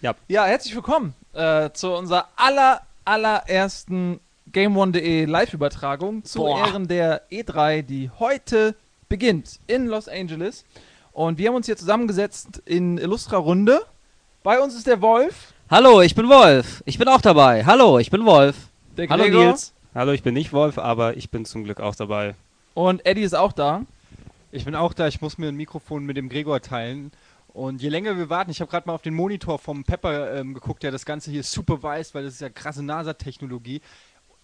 Ja. Ja, herzlich willkommen äh, zu unserer aller, allerersten GameOne.de Live-Übertragung zu Boah. Ehren der E3, die heute beginnt in Los Angeles. Und wir haben uns hier zusammengesetzt in Illustra Runde. Bei uns ist der Wolf, Hallo, ich bin Wolf. Ich bin auch dabei. Hallo, ich bin Wolf. der Hallo Gregor Nils. Hallo, ich bin nicht Wolf, aber ich bin zum Glück auch dabei. und Eddie ist auch da. Ich bin auch da, ich muss mir ein Mikrofon mit dem Gregor teilen. Und je länger wir warten, ich habe gerade mal auf den Monitor vom Pepper ähm, geguckt, der das Ganze hier supervised, weil das ist ja krasse NASA-Technologie.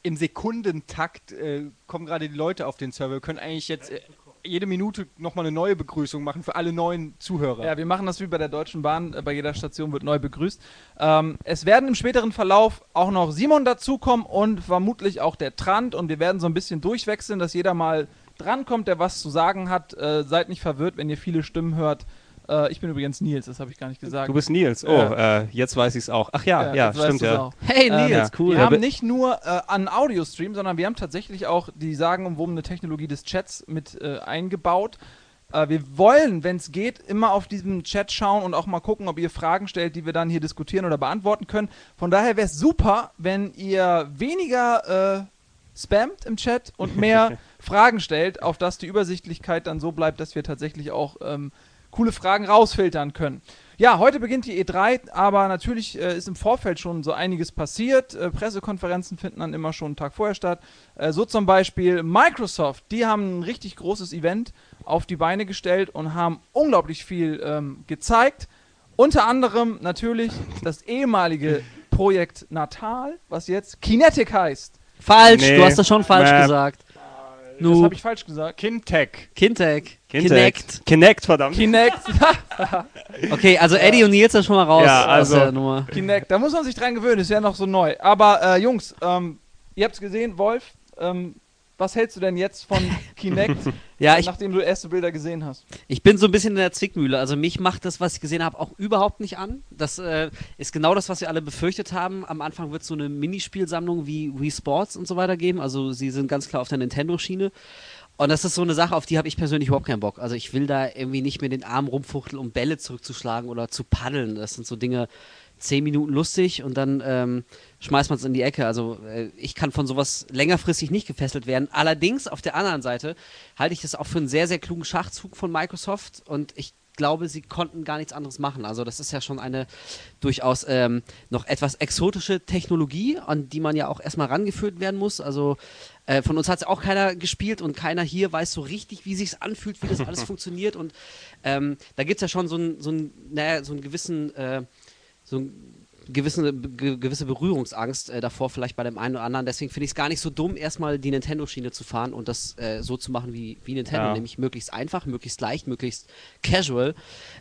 Im Sekundentakt äh, kommen gerade die Leute auf den Server. Wir können eigentlich jetzt äh, jede Minute nochmal eine neue Begrüßung machen für alle neuen Zuhörer. Ja, wir machen das wie bei der Deutschen Bahn. Äh, Bei jeder Station wird neu begrüßt. Ähm, es werden im späteren Verlauf auch noch Simon dazukommen und vermutlich auch der Trant. Und wir werden so ein bisschen durchwechseln, dass jeder mal drankommt, der was zu sagen hat. Äh, seid nicht verwirrt, wenn ihr viele Stimmen hört. Äh, ich bin übrigens Nils, das habe ich gar nicht gesagt. Du bist Nils. Oh, Ja. äh, jetzt weiß ich es auch. Ach ja, ja, weißt stimmt ja. auch. Hey Ähm, Nils, ja. cool. Wir Ja, haben be- nicht nur äh, einen Audio-Stream, sondern wir haben tatsächlich auch die sagenumwobene Technologie des Chats mit äh, eingebaut. Äh, wir wollen, wenn es geht, immer auf diesem Chat schauen und auch mal gucken, ob ihr Fragen stellt, die wir dann hier diskutieren oder beantworten können. Von daher wäre es super, wenn ihr weniger äh, spammt im Chat und mehr Fragen stellt, auf dass die Übersichtlichkeit dann so bleibt, dass wir tatsächlich auch ähm, coole Fragen rausfiltern können. Ja, heute beginnt die E3, aber natürlich äh, ist im Vorfeld schon so einiges passiert. Äh, Pressekonferenzen finden dann immer schon einen Tag vorher statt. Äh, so zum Beispiel Microsoft, die haben ein richtig großes Event auf die Beine gestellt und haben unglaublich viel ähm, gezeigt. Unter anderem natürlich das ehemalige Projekt Natal, was jetzt Kinetic heißt. falsch, Nee. du hast das schon falsch Mäh. gesagt. Das Nu, habe ich falsch gesagt. Kintech. Kintec. Kinect. Kinect, verdammt. Kinect. Okay, also Eddie und Nils sind schon mal raus Ja, aus also- der Nummer. Kinect, da muss man sich dran gewöhnen, ist ja noch so neu. Aber äh, Jungs, ähm, ihr habt's gesehen, Wolf, ähm, was hältst du denn jetzt von Kinect, Ja, ich, nachdem du erste Bilder gesehen hast? ich bin so ein bisschen in der Zwickmühle. Also mich macht das, was ich gesehen habe, auch überhaupt nicht an. Das äh, ist genau das, was wir alle befürchtet haben. Am Anfang wird es so eine Minispielsammlung wie Wii Sports und so weiter geben. Also sie sind ganz klar auf der Nintendo-Schiene. Und das ist so eine Sache, auf die habe ich persönlich überhaupt keinen Bock. Also ich will da irgendwie nicht mehr den Arm rumfuchteln, um Bälle zurückzuschlagen oder zu paddeln. Das sind so Dinge, zehn Minuten lustig und dann ähm, schmeißt man es in die Ecke. Also äh, ich kann von sowas längerfristig nicht gefesselt werden. Allerdings auf der anderen Seite halte ich das auch für einen sehr, sehr klugen Schachzug von Microsoft und ich glaube, sie konnten gar nichts anderes machen. Also das ist ja schon eine durchaus ähm, noch etwas exotische Technologie, an die man ja auch erstmal rangeführt werden muss. Also äh, von uns hat es auch keiner gespielt und keiner hier weiß so richtig, wie sich anfühlt, wie das alles funktioniert. Und ähm, da gibt es ja schon so einen, so naja, so gewissen, äh, so einen gewissen, ge gewisse Berührungsangst äh, davor, vielleicht bei dem einen oder anderen. Deswegen finde ich es gar nicht so dumm, erstmal die Nintendo-Schiene zu fahren und das äh, so zu machen wie, wie Nintendo, Ja. nämlich möglichst einfach, möglichst leicht, möglichst casual.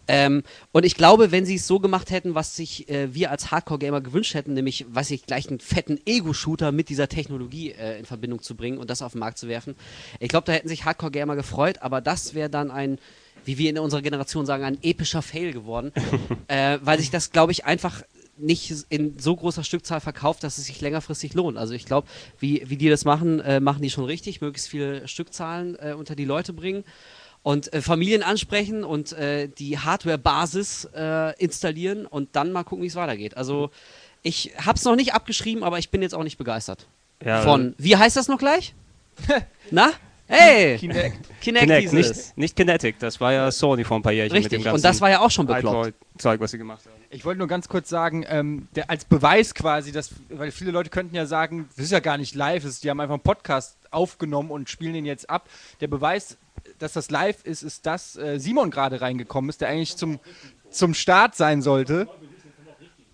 Ähm, und ich glaube, wenn sie es so gemacht hätten, was sich äh, wir als Hardcore-Gamer gewünscht hätten, nämlich, weiß ich, gleich einen fetten Ego-Shooter mit dieser Technologie äh, in Verbindung zu bringen und das auf den Markt zu werfen, ich glaube, da hätten sich Hardcore-Gamer gefreut, aber das wäre dann ein wie wir in unserer Generation sagen, ein epischer Fail geworden, äh, weil sich das, glaube ich, einfach nicht in so großer Stückzahl verkauft, dass es sich längerfristig lohnt. Also ich glaube, wie, wie die das machen, äh, machen die schon richtig, möglichst viele Stückzahlen äh, unter die Leute bringen und äh, Familien ansprechen und äh, die Hardware-Basis äh, installieren und dann mal gucken, wie es weitergeht. Also ich habe es noch nicht abgeschrieben, aber ich bin jetzt auch nicht begeistert. Ja, Von, wie heißt das noch gleich? Na? Hey! Kinect. Kinect, Kinect, nicht, nicht Kinetic. Das war ja Sony vor ein paar Jährchen mit dem Richtig, ganzen und das war ja auch schon bekloppt. Zeug, was sie gemacht haben. Ich wollte nur ganz kurz sagen, ähm, der, als Beweis quasi, dass, weil viele Leute könnten ja sagen, das ist ja gar nicht live, das ist, die haben einfach einen Podcast aufgenommen und spielen den jetzt ab. Der Beweis, dass das live ist, ist, dass äh, Simon gerade reingekommen ist, der eigentlich zum, zum Start sein sollte.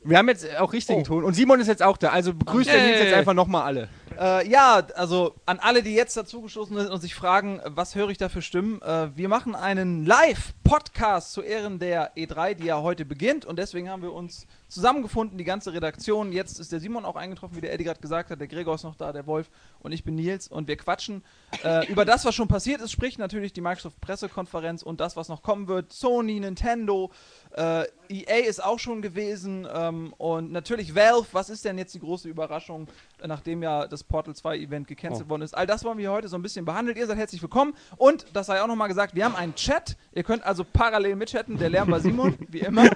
Wir haben jetzt auch richtigen Oh. Ton und Simon ist jetzt auch da, also begrüßt der Nils jetzt Hey. einfach nochmal alle. Äh, ja, also an alle, die jetzt dazugestoßen sind und sich fragen, was höre ich da für Stimmen? Äh, wir machen einen Live-Podcast zu Ehren der E3, die ja heute beginnt. Und deswegen haben wir uns zusammengefunden, die ganze Redaktion. Jetzt ist der Simon auch eingetroffen, wie der Eddie gerade gesagt hat. Der Gregor ist noch da, der Wolf und ich bin Nils. Und wir quatschen äh, über das, was schon passiert ist. Sprich natürlich die Microsoft-Pressekonferenz und das, was noch kommen wird. Sony, Nintendo, äh, EA ist auch schon gewesen. Ähm, und natürlich Valve. Was ist denn jetzt die große Überraschung, nachdem ja das Portal 2 Event gecancelt worden ist? All das wollen wir heute so ein bisschen behandelt. Ihr seid herzlich willkommen. Und, das sei auch nochmal gesagt, wir haben einen Chat. Ihr könnt also parallel mitchatten. Der Lärm bei Simon, wie immer.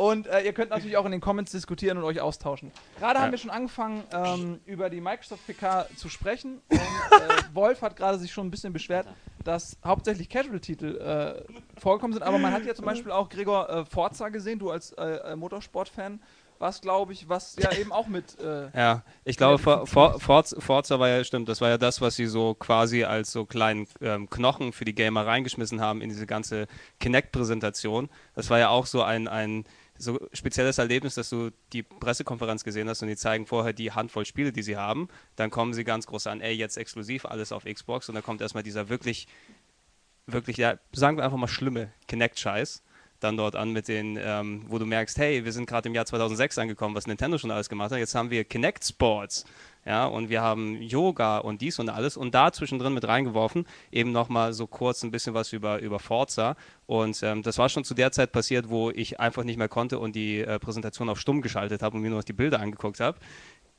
Und äh, ihr könnt natürlich auch in den Comments diskutieren und euch austauschen. Gerade Ja. haben wir schon angefangen, ähm, über die Microsoft PK zu sprechen. Und äh, Wolf hat gerade sich schon ein bisschen beschwert, dass hauptsächlich Casual-Titel äh, vorgekommen sind. Aber man hat ja zum Beispiel auch Gregor äh, Forza gesehen, du als äh, äh, Motorsport-Fan. Was glaube ich, was ja eben auch mit. Ja, ich glaube, For, For, Forza, Forza war ja, stimmt, das war ja das, was sie so quasi als so kleinen ähm, Knochen für die Gamer reingeschmissen haben in diese ganze Kinect-Präsentation. Das war ja auch so ein, ein so spezielles Erlebnis, dass du die Pressekonferenz gesehen hast und die zeigen vorher die Handvoll Spiele, die sie haben. Dann kommen sie ganz groß an, ey, jetzt exklusiv, alles auf Xbox und dann kommt erstmal dieser wirklich, wirklich, ja, sagen wir einfach mal schlimme Kinect-Scheiß dann dort an mit den, ähm, wo du merkst, hey, wir sind gerade im Jahr 2006 angekommen, was Nintendo schon alles gemacht hat. Jetzt haben wir Kinect Sports, ja, und wir haben Yoga und dies und alles und da zwischendrin mit reingeworfen, eben nochmal so kurz ein bisschen was über, über Forza. Und ähm, das war schon zu der Zeit passiert, wo ich einfach nicht mehr konnte und die äh, Präsentation auf stumm geschaltet habe und mir nur noch die Bilder angeguckt habe.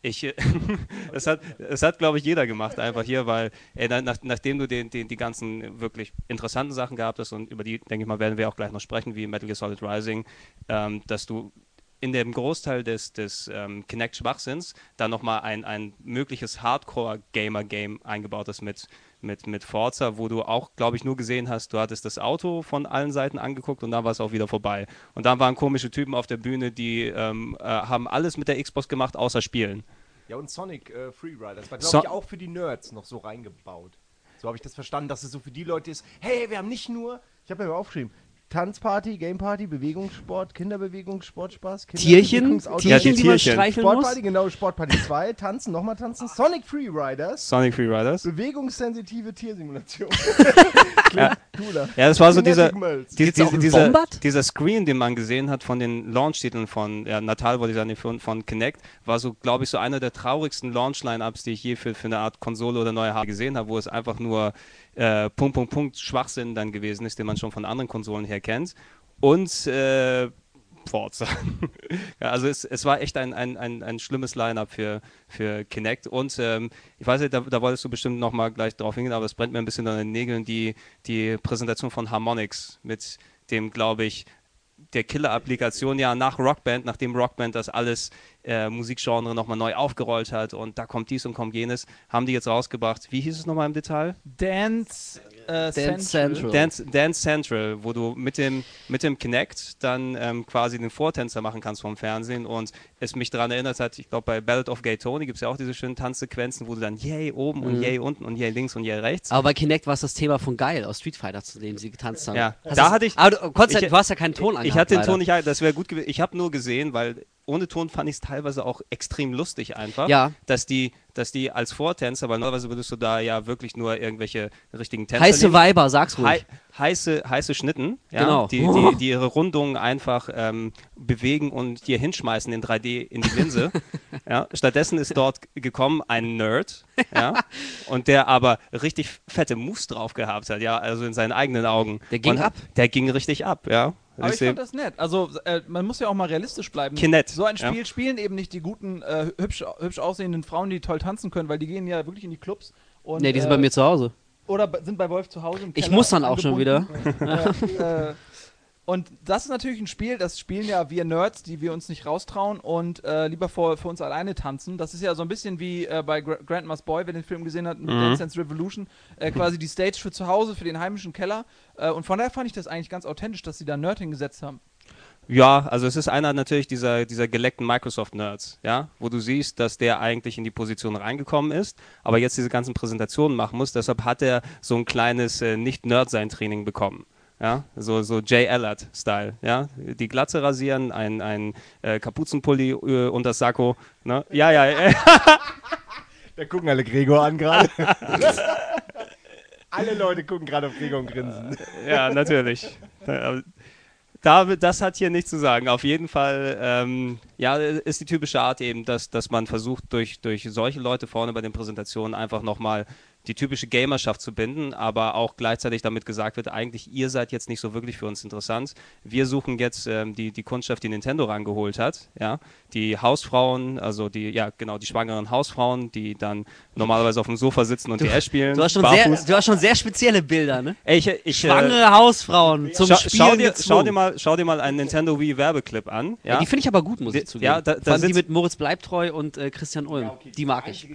Ich, das hat, das hat glaube ich, jeder gemacht, einfach hier, weil, ey, na- nach, nachdem du den, den, die ganzen wirklich interessanten Sachen gehabt hast und über die, denke ich mal, werden wir auch gleich noch sprechen, wie Metal Gear Solid Rising, ähm, dass du in dem Großteil des, des ähm, Kinect-Schwachsinns dann nochmal ein, ein mögliches Hardcore-Gamer-Game eingebaut hast mit, mit, mit Forza, wo du auch, glaube ich, nur gesehen hast, du hattest das Auto von allen Seiten angeguckt und dann war es auch wieder vorbei. Und dann waren komische Typen auf der Bühne, die ähm, äh, haben alles mit der Xbox gemacht, außer spielen. Ja, und Sonic äh, Freerider. Das war, glaube So- ich, auch für die Nerds noch so reingebaut. So habe ich das verstanden, dass es so für die Leute ist, hey, wir haben nicht nur, ich habe mir mal aufgeschrieben, Tanzparty, Gameparty, Bewegungssport, Kinderbewegung, Sportspaß, Kinder Tierchen, Tierchen, die man streicheln muss. Sportparty, genau, Sportparty 2, Tanzen, nochmal tanzen, Sonic Freeriders, Sonic Freeriders. bewegungssensitive Tiersimulation. Ja. Cooler. Ja, das war so dieser, die, dieser, dieser Screen, den man gesehen hat von den Launch-Titeln von, ja, Natal wollte ich sagen, von, von Kinect, war so, glaube ich, so einer der traurigsten Launch-Line-Ups, die ich je für, für eine Art Konsole oder neue Hardware gesehen habe, wo es einfach nur äh, Punkt, Punkt, Punkt Schwachsinn dann gewesen ist, den man schon von anderen Konsolen her kennt. Und äh, Forza. ja, also es, es war echt ein, ein, ein, ein schlimmes Line-Up für, für Kinect. Und ähm, ich weiß nicht, da, da wolltest du bestimmt nochmal gleich drauf hingehen, aber es brennt mir ein bisschen an den Nägeln, die, die Präsentation von Harmonix mit dem, glaube ich, der Killer-Applikation ja nach Rockband, nachdem Rockband das alles äh, Musikgenre nochmal neu aufgerollt hat und da kommt dies und kommt jenes, haben die jetzt rausgebracht. Wie hieß es nochmal im Detail? Dance, äh, Dance Central. Dance, Dance Central, wo du mit dem, mit dem Kinect dann ähm, quasi den Vortänzer machen kannst vom Fernsehen und es mich daran erinnert hat, ich glaube bei Ballad of Gay Tony gibt es ja auch diese schönen Tanzsequenzen, wo du dann yay oben und Mhm. yay unten und yay links und yay rechts. Aber bei Kinect war es das Thema von Geil aus Street Fighter, zu dem sie getanzt haben. Ja, Hast da hatte ich- Aber du, konntest, ich- du hast ja keinen Ton ich angehabt, hatte den leider. Ton nicht, das wäre gut gewesen. Ich habe nur gesehen, weil ohne Ton fand ich es teilweise auch extrem lustig einfach, Ja. dass die, dass die als Vortänzer, weil normalerweise würdest du da ja wirklich nur irgendwelche richtigen Tänzer Heiße nehmen. Weiber, sag's ruhig. Hei heiße, heiße Schnitten, ja, Genau. die, die, die ihre Rundungen einfach ähm, bewegen und dir hinschmeißen in 3D in die Linse. ja. Stattdessen ist dort gekommen ein Nerd, ja, und der aber richtig fette Moves drauf gehabt hat, ja, also in seinen eigenen Augen. Der ging und ab. Der ging richtig ab, ja. Aber ich fand das nett. Also äh, man muss ja auch mal realistisch bleiben. Kinect, So ein ja. Spiel spielen eben nicht die guten, äh, hübsch, hübsch aussehenden Frauen, die toll tanzen können, weil die gehen ja wirklich in die Clubs. Und, Nee, die sind äh, bei mir zu Hause. Oder sind bei Wolf zu Hause im Ich muss dann auch schon angebunden. äh, äh, und das ist natürlich ein Spiel, das spielen ja wir Nerds, die wir uns nicht raustrauen und äh, lieber vor, für uns alleine tanzen. Das ist ja so ein bisschen wie äh, bei Gra Grandma's Boy, wer den Film gesehen hat, mit Mhm. Dance Dance Revolution, äh, quasi die Stage für zu Hause, für den heimischen Keller. Äh, und von daher fand ich das eigentlich ganz authentisch, dass sie da Nerd hingesetzt haben. Ja, also es ist einer natürlich dieser, dieser geleckten Microsoft-Nerds, ja, wo du siehst, dass der eigentlich in die Position reingekommen ist, aber jetzt diese ganzen Präsentationen machen muss. Deshalb hat er so ein kleines äh, Nicht-Nerd-Sein-Training bekommen. Ja, so, so Jay Allard-Style, ja. Die Glatze rasieren, ein, ein äh, Kapuzenpulli äh, und das Sakko, ne? Ja, ja, äh, Da gucken alle Gregor an gerade. alle Leute gucken gerade auf Gregor und grinsen. ja, natürlich. Da, da, das hat hier nichts zu sagen. Auf jeden Fall, ähm, ja, ist die typische Art eben, dass, dass man versucht, durch, durch solche Leute vorne bei den Präsentationen einfach nochmal die typische Gamerschaft zu binden, aber auch gleichzeitig damit gesagt wird, eigentlich ihr seid jetzt nicht so wirklich für uns interessant. Wir suchen jetzt ähm, die, die Kundschaft, die Nintendo rangeholt hat, ja, die Hausfrauen, also die, ja genau, die schwangeren Hausfrauen, die dann normalerweise auf dem Sofa sitzen und DS spielen. Du hast, schon sehr, du hast schon sehr spezielle Bilder, ne? Ey, ich, ich, Schwangere Hausfrauen zum Schau, Spielen schau, dir, schau, dir mal, schau dir mal einen Nintendo Wii Werbeclip an. Ja? Ja, die finde ich aber gut, muss ich Die- zugeben. ja, da- da Vor allem die mit Moritz Bleibtreu und äh, Christian Ulm. die mag ich.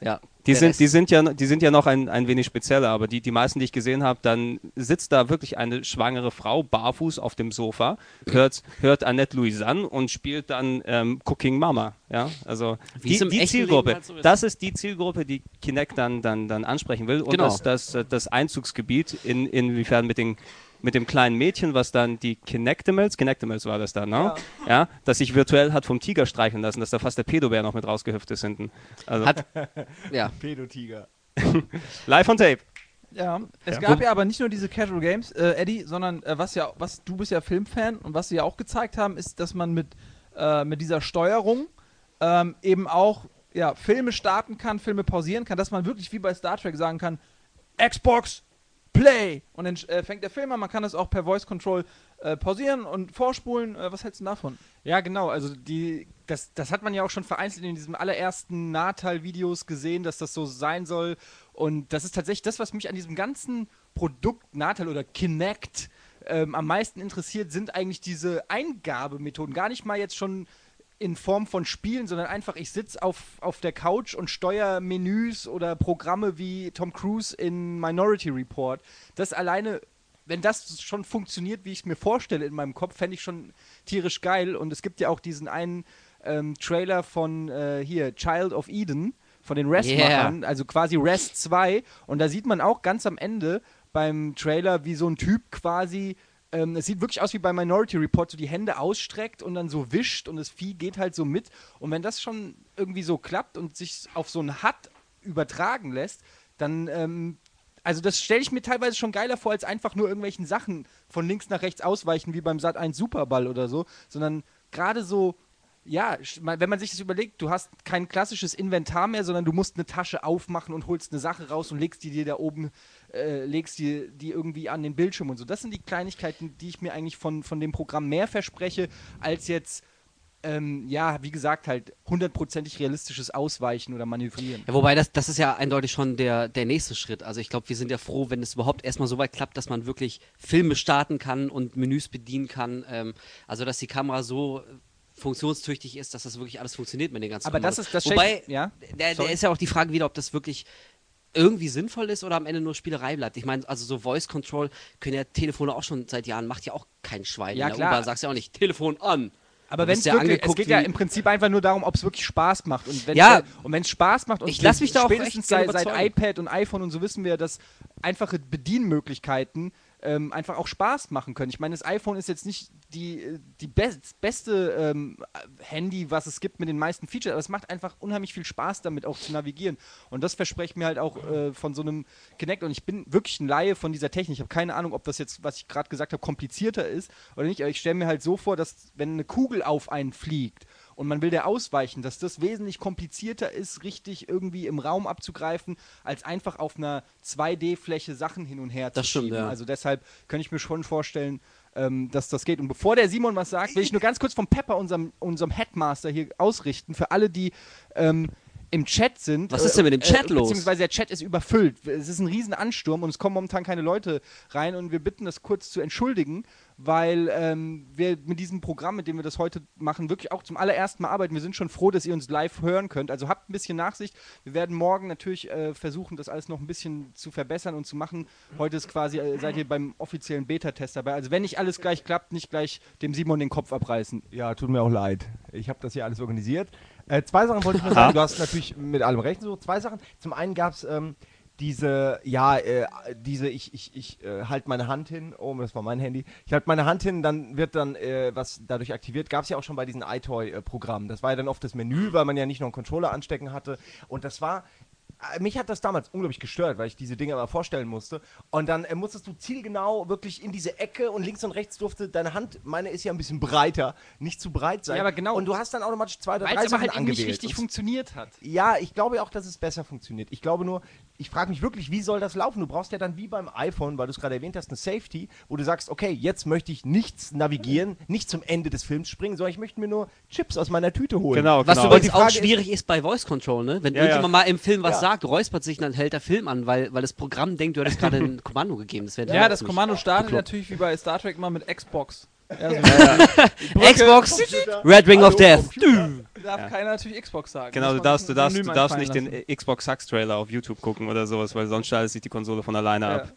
Ja. Die sind, die sind ja, die sind ja noch ein, ein wenig spezieller, aber die, die meisten, die ich gesehen habe, dann sitzt da wirklich eine schwangere Frau barfuß auf dem Sofa, hört, hört Annette Louisanne und spielt dann ähm, Cooking Mama. Ja, also Wie die, die Zielgruppe, halt so ist. das ist die Zielgruppe, die Kinect dann, dann, dann ansprechen will und Genau. das, das, das Einzugsgebiet, in, inwiefern mit den mit dem kleinen Mädchen, was dann die Kinectimals, Kinectimals war das dann, ne? Ja. das sich virtuell hat vom Tiger streicheln lassen, dass da fast der Pedobär noch mit rausgehüpft ist hinten. Also Hat, ja. Pedotiger. live on tape. Ja, es gab ja aber nicht nur diese Casual Games, äh, Eddie, sondern äh, was ja, was du bist ja Filmfan und was sie ja auch gezeigt haben, ist, dass man mit, äh, mit dieser Steuerung ähm, eben auch ja, Filme starten kann, Filme pausieren kann, dass man wirklich wie bei Star Trek sagen kann, Xbox Play und dann äh, fängt der Film an, man kann das auch per Voice Control äh, pausieren und vorspulen. Äh, was hältst du davon? Ja, genau. Also die, das, das hat man ja auch schon vereinzelt in diesem allerersten Nahtal-Videos gesehen, dass das so sein soll. Und das ist tatsächlich das, was mich an diesem ganzen Produkt Nahtal oder Kinect ähm, am meisten interessiert, sind eigentlich diese Eingabemethoden. Gar nicht mal jetzt schon in Form von Spielen, sondern einfach, ich sitze auf, auf der Couch und steuere Menüs oder Programme wie Tom Cruise in Minority Report. Das alleine, wenn das schon funktioniert, wie ich es mir vorstelle in meinem Kopf, fände ich schon tierisch geil. Und es gibt ja auch diesen einen ähm, Trailer von äh, hier, Child of Eden, von den Rest-Machern, also quasi Rest 2. Und da sieht man auch ganz am Ende beim Trailer, wie so ein Typ quasi ähm, es sieht wirklich aus wie bei Minority Report, so die Hände ausstreckt und dann so wischt und das Vieh geht halt so mit. Und wenn das schon irgendwie so klappt und sich auf so ein HUD übertragen lässt, dann, ähm, also das stelle ich mir teilweise schon geiler vor, als einfach nur irgendwelchen Sachen von links nach rechts ausweichen, wie beim Sat 1 Superball oder so, sondern gerade so ja, wenn man sich das überlegt, du hast kein klassisches Inventar mehr, sondern du musst eine Tasche aufmachen und holst eine Sache raus und legst die dir da oben, äh, legst die, die irgendwie an den Bildschirm und so. Das sind die Kleinigkeiten, die ich mir eigentlich von, von dem Programm mehr verspreche, als jetzt, ähm, ja, wie gesagt, halt hundertprozentig realistisches Ausweichen oder Manövrieren. Ja, wobei das, das ist ja eindeutig schon der, der nächste Schritt. Also ich glaube, wir sind ja froh, wenn es überhaupt erstmal so weit klappt, dass man wirklich Filme starten kann und Menüs bedienen kann. Ähm, also dass die Kamera so funktionstüchtig ist, dass das wirklich alles funktioniert mit den ganzen Aber das Kommandos. ist das Wobei, ja? der ist ja auch die Frage wieder, ob das wirklich irgendwie sinnvoll ist oder am Ende nur Spielerei bleibt. Ich meine, also so Voice Control können ja Telefone auch schon seit Jahren, macht ja auch kein Schwein. Ja, klar. U-Bahn sagst du ja auch nicht, Telefon an. Aber wenn es ja wirklich, es geht ja im Prinzip einfach nur darum, ob es wirklich Spaß macht. Und wenn Ja. und wenn es Spaß macht und Ich lass mich da auch spätestens seit, seit iPad und iPhone und so wissen wir, dass einfache Bedienmöglichkeiten ähm, einfach auch Spaß machen können. Ich meine, das iPhone ist jetzt nicht die, die best, beste ähm, Handy, was es gibt mit den meisten Features, aber es macht einfach unheimlich viel Spaß damit auch zu navigieren. Und das verspreche ich mir halt auch äh, von so einem Kinect. Und ich bin wirklich ein Laie von dieser Technik. Ich habe keine Ahnung, ob das jetzt, was ich gerade gesagt habe, komplizierter ist oder nicht. Aber ich stelle mir halt so vor, dass wenn eine Kugel auf einen fliegt und man will der ausweichen, dass das wesentlich komplizierter ist, richtig irgendwie im Raum abzugreifen, als einfach auf einer 2D-Fläche Sachen hin und her Das zu stimmt, schieben. ja. Also deshalb könnte ich mir schon vorstellen, ähm, dass das geht. Und bevor der Simon was sagt, will ich nur ganz kurz vom Pepper, unserem, unserem Headmaster hier ausrichten, für alle, die ähm, im Chat sind. Was ist denn mit dem Chat los? Beziehungsweise der Chat ist überfüllt. Es ist ein riesen Ansturm und es kommen momentan keine Leute rein und wir bitten das kurz zu entschuldigen, weil ähm, wir mit diesem Programm, mit dem wir das heute machen, wirklich auch zum allerersten Mal arbeiten. Wir sind schon froh, dass ihr uns live hören könnt. Also habt ein bisschen Nachsicht. Wir werden morgen natürlich äh, versuchen, das alles noch ein bisschen zu verbessern und zu machen. Heute ist quasi, äh, seid ihr beim offiziellen Beta-Test dabei. Also wenn nicht alles gleich klappt, nicht gleich dem Simon den Kopf abreißen. Ja, tut mir auch leid. Ich habe das hier alles organisiert. Äh, zwei Sachen wollte ich nur sagen. Du hast natürlich mit allem recht. So, zwei Sachen. Zum einen gab es ähm, diese, ja, äh, diese, ich, ich, ich äh, halte meine Hand hin. Oh, das war mein Handy. Ich halte meine Hand hin, dann wird dann äh, was dadurch aktiviert. Gab es ja auch schon bei diesen iToy-Programmen. Das war ja dann oft das Menü, weil man ja nicht noch einen Controller anstecken hatte. Und das war äh, mich hat das damals unglaublich gestört, weil ich diese Dinge immer vorstellen musste. Und dann äh, musstest du zielgenau wirklich in diese Ecke und links und rechts durfte deine Hand, meine ist ja ein bisschen breiter, nicht zu breit sein. Ja, aber genau. Und du hast dann automatisch zwei oder Weil drei es aber Sachen halt eben nicht angewählt. richtig Und- funktioniert hat. ja, ich glaube auch, dass es besser funktioniert. Ich glaube nur, ich frage mich wirklich, wie soll das laufen? Du brauchst ja dann wie beim iPhone, weil du es gerade erwähnt hast, eine Safety, wo du sagst, okay, jetzt möchte ich nichts navigieren, nicht zum Ende des Films springen, sondern ich möchte mir nur Chips aus meiner Tüte holen. Genau, Was genau. übrigens die Frage auch ist- schwierig ist, bei Voice Control, ne? Wenn Ja, ja. irgendjemand mal im Film was Ja. sagt, räuspert sich, dann hält der Film an, weil, weil das Programm denkt, du hättest gerade ein Kommando gegeben. Das Ja, das Kommando startet bekloppt. natürlich wie bei Star Trek immer mit Xbox. Ja, so Xbox, Red Ring of Death. Darf keiner natürlich Xbox sagen. Genau, du darfst, du darfst, du darfst nicht den lassen. äh, Xbox Sucks Trailer auf YouTube gucken oder sowas, weil sonst schaltet sich die Konsole von alleine Ja. ab.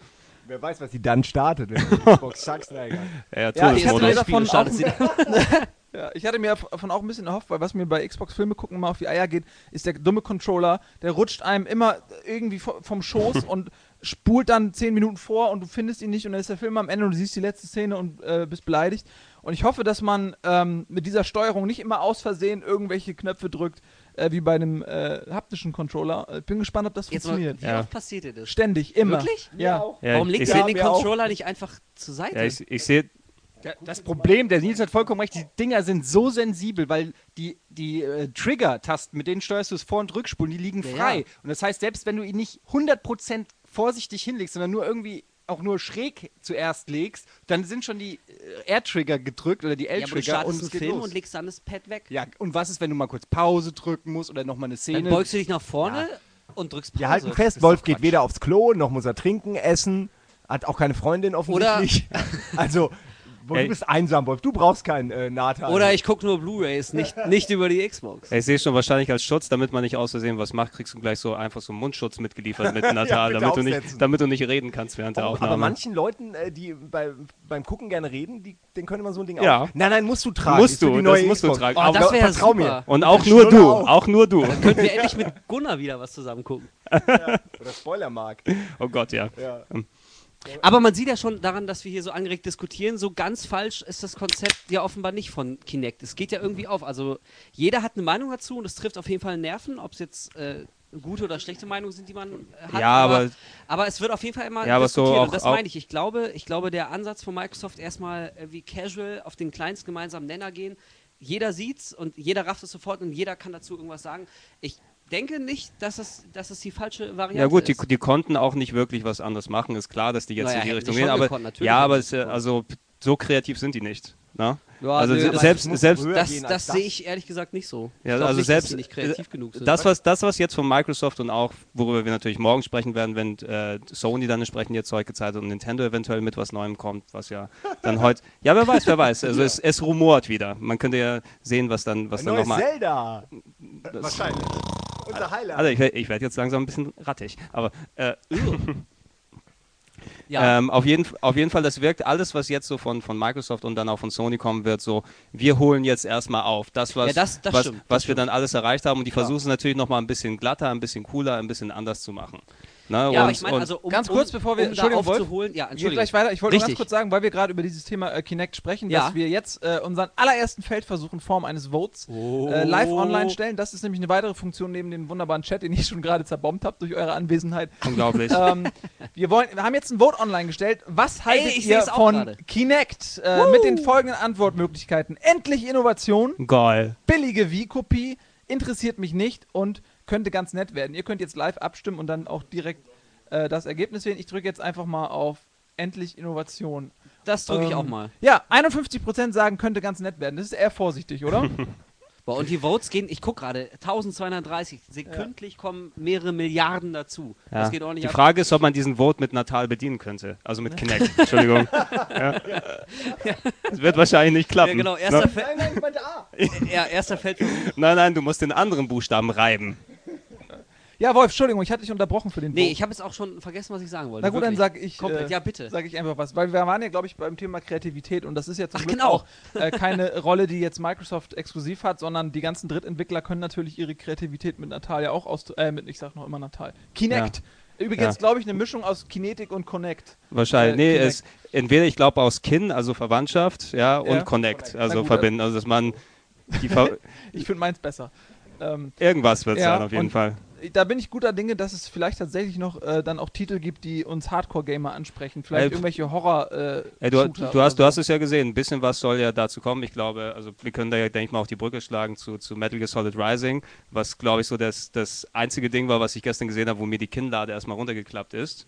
Wer weiß, was sie dann startet. wenn die Xbox Sucks, egal. Ja, Ja, ich Todesmodus. hatte mir davon auch, startet ja, ich hatte mir davon auch ein bisschen erhofft, weil was mir bei Xbox Filme gucken immer auf die Eier geht, ist der dumme Controller, der rutscht einem immer irgendwie vo- vom Schoß und spult dann zehn Minuten vor und du findest ihn nicht und dann ist der Film am Ende und du siehst die letzte Szene und äh, bist beleidigt. Und ich hoffe, dass man ähm, mit dieser Steuerung nicht immer aus Versehen irgendwelche Knöpfe drückt, äh, wie bei einem äh, haptischen Controller. Ich bin gespannt, ob das Jetzt mal, funktioniert. wie Ja. oft passiert dir das? Ständig, immer. Wirklich? Ja. Ja, Warum legt ihr seh- den mir auch. Controller nicht einfach zur Seite? ja, ich, ich sehe Ja, Das Problem, der Nils hat vollkommen recht, die Dinger sind so sensibel, weil die, die äh, Trigger-Tasten, mit denen steuerst du es Vor- und Rückspulen, die liegen Ja, frei. ja. Und das heißt, selbst wenn du ihn nicht 100% vorsichtig hinlegst, sondern nur irgendwie auch nur schräg zuerst legst, dann sind schon die äh, R-Trigger gedrückt oder die ja, aber du L-Trigger startest und es geht Film los. und legst dann das Pad weg. ja, und was ist, wenn du mal kurz Pause drücken musst oder nochmal eine Dann Szene? beugst du dich nach vorne und drückst Pause. Wir halten fest, Wolf geht weder aufs Klo, noch muss er trinken, essen, hat auch keine Freundin offensichtlich. also, Wolf, du bist einsam, Wolf. Du brauchst keinen äh, Nathan. Oder ich gucke nur Blu-Rays, nicht, nicht über die Xbox. ich sehe schon wahrscheinlich als Schutz, damit man nicht aus Versehen was macht, kriegst du gleich so einfach so einen Mundschutz mitgeliefert mit Natal, bitte damit, du nicht, damit du nicht reden kannst während der Oh, Aufnahme. aber manchen Leuten, äh, die bei, beim Gucken gerne reden, die, den könnte man so ein Ding Ja. auch. Nein, nein, musst du tragen. Musst du, das musst du Xbox. tragen. Oh, Aber- das wäre vertrau mir. super. Und auch nur du, auch. auch nur du. Könnten wir endlich mit Gunnar wieder was zusammen gucken. Oder Spoilermark. Oh Gott, ja. Ja. Aber man sieht ja schon daran, dass wir hier so angeregt diskutieren, so ganz falsch ist das Konzept ja offenbar nicht von Kinect. Es geht ja irgendwie auf. Also jeder hat eine Meinung dazu und es trifft auf jeden Fall Nerven, ob es jetzt äh, gute oder schlechte Meinungen sind, die man hat. Ja, aber, aber- aber es wird auf jeden Fall immer Ja, aber so diskutiert. auch- und das meine ich. Ich glaube, ich glaube, der Ansatz von Microsoft erstmal wie casual auf den kleinsten gemeinsamen Nenner gehen. Jeder sieht's und jeder rafft es sofort und jeder kann dazu irgendwas sagen. Ich denke nicht, dass es, dass es die falsche Variante Ja gut, die, ist. die konnten auch nicht wirklich was anderes machen. Ist klar, dass die jetzt Naja, in die Richtung gehen. Aber gekonnt, ja, aber es, also so kreativ sind die nicht. Ne? Ja, also nö, selbst, selbst Das, das das. sehe ich ehrlich gesagt nicht so. Ja, also nicht, selbst nicht kreativ genug sind. das was, das, was jetzt von Microsoft und auch, worüber wir natürlich morgen sprechen werden, wenn äh, Sony dann entsprechend ihr Zeug gezeigt hat und Nintendo eventuell mit was Neuem kommt, was ja dann heute, ja, wer weiß, wer weiß. Also es, es rumort wieder. Man könnte ja sehen, was dann, was Ein dann neues nochmal. Zelda. Wahrscheinlich. Unser Highlight. Also ich, ich werde jetzt langsam ein bisschen rattig, aber äh, ja, Ähm, auf, jeden, auf jeden Fall, das wirkt alles, was jetzt so von, von Microsoft und dann auch von Sony kommen wird, so, wir holen jetzt erstmal auf. Das, was, Ja, das- das was, stimmt, was wir stimmt. dann alles erreicht haben und die versuchen es natürlich nochmal ein bisschen glatter, ein bisschen cooler, ein bisschen anders zu machen. Ne? ja und, aber ich meine, also um, Ganz kurz, bevor wir- um da Entschuldigung, Wolf, aufzuholen, ja, Entschuldigung. gleich weiter. Ich wollte nur ganz kurz sagen, weil wir gerade über dieses Thema äh, Kinect sprechen, Ja. dass wir jetzt äh, unseren allerersten Feldversuch in Form eines Votes äh, live online stellen. Das ist nämlich eine weitere Funktion neben dem wunderbaren Chat, den ich schon gerade zerbombt habe durch eure Anwesenheit. unglaublich. ähm, wir, wollen, wir haben jetzt ein Vote online gestellt. Was haltet ich ihr von gerade. Kinect? Äh, mit den folgenden Antwortmöglichkeiten. Endlich Innovation, Geil. billige Wii-Kopie, interessiert mich nicht und könnte ganz nett werden. Ihr könnt jetzt live abstimmen und dann auch direkt äh, das Ergebnis wählen. Ich drücke jetzt einfach mal auf Endlich Innovation. Das drücke ich Ähm, auch mal. Ja, 51% sagen, könnte ganz nett werden. Das ist eher vorsichtig, oder? Boah, und die Votes gehen, ich gucke gerade, 1230. Sekündlich kommen mehrere Milliarden dazu. Ja. Das geht ordentlich Die ab. Frage ist, ob man diesen Vote mit Natal bedienen könnte. Also mit Kinect. Entschuldigung. ja. Das wird wahrscheinlich nicht klappen. Ja, genau, erster, Ne? Fe Nein, nein, ich meinte A. ja, erster Feldversuch. Nein, nein, du musst den anderen Buchstaben reiben. Ja, Wolf, Entschuldigung, ich hatte dich unterbrochen für den Nee, ich habe jetzt auch schon vergessen, was ich sagen wollte. Na gut, dann Wirklich. sag ich, Komplett, äh, ja bitte. sag ich einfach was. Weil wir waren ja, glaube ich, beim Thema Kreativität und das ist ja zum Ach, Glück genau. auch äh, keine Rolle, die jetzt Microsoft exklusiv hat, sondern die ganzen Drittentwickler können natürlich ihre Kreativität mit Natal ja auch aus, äh, mit, ich sag noch immer Natal. Kinect. Übrigens, Ja. glaube ich, eine Mischung aus Kinetik und Connect. Wahrscheinlich. Äh, nee, Kinect. es, entweder ich glaube aus Kin, also Verwandtschaft, ja, und Ja. Connect, also gut, verbinden. Also dass man die Ver Ich finde meins besser. Ähm, irgendwas wird Ja, sein auf jeden Fall. Da bin ich guter Dinge, dass es vielleicht tatsächlich noch äh, dann auch Titel gibt, die uns Hardcore-Gamer ansprechen. Vielleicht Äh, irgendwelche Horror. Äh, Ey, du, du, hast, du oder hast es ja gesehen, ein bisschen was soll ja dazu kommen. Ich glaube, also wir können da ja, denke ich mal, auch die Brücke schlagen zu, zu Metal Gear Solid Rising, was, glaube ich, so das, das einzige Ding war, was ich gestern gesehen habe, wo mir die Kinnlade erstmal runtergeklappt ist.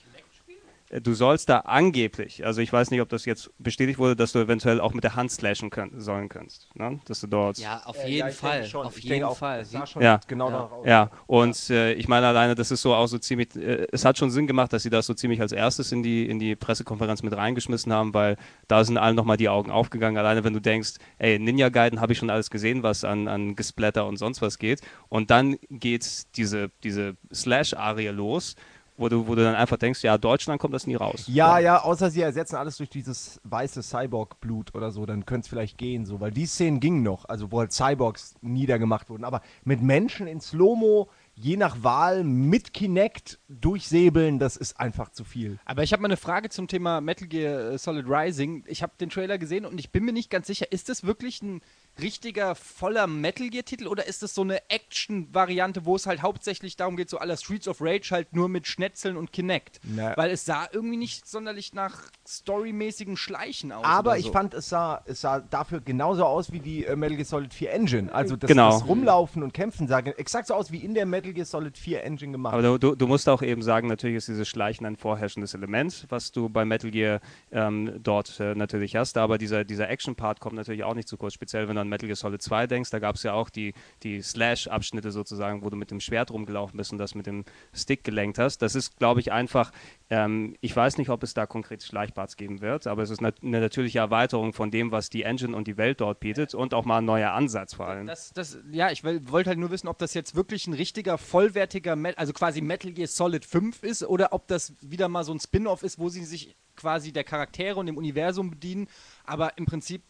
Äh, Du sollst da angeblich, also ich weiß nicht, ob das jetzt bestätigt wurde, dass du eventuell auch mit der Hand slashen können, sollen kannst. Ne? Dass du dort. Ja, auf Äh, jeden ja, Fall. Auf Ich jeden auch, Fall. Ja. genau Ja. aus. Ja, und äh, ich meine alleine, das ist so auch so ziemlich, äh, es hat schon Sinn gemacht, dass sie das so ziemlich als erstes in die, in die Pressekonferenz mit reingeschmissen haben, weil da sind allen nochmal die Augen aufgegangen. Alleine wenn du denkst, ey, Ninja Gaiden habe ich schon alles gesehen, was an, an Gesplatter und sonst was geht. Und dann geht diese, diese Slash-Arie los, wo du, wo du dann einfach denkst, ja, Deutschland kommt das nie raus. Ja, ja, außer sie ersetzen alles durch dieses weiße Cyborg-Blut oder so, dann könnte es vielleicht gehen, so, weil die Szenen gingen noch, also wo halt Cyborgs niedergemacht wurden, aber mit Menschen in Slow-Mo, je nach Wahl, mit Kinect durchsäbeln, das ist einfach zu viel. Aber ich habe mal eine Frage zum Thema Metal Gear äh, Solid Rising. Ich habe den Trailer gesehen und ich bin mir nicht ganz sicher, ist das wirklich ein richtiger, voller Metal Gear-Titel oder ist das so eine Action-Variante, wo es halt hauptsächlich darum geht, so aller Streets of Rage halt nur mit Schnetzeln und Kinect? Na. Weil es sah irgendwie nicht sonderlich nach storymäßigem Schleichen aus. Aber oder ich so. fand, es sah, es sah dafür genauso aus wie die äh, Metal Gear Solid 4 Engine. Also das, Genau. das Rumlaufen und Kämpfen sah exakt so aus wie in der Metal Gear Solid 4 Engine gemacht. Aber du, du, du musst auch eben sagen, natürlich ist dieses Schleichen ein vorherrschendes Element, was du bei Metal Gear ähm, dort äh, natürlich hast. Aber dieser, dieser Action-Part kommt natürlich auch nicht zu kurz, speziell wenn du an Metal Gear Solid 2 denkst. Da gab es ja auch die, die Slash-Abschnitte sozusagen, wo du mit dem Schwert rumgelaufen bist und das mit dem Stick gelenkt hast. Das ist, glaube ich, einfach, ähm, ich weiß nicht, ob es da konkret Schleichparts geben wird, aber es ist nat eine natürliche Erweiterung von dem, was die Engine und die Welt dort bietet und auch mal ein neuer Ansatz vor allem. Das, das, ja, ich wollte halt nur wissen, ob das jetzt wirklich ein richtiger, vollwertiger, Met also quasi Metal Gear Solid 5 ist oder ob das wieder mal so ein Spin-off ist, wo sie sich quasi der Charaktere und dem Universum bedienen, aber im Prinzip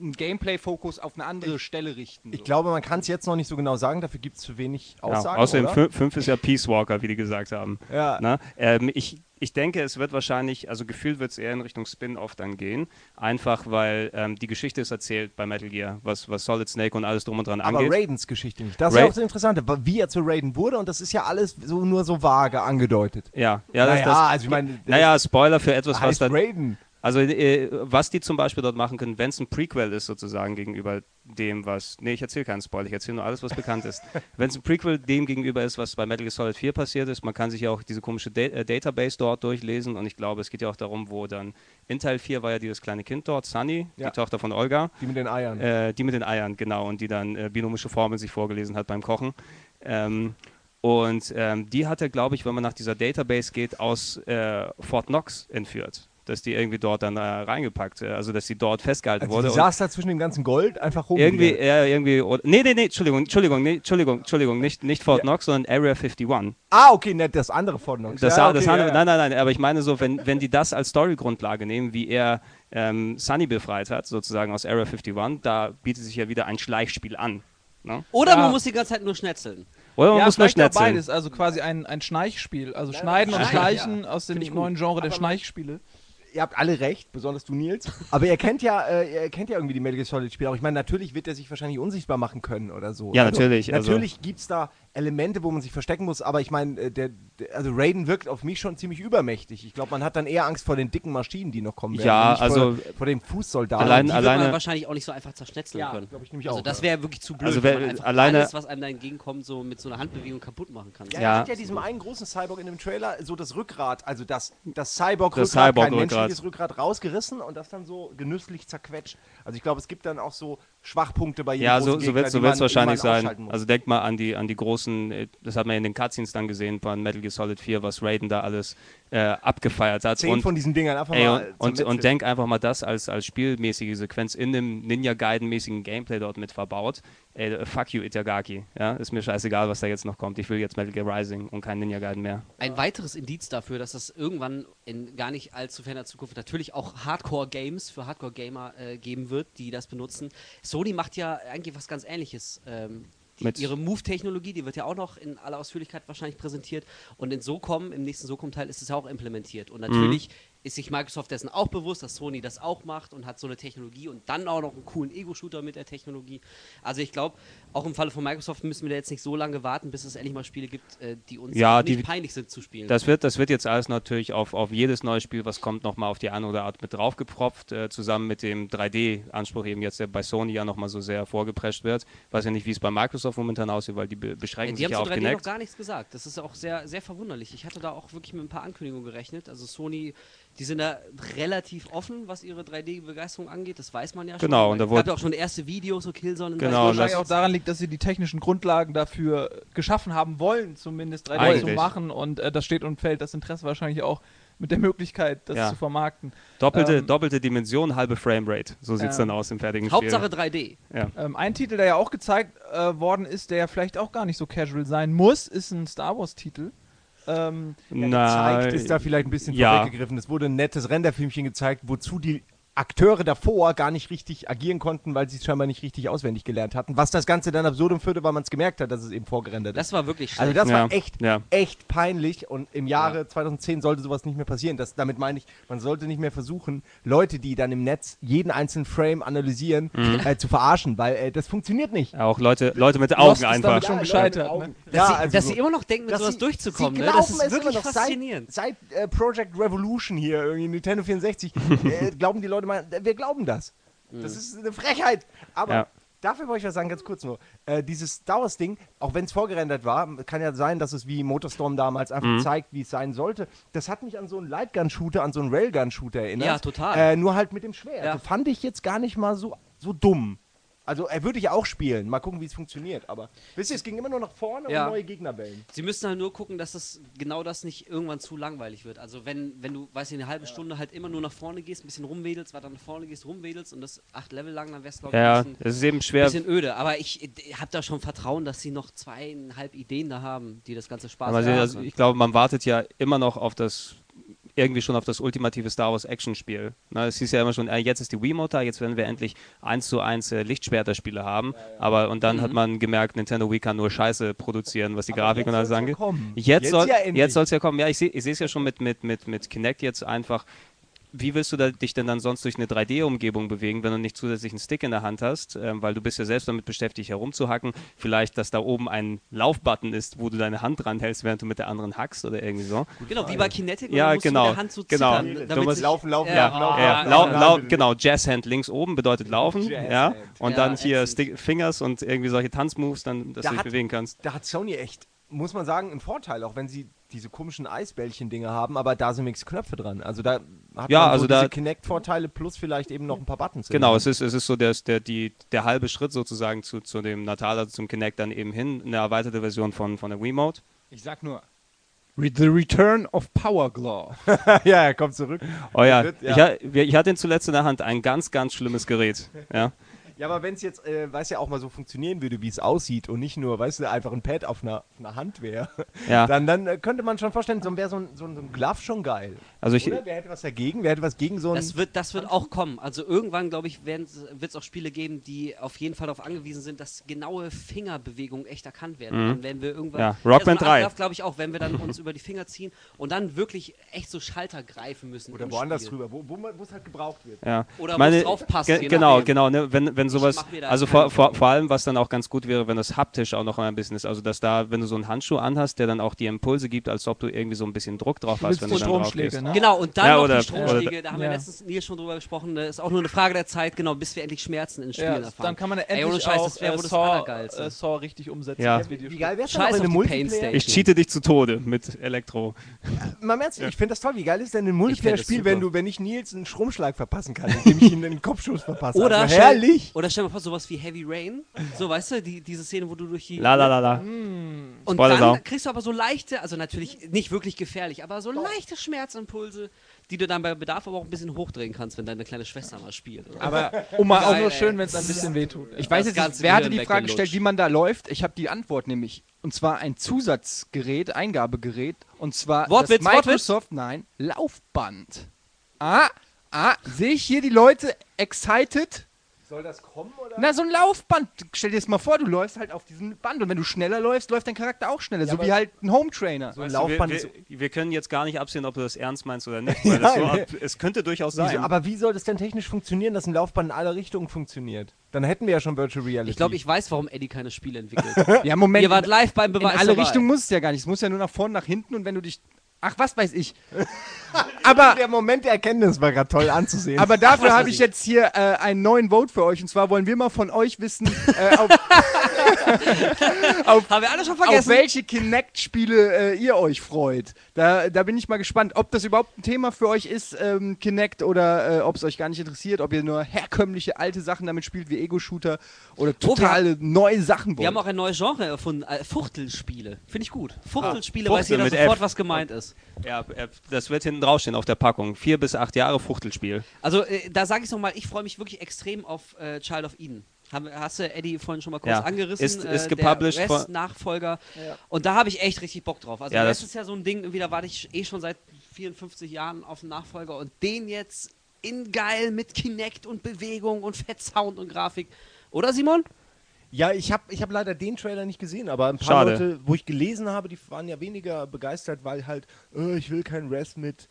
einen Gameplay-Fokus auf eine andere Stelle richten. Ich so. glaube, man kann es jetzt noch nicht so genau sagen, dafür gibt es zu wenig Ja, Aussagen. außerdem oder? 5 ist ja Peace Walker, wie die gesagt haben. Ja. Na, ähm, ich, ich denke, es wird wahrscheinlich, also gefühlt wird es eher in Richtung Spin-off dann gehen. Einfach weil ähm, die Geschichte ist erzählt bei Metal Gear, was, was Solid Snake und alles drum und dran Aber angeht. Raidens Geschichte nicht. Das ist Ra- ja auch das Interessante, wie er zu Raiden wurde und das ist ja alles so nur so vage angedeutet. ja, ja, das, naja, das, also ich meine, naja, Spoiler für etwas, was heißt dann. Raiden. Also, äh, was die zum Beispiel dort machen können, wenn es ein Prequel ist, sozusagen gegenüber dem, was. Nee, ich erzähle keinen Spoiler, ich erzähle nur alles, was bekannt ist. Wenn es ein Prequel dem gegenüber ist, was bei Metal Gear Solid 4 passiert ist, man kann sich ja auch diese komische Da äh, Database dort durchlesen und ich glaube, es geht ja auch darum, wo dann. In Teil 4 war ja dieses kleine Kind dort, Sunny, Ja. die Tochter von Olga. Die mit den Eiern. Äh, die mit den Eiern, genau, und die dann äh, binomische Formeln sich vorgelesen hat beim Kochen. Ähm, und ähm, die hat er, glaube ich, wenn man nach dieser Database geht, aus äh, Fort Knox entführt. Dass die irgendwie dort dann äh, reingepackt, äh, also dass sie dort festgehalten also wurde. die und saß da zwischen dem ganzen Gold einfach rum. irgendwie, ja, irgendwie, oder, nee, nee, nee, Entschuldigung, Entschuldigung, nee, Entschuldigung, Entschuldigung, nicht, nicht Fort Ja. Knox, sondern Area 51. Ah, okay, nicht das andere von Knox. Das, ja, ja, okay, das ja, andere, ja. Nein, nein, nein, aber ich meine so, wenn, wenn die das als Storygrundlage nehmen, wie er ähm, Sunny befreit hat, sozusagen aus Area 51, da bietet sich ja wieder ein Schleichspiel an. Ne? Oder Ja. man muss die ganze Zeit nur schnetzeln. Oder man ja, muss nur schnetzeln. beides, also quasi ein, ein Schleichspiel. Also Schneiden und Schleichen aus dem neuen Genre der Schleichspiele. Ihr habt alle recht, besonders du, Nils. Aber ihr kennt ja, äh, ihr kennt ja irgendwie die Metal Gear Solid Spiele. Auch ich meine, natürlich wird er sich wahrscheinlich unsichtbar machen können oder so. Ja, natürlich, also- Natürlich gibt es da Elemente, wo man sich verstecken muss. Aber ich meine, äh, der, der, also Raiden wirkt auf mich schon ziemlich übermächtig. Ich glaube, man hat dann eher Angst vor den dicken Maschinen, die noch kommen werden. Ja, also- vor, vor dem Fußsoldaten. Allein- die wird man alleine- wahrscheinlich auch nicht so einfach zerschnetzeln Ja, können. ich nämlich also auch, das ja. wäre wirklich zu blöd, Also wenn wer- man einfach alleine- alles, was einem da entgegenkommt, so mit so einer Handbewegung kaputt machen kann. Ja, Ja. er hat ja diesem einen großen Cyborg in dem Trailer so das Rückgrat, also das, das Cyborg-Rückgrat, Das kein Cyborg-Rückgrat. menschliches Rückgrat rausgerissen und das dann so genüsslich zerquetscht. Also ich glaube, es gibt dann auch so Schwachpunkte bei jedem Ja, so, so Gegner, wird es so wahrscheinlich sein. Also denk mal an die, an die großen, äh, das hat man in den Cutscenes dann gesehen von Metal Gear Solid 4, was Raiden da alles äh, abgefeiert hat. Zehn und, von diesen Dingern einfach ey, mal und, und, und denk einfach mal das als, als spielmäßige Sequenz in dem Ninja Gaiden-mäßigen Gameplay dort mit verbaut. Ey, äh, fuck you, Itagaki. Ja, ist mir scheißegal, was da jetzt noch kommt. Ich will jetzt Metal Gear Rising und kein Ninja Gaiden mehr. Ein weiteres Indiz dafür, dass es irgendwann in gar nicht allzu ferner Zukunft natürlich auch Hardcore-Games für Hardcore-Gamer äh, geben wird, die das benutzen. Sony macht ja eigentlich was ganz ähnliches. Ähm, Mit- ihre Move-Technologie, die wird ja auch noch in aller Ausführlichkeit wahrscheinlich präsentiert. Und in SOCOM, im nächsten SOCOM-Teil, ist es ja auch implementiert. Und natürlich ist sich Microsoft dessen auch bewusst, dass Sony das auch macht und hat so eine Technologie und dann auch noch einen coolen Ego-Shooter mit der Technologie. Also ich glaube, auch im Falle von Microsoft müssen wir da jetzt nicht so lange warten, bis es endlich mal Spiele gibt, äh, die uns Ja, nicht die- peinlich sind zu spielen. Das wird, das wird jetzt alles natürlich auf, auf jedes neue Spiel, was kommt, nochmal auf die eine oder andere Art mit draufgepropft, äh, zusammen mit dem 3D-Anspruch eben jetzt, der bei Sony ja nochmal so sehr vorgeprescht wird. Weiß ja nicht, wie es bei Microsoft momentan aussieht, weil die be Ja, beschränken die sich ja auf 3D noch Kinect. gar nichts gesagt. Das ist auch sehr, sehr verwunderlich. Ich hatte da auch wirklich mit ein paar Ankündigungen gerechnet. Also Sony, die sind da relativ offen, was ihre 3D-Begeisterung angeht. Das weiß man ja schon. Genau, und da es wurde- auch schon erste Videos, so Killzone. und Genau, so. und wahrscheinlich das- auch daran liegt, dass sie die technischen Grundlagen dafür geschaffen haben wollen, zumindest 3D zu Eigentlich. machen. Und äh, das steht und fällt das Interesse wahrscheinlich auch mit der Möglichkeit, das Ja. zu vermarkten. Doppelte, Ähm, doppelte Dimension, halbe Framerate. So sieht es Ja. dann aus im fertigen Hauptsache Spiel. 3D. Ja. Ähm, ein Titel, der ja auch gezeigt äh, worden ist, der ja vielleicht auch gar nicht so casual sein muss, ist ein Star Wars-Titel. Ähm, Na, gezeigt ist da vielleicht ein bisschen ja. vorweggegriffen. Es wurde ein nettes Renderfilmchen gezeigt, wozu die Akteure davor gar nicht richtig agieren konnten, weil sie es scheinbar nicht richtig auswendig gelernt hatten. Was das Ganze dann absurdum führte, weil man es gemerkt hat, dass es eben vorgerendert ist. Das war wirklich schlecht. Also das Ja, war echt, ja. echt peinlich und im Jahre 2010 sollte sowas nicht mehr passieren. Das, damit meine ich, man sollte nicht mehr versuchen, Leute, die dann im Netz jeden einzelnen Frame analysieren, Mhm. äh, zu verarschen, weil äh, das funktioniert nicht. Auch Leute, Leute mit Lost Augen ist einfach. damit schon gescheitert, Leute, ne? dass, sie, also dass so. sie immer noch denken, mit Dass sowas sie- durchzukommen. Sie Ne? Das ist wirklich noch faszinierend. Seit, seit äh, Project Revolution hier, irgendwie Nintendo 64, äh, glauben die Leute mal, äh, wir glauben das. Das ist eine Frechheit. Aber Ja. dafür wollte ich was sagen, ganz kurz nur. Äh, dieses Star Wars-Ding, auch wenn es vorgerendert war, kann ja sein, dass es wie Motorstorm damals einfach zeigt, wie es sein sollte. Das hat mich an so einen Lightgun-Shooter, an so einen Railgun-Shooter erinnert. Ja, total. Äh, nur halt mit dem Schwert. Ja. Also fand ich jetzt gar nicht mal so, so dumm. Also er würde ich auch spielen. Mal gucken, wie es funktioniert. Aber wisst ihr, es ging immer nur nach vorne Ja. und neue Gegnerwellen. Sie müssen halt nur gucken, dass das genau das nicht irgendwann zu langweilig wird. Also wenn, wenn du, weiß ich, eine halbe Stunde halt immer nur nach vorne gehst, ein bisschen rumwedelst, weiter nach vorne gehst, rumwedelst und das acht Level lang, dann wär's glaube ich Ja, ein bisschen, es ist eben schwer. bisschen öde. Aber ich, ich habe da schon Vertrauen, dass sie noch zweieinhalb Ideen da haben, die das ganze Spaß machen. also ich glaube, man wartet ja immer noch auf das, irgendwie schon auf das ultimative Star Wars Action-Spiel. Ne, es hieß ja immer schon, äh, jetzt ist die Wiimote, da, jetzt werden wir endlich eins zu eins äh, Lichtschwerter-Spiele haben. Aber und dann Mhm. hat man gemerkt, Nintendo Wii kann nur Scheiße produzieren, was die Grafik und alles ja angeht. Jetzt, soll ja jetzt endlich. soll es ja kommen. Ja, ich sehe es ja schon mit, mit, mit, mit Kinect jetzt einfach. Wie willst du da, dich denn dann sonst durch eine 3D-Umgebung bewegen, wenn du nicht zusätzlich einen Stick in der Hand hast? Ähm, weil du bist ja selbst damit beschäftigt, herumzuhacken. Vielleicht, dass da oben ein Laufbutton ist, wo du deine Hand dran hältst, während du mit der anderen hackst oder irgendwie so. Genau, wie bei Kinetic, Ja, man muss genau, mit der Hand so genau. zittern, Du damit musst sich- laufen, laufen, Ja. laufen, laufen. Ja, ja, lau, ja. lau, genau, Jazzhand links oben bedeutet laufen, ja. Und Ja, dann hier. Stick, Fingers und irgendwie solche Tanzmoves, dann, dass Da du dich hat- bewegen kannst. Da hat Sony echt, muss man sagen, einen Vorteil, auch wenn sie diese komischen Eisbällchen-Dinge haben, aber da sind wenigstens Knöpfe dran. Also da hat Ja, man so also da- diese Kinect-Vorteile plus vielleicht eben noch ein paar Buttons. Genau, es ist, es ist so der, der, die, der halbe Schritt sozusagen zu, zu dem Natal, also zum Kinect dann eben hin, eine erweiterte Version von, von der Wiimote. Ich sag nur, The Return of Power Glove. ja, er kommt zurück. Oh ja, Wird- ja. Ich, ich hatte ihn zuletzt in der Hand, ein ganz, ganz schlimmes Gerät. Ja, Ja, aber wenn es jetzt, äh, weiß ja auch mal so funktionieren würde, wie es aussieht und nicht nur, weißt du, einfach ein Pad auf einer, auf einer Hand wäre, ja. dann, dann äh, könnte man schon vorstellen, so wäre so ein, so, ein, so ein Glove schon geil. Also ich, Oder? Wer hätte was dagegen? Wer hätte was gegen so ein... Das wird, das wird auch kommen. Also irgendwann, glaube ich, wird es auch Spiele geben, die auf jeden Fall darauf angewiesen sind, dass genaue Fingerbewegungen echt erkannt werden. Mhm. Dann werden wir irgendwann. Ja, Rockman so 3. glaube ich auch, wenn wir dann uns über die Finger ziehen und dann wirklich echt so Schalter greifen müssen. oder woanders Spiel. drüber, wo es halt gebraucht wird. ja. Oder wo es drauf passt. Ge genau, genau. Ne? Wenn, wenn sowas, da also vor, vor, vor allem, was dann auch ganz gut wäre, wenn das haptisch auch noch ein bisschen ist. Also, dass da, wenn du so einen Handschuh anhast, der dann auch die Impulse gibt, als ob du irgendwie so ein bisschen Druck drauf hast, wenn du dann drauf Stromschläge, gehst. ne? Genau, und dann Ja, noch oder- die Stromschläge, oder- da haben wir Ja. letztens Nils schon drüber gesprochen, das ist auch nur eine Frage der Zeit, genau, bis wir endlich Schmerzen in Spielen Ja, erfahren. dann kann man ja Ey, endlich ohne Scheiß, auch das wäre äh, wohl das Saw, Allergeilste. äh, Saw richtig umsetzen Ja. wäre es Scheiß auf die Pain. Ich cheate dich zu Tode mit Elektro. Mal im Ernst, ich finde das toll. Wie geil ist denn ein das Multiplayer-Spiel, wenn du, wenn ich Nils einen Stromschlag verpassen kann, indem ich ihm einen Kopfschuss verpasse? Oder, also, herrlich! Oder stell dir mal vor, sowas wie Heavy Rain. So, weißt du, die, diese Szene, wo du durch die. La la la la. Und Spoiler dann Sau. kriegst du aber so leichte, also natürlich nicht wirklich gefährlich, aber so leichte Schmerzimpulse, die du dann bei Bedarf aber auch ein bisschen hochdrehen kannst, wenn deine kleine Schwester mal spielt. oder? Aber mal auch nur schön, wenn es ein bisschen wehtut. ich weiß jetzt nicht, wer hatte die Frage gestellt, wie man da läuft? Ich habe die Antwort nämlich. Und zwar ein Zusatzgerät, Eingabegerät. Und zwar Wortwitz, das Wortwitz? Microsoft, nein, Laufband. Ah, ah, sehe ich hier die Leute excited? Soll das kommen oder? Na, so ein Laufband. Stell dir das mal vor, du läufst halt auf diesem Band und wenn du schneller läufst, läuft dein Charakter auch schneller. so aber- wie halt ein Home Trainer. so ein Laufband wir, wir, wir können jetzt gar nicht absehen, ob du das ernst meinst oder nicht, weil Ja, das so nee. ab, es könnte durchaus sein. Wieso, aber wie soll das denn technisch funktionieren, dass ein Laufband in alle Richtungen funktioniert? Dann hätten wir ja schon Virtual Reality. Ich glaube, ich weiß, warum Eddie keine Spiele entwickelt. Ja, Moment. Ihr wart live beim in Beweis. alle dabei. Richtungen muss es ja gar nicht. Es muss ja nur nach vorne, nach hinten und wenn du dich. Ach, was weiß ich. Aber, Der Moment der Erkenntnis war gerade toll anzusehen. aber dafür habe ich jetzt hier äh, einen neuen Vote für euch. Und zwar wollen wir mal von euch wissen, äh, auf, Haben wir alle schon auf vergessen. welche Kinect-Spiele äh, ihr euch freut. Da, da bin ich mal gespannt, ob das überhaupt ein Thema für euch ist, ähm, Kinect, oder äh, ob es euch gar nicht interessiert, ob ihr nur herkömmliche alte Sachen damit spielt, wie Ego-Shooter oder Oh, totale neue Sachen Wir haben wollt. auch ein neues Genre erfunden. Äh, Fuchtelspiele. Finde ich gut. Fuchtelspiele Ah, weiß Fuchtel jeder mit sofort, F. was gemeint ist. Ja, äh, das wird hinten draufstehen auf der Packung. Vier bis acht Jahre Fuchtelspiel. Also, äh, da sage ich nochmal, ich freue mich wirklich extrem auf äh, Child of Eden. Haben, hast du Eddie vorhin schon mal kurz Ja. angerissen? Ist- ist äh, gepublished der von- Rest-Nachfolger. Und da habe ich echt richtig Bock drauf. Also, Ja, das das- ist ja so ein Ding, irgendwie, da warte ich eh schon seit 54 Jahren auf einen Nachfolger und den jetzt in geil mit Kinect und Bewegung und Fettsound und Grafik. Oder Simon? Ja, ich habe ich hab leider den Trailer nicht gesehen, aber ein paar Schade. Leute, wo ich gelesen habe, die waren ja weniger begeistert, weil halt, äh, ich will kein Rest mit,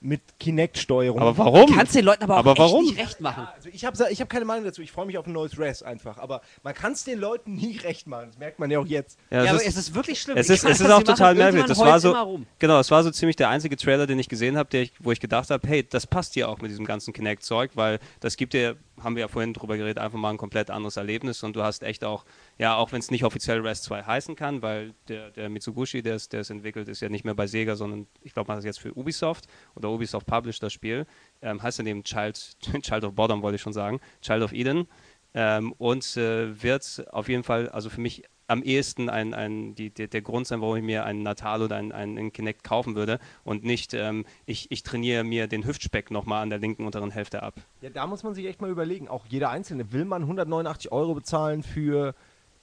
mit Kinect-Steuerung. Aber warum? Kannst den Leuten aber auch Aber echt warum? nicht recht machen. Also ich habe ich hab keine Meinung dazu. Ich freue mich auf ein neues Rest einfach. Aber man kann es den Leuten nie recht machen. Das merkt man ja auch jetzt. Ja, Ja, es aber ist- es ist wirklich schlimm. Es Ich ist, es ist auch total merkwürdig. Das war so, genau, das war so ziemlich der einzige Trailer, den ich gesehen habe, wo ich gedacht habe, hey, das passt hier auch mit diesem ganzen Kinect-Zeug, weil das gibt dir, haben wir ja vorhin drüber geredet, einfach mal ein komplett anderes Erlebnis und du hast echt auch, ja, auch wenn es nicht offiziell Rest 2 heißen kann, weil der, der Mitsugushi, der es entwickelt, ist ja nicht mehr bei Sega, sondern ich glaube, man hat es jetzt für Ubisoft oder Ubisoft published das Spiel, ähm, heißt dann eben Child, Child of Bottom, wollte ich schon sagen, Child of Eden ähm, und äh, wird auf jeden Fall, also für mich am ehesten ein, ein, die, der, der Grund sein, warum ich mir einen Natal oder einen, einen Kinect kaufen würde und nicht, ähm, ich, ich trainiere mir den Hüftspeck nochmal an der linken unteren Hälfte ab. Ja, da muss man sich echt mal überlegen. Auch jeder Einzelne. Will man 189 Euro bezahlen für,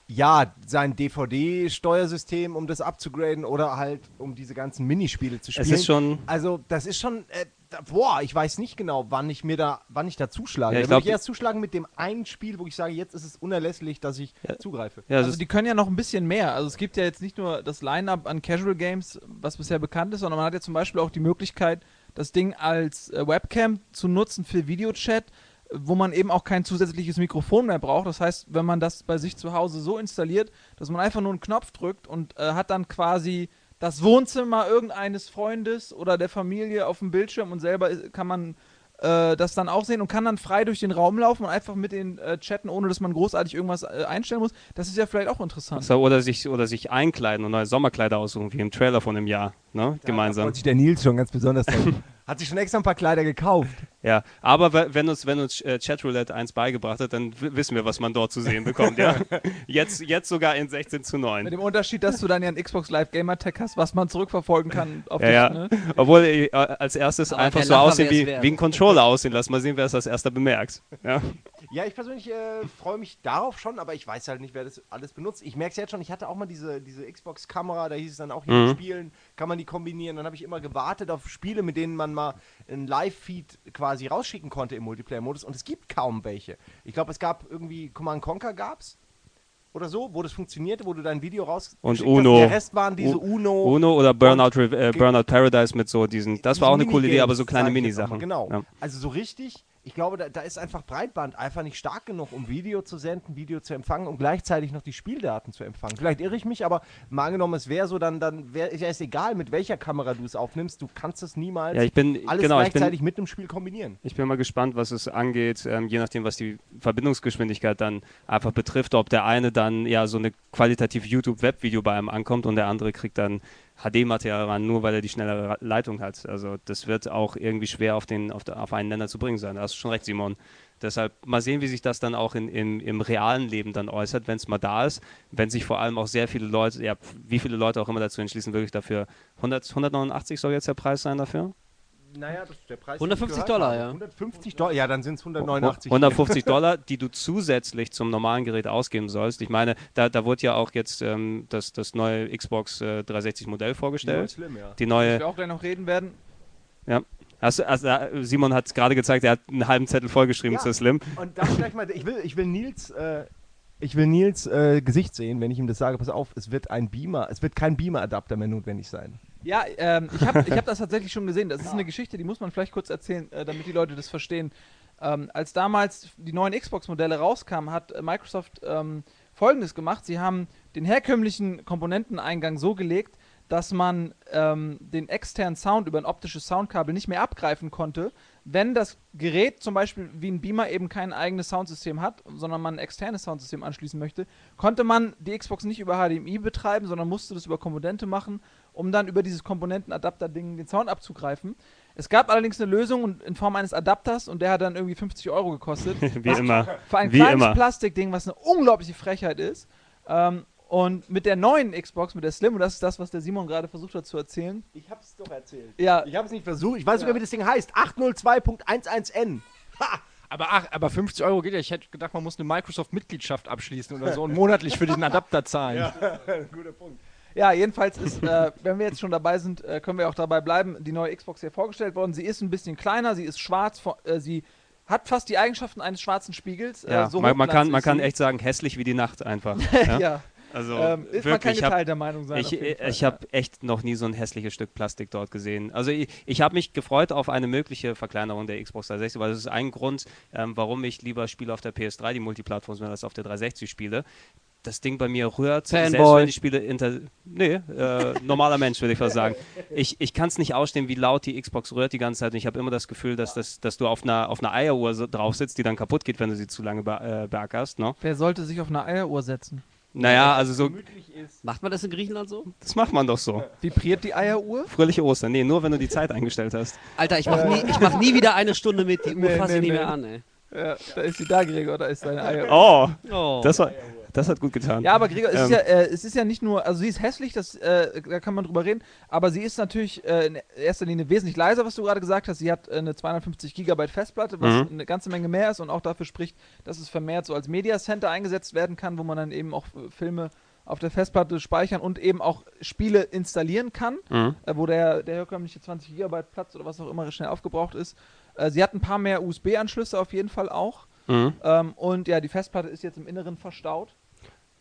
ja, sein DVD-Steuersystem, um das abzugraden oder halt, um diese ganzen Minispiele zu spielen? Es ist schon, Also, das ist schon, äh, boah, ich weiß nicht genau, wann ich mir da, wann ich da zuschlage. Ja, da ich würde glaub- ich erst zuschlagen mit dem einen Spiel, wo ich sage, jetzt ist es unerlässlich, dass ich Ja. zugreife. ja, Also ist, die können ja noch ein bisschen mehr. Also es gibt ja jetzt nicht nur das Line-Up an Casual Games, was bisher bekannt ist, sondern man hat ja zum Beispiel auch die Möglichkeit, das Ding als äh, Webcam zu nutzen für Videochat, wo man eben auch kein zusätzliches Mikrofon mehr braucht. Das heißt, wenn man das bei sich zu Hause so installiert, dass man einfach nur einen Knopf drückt und äh, hat dann quasi das Wohnzimmer irgendeines Freundes oder der Familie auf dem Bildschirm und selber kann man äh, das dann auch sehen und kann dann frei durch den Raum laufen und einfach mit den äh, chatten, ohne dass man großartig irgendwas äh, einstellen muss. Das ist ja vielleicht auch interessant. oder, sich, oder sich einkleiden und neue Sommerkleider aussuchen, wie im Trailer von einem Jahr, ne? Da gemeinsam. freut sich der Nils schon ganz besonders. Hat sich schon extra ein paar Kleider gekauft. Ja, aber we- wenn uns, wenn uns äh, Chatroulette 1 beigebracht hat, dann wissen wir, was man dort zu sehen bekommt, ja. Jetzt, jetzt sogar in 16 zu 9. Mit dem Unterschied, dass du dann ja ein Xbox Live Gamer Tag hast, was man zurückverfolgen kann auf Ja, dich, ja. ne? Obwohl äh, als erstes Aber einfach so Lacher aussehen wie, wie ein Controller aussehen lassen. Mal sehen, wer es als erster bemerkt. Ja. Ja, ich persönlich äh, freue mich darauf schon, aber ich weiß halt nicht, wer das alles benutzt. Ich merke es jetzt schon, ich hatte auch mal diese, diese Xbox-Kamera, da hieß es dann auch hier Mhm. Spielen, kann man die kombinieren. Dann habe ich immer gewartet auf Spiele, mit denen man mal einen Live-Feed quasi rausschicken konnte im Multiplayer-Modus und es gibt kaum welche. Ich glaube, es gab irgendwie Command Conquer gab's oder so, wo das funktionierte, wo du dein Video raus Und geschickt hast. Uno. Der Rest waren diese U- Uno. Uno oder Burnout, Re- äh, Burnout Paradise mit so diesen. Das war auch eine coole Idee, aber so kleine Minisachen. Genau. Ja. Also so richtig, ich glaube, da, da ist einfach Breitband einfach nicht stark genug, um Video zu senden, Video zu empfangen und gleichzeitig noch die Spieldaten zu empfangen. Vielleicht irre ich mich, aber mal angenommen, es wäre so, dann, dann wäre ja, ist egal, mit welcher Kamera du es aufnimmst, du kannst es niemals Ja, ich bin, alles genau, ich bin, gleichzeitig mit dem Spiel kombinieren. ich bin mal gespannt, was es angeht, ähm, je nachdem, was die Verbindungsgeschwindigkeit dann einfach betrifft, ob der eine dann ja so eine qualitativ YouTube-Webvideo bei einem ankommt und der andere kriegt dann HD-Material ran, nur weil er die schnellere Leitung hat. Also das wird auch irgendwie schwer auf, den, auf, der, auf einen Nenner zu bringen sein. Da hast du schon recht, Simon. Deshalb mal sehen, wie sich das dann auch in, im, im realen Leben dann äußert, wenn es mal da ist. Wenn sich vor allem auch sehr viele Leute, ja, wie viele Leute auch immer dazu entschließen, wirklich dafür. 100, 189 soll jetzt der Preis sein dafür? Naja, das ist der Preis. 150 den ich gehört Dollar, ja. 150 Dollar, ja, dann sind es 189. 150 Dollar, die du zusätzlich zum normalen Gerät ausgeben sollst. Ich meine, da, da wurde ja auch jetzt ähm, das, das neue Xbox äh, 360 Modell vorgestellt. Slim, ja. Die Dass neue, wir auch gleich noch reden werden. Du- also, äh, Simon hat gerade gezeigt, er hat einen halben Zettel vollgeschrieben Ja. zu Slim. Und dann gleich mal, ich will, ich will Nils, äh, ich will Nils äh, Gesicht sehen, wenn ich ihm das sage. Pass auf, es wird ein Beamer, es wird kein Beamer-Adapter mehr notwendig sein. Ja, ähm, ich habe ich hab das tatsächlich schon gesehen. Das ist eine Geschichte, die muss man vielleicht kurz erzählen, äh, damit die Leute das verstehen. Ähm, als damals die neuen Xbox-Modelle rauskamen, hat Microsoft ähm, Folgendes gemacht. Sie haben den herkömmlichen Komponenteneingang so gelegt, dass man ähm, den externen Sound über ein optisches Soundkabel nicht mehr abgreifen konnte, wenn das Gerät zum Beispiel wie ein Beamer eben kein eigenes Soundsystem hat, sondern man ein externes Soundsystem anschließen möchte, konnte man die Xbox nicht über HDMI betreiben, sondern musste das über Komponente machen, um dann über dieses Komponentenadapter-Ding den Sound abzugreifen. Es gab allerdings eine Lösung in Form eines Adapters und der hat dann irgendwie 50 Euro gekostet. Wie immer. Für ein Wie kleines immer. Plastikding, was eine unglaubliche Frechheit ist. Ähm, und mit der neuen Xbox, mit der Slim, und das ist das, was der Simon gerade versucht hat zu erzählen. Ich hab's doch erzählt. Ja, Ich habe es nicht versucht. Ich weiß Ja. sogar, wie das Ding heißt. 802.11n. Ha! Aber, ach, aber 50 Euro geht ja. Ich hätte gedacht, man muss eine Microsoft-Mitgliedschaft abschließen oder so und monatlich für diesen Adapter zahlen. Guter Punkt. Ja, jedenfalls ist, äh, wenn wir jetzt schon dabei sind, äh, können wir auch dabei bleiben, die neue Xbox hier vorgestellt worden. Sie ist ein bisschen kleiner, sie ist schwarz, äh, sie hat fast die Eigenschaften eines schwarzen Spiegels. Ja, äh, so man, man, kann, man kann echt sagen, hässlich wie die Nacht einfach. ja, ja? Also ähm, ist man wirklich, kein ich hab- geteilter Meinung sein. Ich, Fall, ich ja. habe echt noch nie so ein hässliches Stück Plastik dort gesehen. Also ich, ich habe mich gefreut auf eine mögliche Verkleinerung der Xbox 360, weil das ist ein Grund, ähm, warum ich lieber Spiele auf der PS3, die Multiplattform, als auf der 360 spiele. Das Ding bei mir rührt, selbst Fanboy. wenn die Spiele inter... Nee, äh, normaler Mensch würde ich fast sagen. Ich, ich kann es nicht ausstehen, wie laut die Xbox rührt die ganze Zeit. Und ich habe immer das Gefühl, dass, das, dass du auf einer, auf einer Eieruhr so drauf sitzt, die dann kaputt geht, wenn du sie zu lange be äh, beackerst. Ne? Wer sollte sich auf eine Eieruhr setzen? Naja, also so, Macht man das in Griechenland so? das macht man doch so. Vibriert die Eieruhr? Fröhliche Ostern. Nee, nur wenn du die Zeit eingestellt hast. Alter, ich mach, nie, ich mach nie wieder eine Stunde mit. Die Uhr Nee, fasse nee, ich nie nee. mehr an, ey. Ja, da ist sie da, Gregor, da ist deine Eieruhr. Oh, Oh. das, war, das hat gut getan. Ja, aber Gregor, es, ist Ähm. ja, äh, es ist ja nicht nur, also sie ist hässlich, das, äh, da kann man drüber reden, aber sie ist natürlich äh, in erster Linie wesentlich leiser, was du gerade gesagt hast. Sie hat äh, eine 250 Gigabyte Festplatte, was Mhm. eine ganze Menge mehr ist und auch dafür spricht, dass es vermehrt so als Media Center eingesetzt werden kann, wo man dann eben auch äh, Filme auf der Festplatte speichern und eben auch Spiele installieren kann, Mhm. äh, wo der, der herkömmliche 20 Gigabyte Platz oder was auch immer schnell aufgebraucht ist. Äh, sie hat ein paar mehr USB-Anschlüsse auf jeden Fall auch. Mhm. Ähm, und ja, die Festplatte ist jetzt im Inneren verstaut.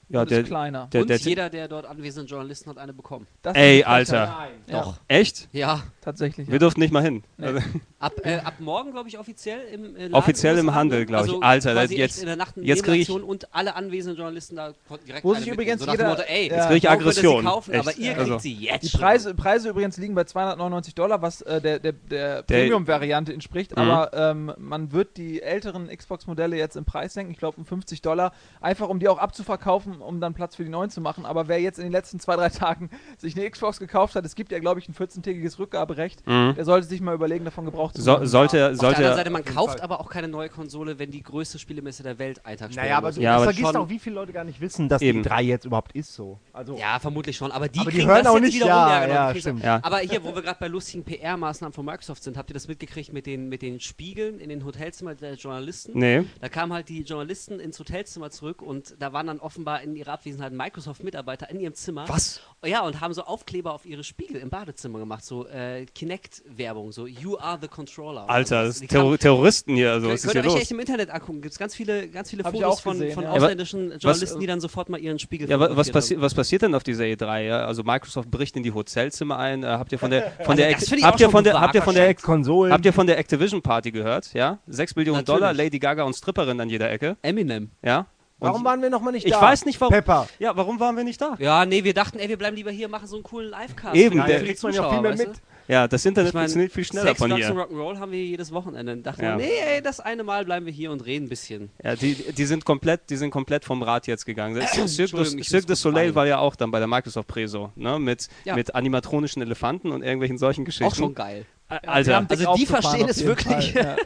Ja, und der, ist kleiner. der, Und der, jeder der dort anwesenden Journalisten hat eine bekommen. Das Ey. Alter. Ja, Doch. Echt? Ja. tatsächlich. Wir Ja. durften nicht mal hin. Nee. Also, Ab, äh, ab morgen, glaube ich, offiziell im äh, Laden Offiziell im Handel, ne? glaub ich. Also Alter, quasi jetzt- echt in der Nacht eine jetzt krieg ich- und alle anwesenden Journalisten da direkt sich mitnehmen. übrigens so jeder- Motto, ey, Jetzt krieg ich Aggression. Sie kaufen, aber ihr Also, kriegt sie jetzt Die. Preise, Preise übrigens liegen bei 299 Dollar, was äh, der, der, der, Der- Premium-Variante entspricht. Mhm. Aber ähm, man wird die älteren Xbox-Modelle jetzt im Preis senken. Ich glaube um 50 Dollar. Einfach um die auch abzuverkaufen, um dann Platz für die neuen zu machen. Aber wer jetzt in den letzten zwei, drei Tagen sich eine Xbox gekauft hat, es gibt ja, glaube ich, ein 14-tägiges Rückgaberecht, Mhm. der sollte sich mal überlegen, davon Gebrauch zu so, machen. sollte, Auf der anderen sollte, Seite, man kauft Fall. aber auch keine neue Konsole, wenn die größte Spielemesse der Welt einen Tag später Naja, aber du. Ja, aber vergisst auch, wie viele Leute gar nicht wissen, dass Eben. die 3 jetzt überhaupt ist so. Also, Ja, vermutlich schon. Aber die, Aber die kriegen hören das auch jetzt nicht, wiederum, ja, genau, ja, kriegen stimmt. Ja. Aber hier, wo wir gerade bei lustigen PR-Maßnahmen von Microsoft sind, habt ihr das mitgekriegt mit den, mit den Spiegeln in den Hotelzimmern der Journalisten? nee. Da kamen halt die Journalisten ins Hotelzimmer zurück und da waren dann offenbar in ihrer Abwesenheit Microsoft-Mitarbeiter in ihrem Zimmer. Was? Ja, und haben so Aufkleber auf ihre Spiegel im Badezimmer gemacht, so äh, Kinect-Werbung, so You are the controller. Alter, das kamen- Terror Terroristen hier, also was ist Könnt hier ihr euch los? echt im Internet angucken. Gibt es ganz viele, ganz viele Hab ich Fotos auch von, gesehen, von ja. ausländischen was- Journalisten, die dann sofort mal ihren Spiegel Ja, wa- was, passi haben. was passiert denn auf dieser E3? Ja? Also Microsoft bricht in die Hotelzimmer ein. Äh, habt ihr von der von der Also ich habt ihr von der habt ihr von der Konsolen. habt ihr von der Activision Party gehört? Ja, 6 Millionen Natürlich. Dollar, Lady Gaga und Stripperin an jeder Ecke. Eminem. Ja. Und Warum waren wir nochmal nicht ich da? weiß nicht warum. Pepper. Ja, warum waren wir nicht da? Ja, nee, wir dachten, ey, wir bleiben lieber hier, machen so einen coolen Live-Cast. Eben, der- kriegt man ja viel mehr weißt du? mit. Ja, das Internet Ich mein, funktioniert viel schneller Sex, von Drugs hier. und Rock'n'Roll haben wir jedes Wochenende. Dann dachten Ja. wir, nee, ey, das eine Mal bleiben wir hier und reden ein bisschen. Ja, die, die sind komplett, die sind komplett vom Rad jetzt gegangen. Das- Cirque, du, Soleil war ja auch dann bei der Microsoft Preso, ne? Mit, Ja. mit animatronischen Elefanten und irgendwelchen solchen Geschichten. Auch schon geil. Ä- Die Alter, Also die verstehen es wirklich. Fall,